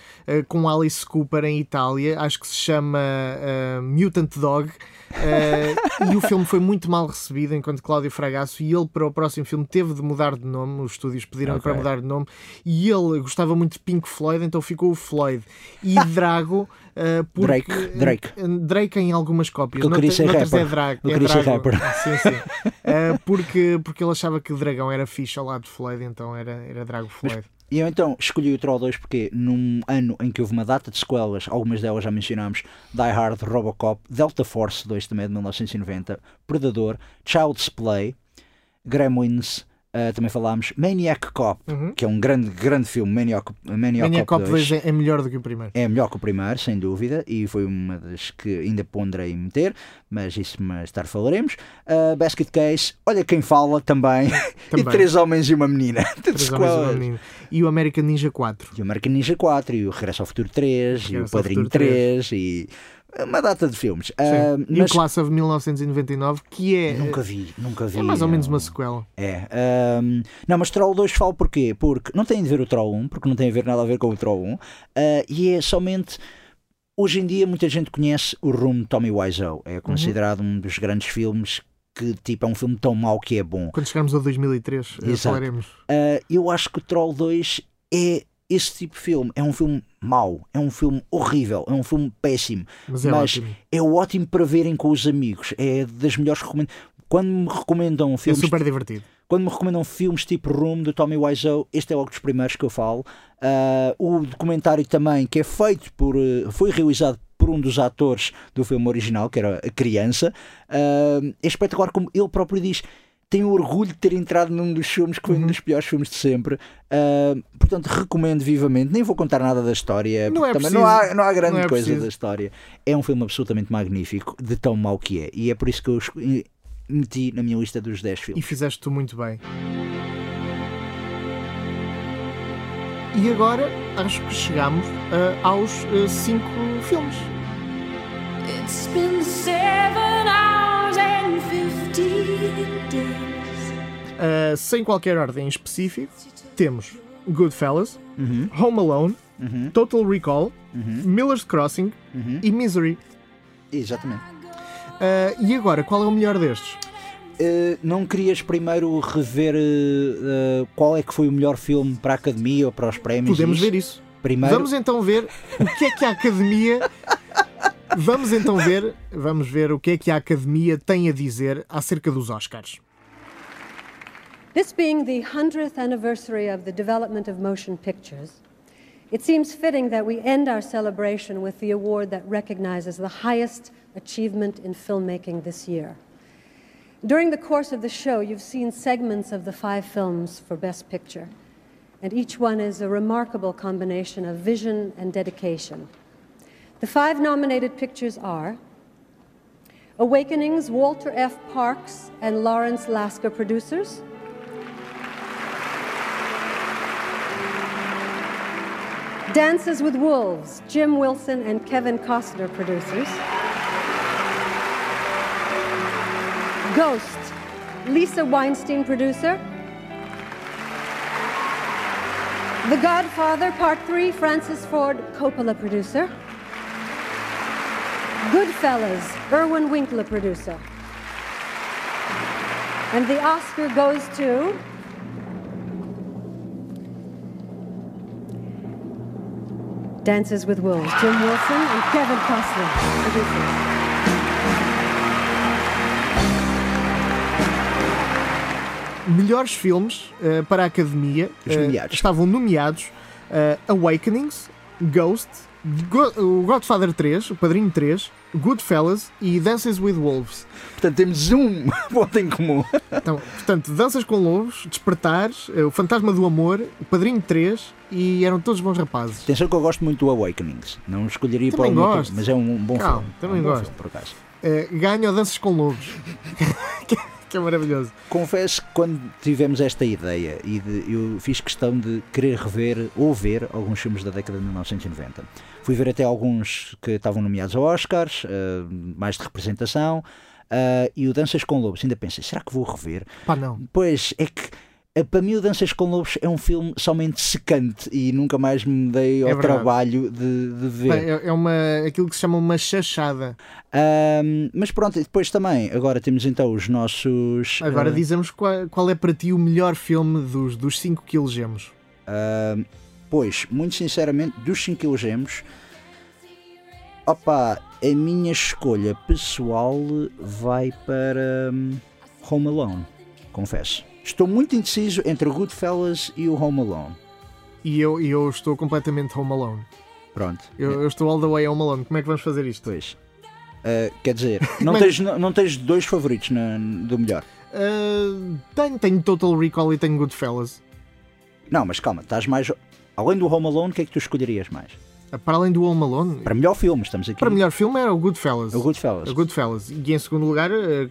com Alice Cooper em Itália, acho que se chama eh, Mutant Dog. eh, e o filme foi muito mal recebido enquanto Cláudio Fragasso e ele para o próximo filme teve de mudar de nome, os estúdios pediram Ok. para mudar de nome e ele gostava muito de Pink Floyd, então ficou o Floyd e Drago eh, porque, Drake, Drake. Drake em algumas cópias, Porque eu queria ser noutras é rapper. Drago, é Drago. rapper. Sim, sim. Eh, porque, porque ele achava que o dragão era fixe ao lado de Floyd, então era, era Drago Floyd. E eu então escolhi o Troll 2 porque num ano em que houve uma data de sequelas, algumas delas já mencionámos, Die Hard, Robocop, Delta Force 2 também é de 1990, Predador, Child's Play, Gremlins, eh, também falámos, Maniac Cop, Uhum. que é um grande, grande filme, Maniac, Maniac, Maniac Cop Cop 2. 2 é, melhor do que o primeiro. É melhor que o primeiro, sem dúvida, e foi uma das que ainda ponderei meter, mas isso mais tarde falaremos. Uh, Basket Case, olha quem fala também, Também. e Três Homens e uma Menina. Três homens e uma menina. E o American Ninja 4. E o American Ninja 4, e o Regresso ao Futuro 3, e o Regresso Padrinho Futuro 3, e uma data de filmes. Uh, E mas o Class of 1999, que é, nunca vi, nunca vi. é mais ou menos uma sequela. É. não, mas Troll 2 falo porquê? Porque não tem de ver o Troll 1, porque não tem a ver nada a ver com o Troll 1, ah, e é somente. Hoje em dia muita gente conhece o Room de Tommy Wiseau, é considerado um dos grandes filmes que tipo é um filme tão mau que é bom. Quando chegarmos a 2003, eh, Exato. falaremos. Ah, eu acho que o Troll 2 é esse tipo de filme, é um filme mau, é um filme horrível, é um filme péssimo, Mas é mas ótimo. é ótimo para verem com os amigos, é das melhores recomendações. Quando me recomendam É filmes super divertido. Quando me recomendam filmes tipo Room, do Tommy Wiseau, este é logo dos primeiros que eu falo. Ah, o documentário também, que é feito por. eh, foi realizado por um dos atores do filme original, que era a criança. Ah, é espetacular como ele próprio diz. Tenho orgulho de ter entrado num dos filmes que foi um dos piores filmes de sempre. Ah, portanto, recomendo vivamente. Nem vou contar nada da história, Não porque é também preciso. não há, não há grande Não é coisa preciso. da história. É um filme absolutamente magnífico, de tão mau que é. E é por isso que eu meti na minha lista dos 10 E filmes. fizeste tu muito bem. E agora acho que chegamos ah, aos 5 filmes. It's been seven hours and. Ah, sem qualquer ordem em específico, temos Goodfellas, Uhum, Home Alone, uhum, Total Recall, uhum, Miller's Crossing uhum. e Misery. Exatamente. Ah, e agora, qual é o melhor destes? Uh, não querias primeiro rever uh, uh, qual é que foi o melhor filme para a Academia ou para os prémios? Podemos ver isso. Primeiro, Vamos então ver o que é que a Academia. Vamos então ver, vamos ver o que é que a Academia tem a dizer acerca dos Oscars. This being the 100th anniversary of the development of motion pictures, it seems fitting that we end our celebration with the award that recognizes the highest achievement in filmmaking this year. During the course of the show, you've seen segments of the five films for Best Picture, and each one is a remarkable combination of vision and dedication. The five nominated pictures are Awakenings, Walter F. Parks and Lawrence Lasker producers. Dances with Wolves, Jim Wilson and Kevin Costner producers. Ghost, Lisa Weinstein producer. The Godfather Part 3, Francis Ford Coppola producer. Goodfellas, Irwin Winkler producer. And the Oscar goes to Dances with Wolves, Jim Wilson and Kevin Costner producers. Melhores filmes ah, para a Academia nomeados. estavam nomeados ah, Awakenings, Ghost, Go- o Godfather 3, o Padrinho 3, Goodfellas e Dances with Wolves. portanto, temos um ponto em comum. Então, portanto, Danças com Lobos, Despertares, eh, O Fantasma do Amor, O Padrinho 3 e eram todos bons rapazes. Atenção que eu gosto muito do Awakenings. Não escolheria para Também o meu gosto. mas é um bom Calma, filme. também é um gosto. filme, por acaso. Eh, ganha o Danças com Lobos. que, que é maravilhoso. Confesso que quando tivemos esta ideia e de- eu fiz questão de querer rever ou ver alguns filmes da década de 1990. Fui ver até alguns que estavam nomeados a Oscars, eh, mais de representação, eh, e o Danças com Lobos. Ainda pensei, será que vou rever? Pá, não. Pois é que eh, para mim o Danças com Lobos é um filme somente secante e nunca mais me dei ao É trabalho de, de ver. É, é uma, aquilo que se chama uma chachada. Ahm, mas pronto, e depois também, agora temos então os nossos. Agora ah, dizemos qual, qual é para ti o melhor filme dos, dos cinco que elegemos. ahm, pois, muito sinceramente, dos 5 elegemos, opa, a minha escolha pessoal vai para hum, Home Alone, confesso. Estou muito indeciso entre o Goodfellas e o Home Alone. E eu, eu estou completamente home alone. Pronto. Eu, eu estou all the way home alone. Como é que vamos fazer isto? Pois. Ah, quer dizer, não tens, não, não tens dois favoritos na- do melhor. Ah, tenho, tenho Total Recall e tenho Goodfellas. Não, mas calma, estás mais. Além do Home Alone, o que é que tu escolherias mais? Ah, Para além do Home Alone, Para melhor filme, estamos aqui. para melhor filme era o Goodfellas. O Goodfellas. O Goodfellas. E em segundo lugar, ah,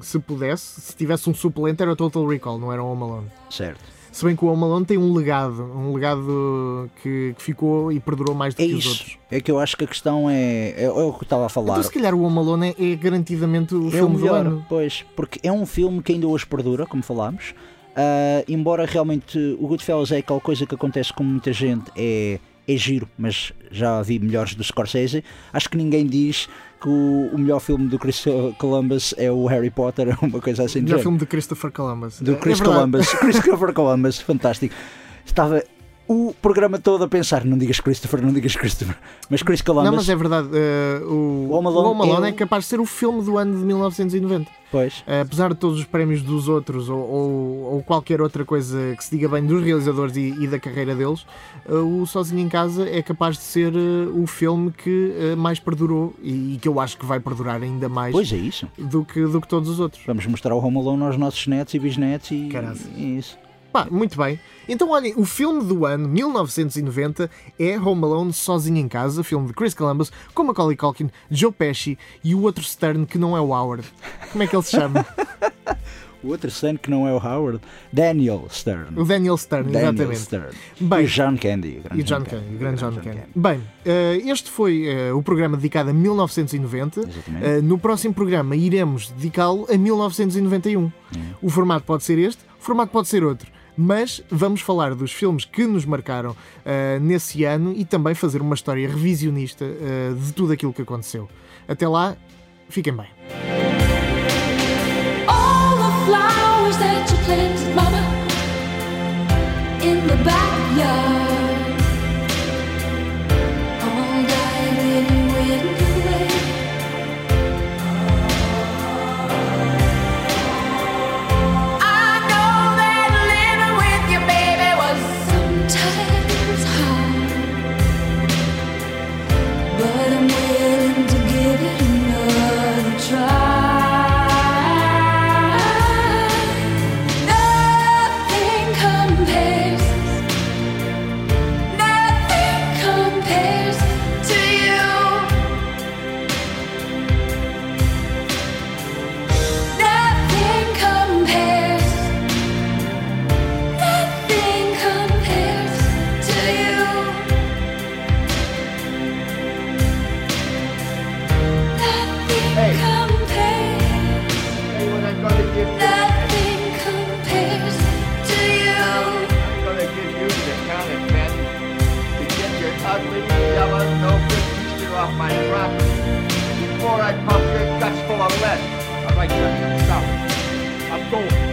se pudesse, se tivesse um suplente, era o Total Recall, não era o Home Alone. Certo. Se bem que o Home Alone tem um legado, um legado que, que ficou e perdurou mais do É que os isso. outros. É que eu acho que a questão é. É, é o que eu estava a falar. Então, se calhar, o Home Alone é, é garantidamente o é o filme do melhor, ano. pois, porque é um filme que ainda hoje perdura, como falámos. Ah, embora realmente o Goodfellas é aquela coisa que acontece com muita gente, é, é giro, mas já vi melhores do Scorsese. Acho que ninguém diz que o, o melhor filme do Christopher Columbus é o Harry Potter, uma coisa assim O do melhor filme de Christopher Columbus. do É Chris verdade. Columbus. Christopher Columbus, fantástico. Estava o programa todo a pensar, não digas Christopher, não digas Christopher, mas Chris Columbus, Não, mas é verdade. eh, o O Home Alone o Home Alone é é capaz de ser o filme do ano de 1990. pois, Eh, apesar de todos os prémios dos outros ou, ou- ou qualquer outra coisa que se diga bem dos realizadores e, e da carreira deles, eh, o Sozinho em Casa é capaz de ser o filme que mais perdurou e, e que eu acho que vai perdurar ainda mais pois é isso. do que, do que todos os outros. Vamos mostrar o Home Alone aos nossos netos e bisnetos e, Caraças. e isso. Pá, muito bem. Então, olhem, o filme do ano 1990 é Home Alone Sozinho em Casa, filme de Chris Columbus, com Macaulay Culkin, Joe Pesci e o outro Stern que não é o Howard. Como é que ele se chama? O outro Stan que não é o Howard, Daniel Stern. o Daniel Stern, Daniel exatamente. Stern. Bem, e o John Candy. o grande E John Candy, o grande John Candy. Bem, eh, este foi eh, o programa dedicado a 1990. Exatamente. Eh, no próximo programa iremos dedicá-lo a 1991. O formato pode ser este, o formato pode ser outro. Mas vamos falar dos filmes que nos marcaram eh, nesse ano e também fazer uma história revisionista eh, de tudo aquilo que aconteceu. Até lá, fiquem bem.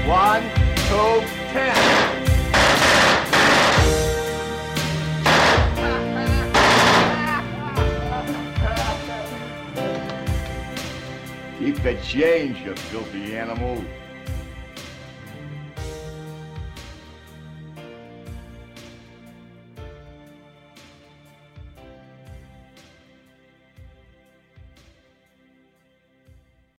One, two, ten. Keep the change, you filthy animal.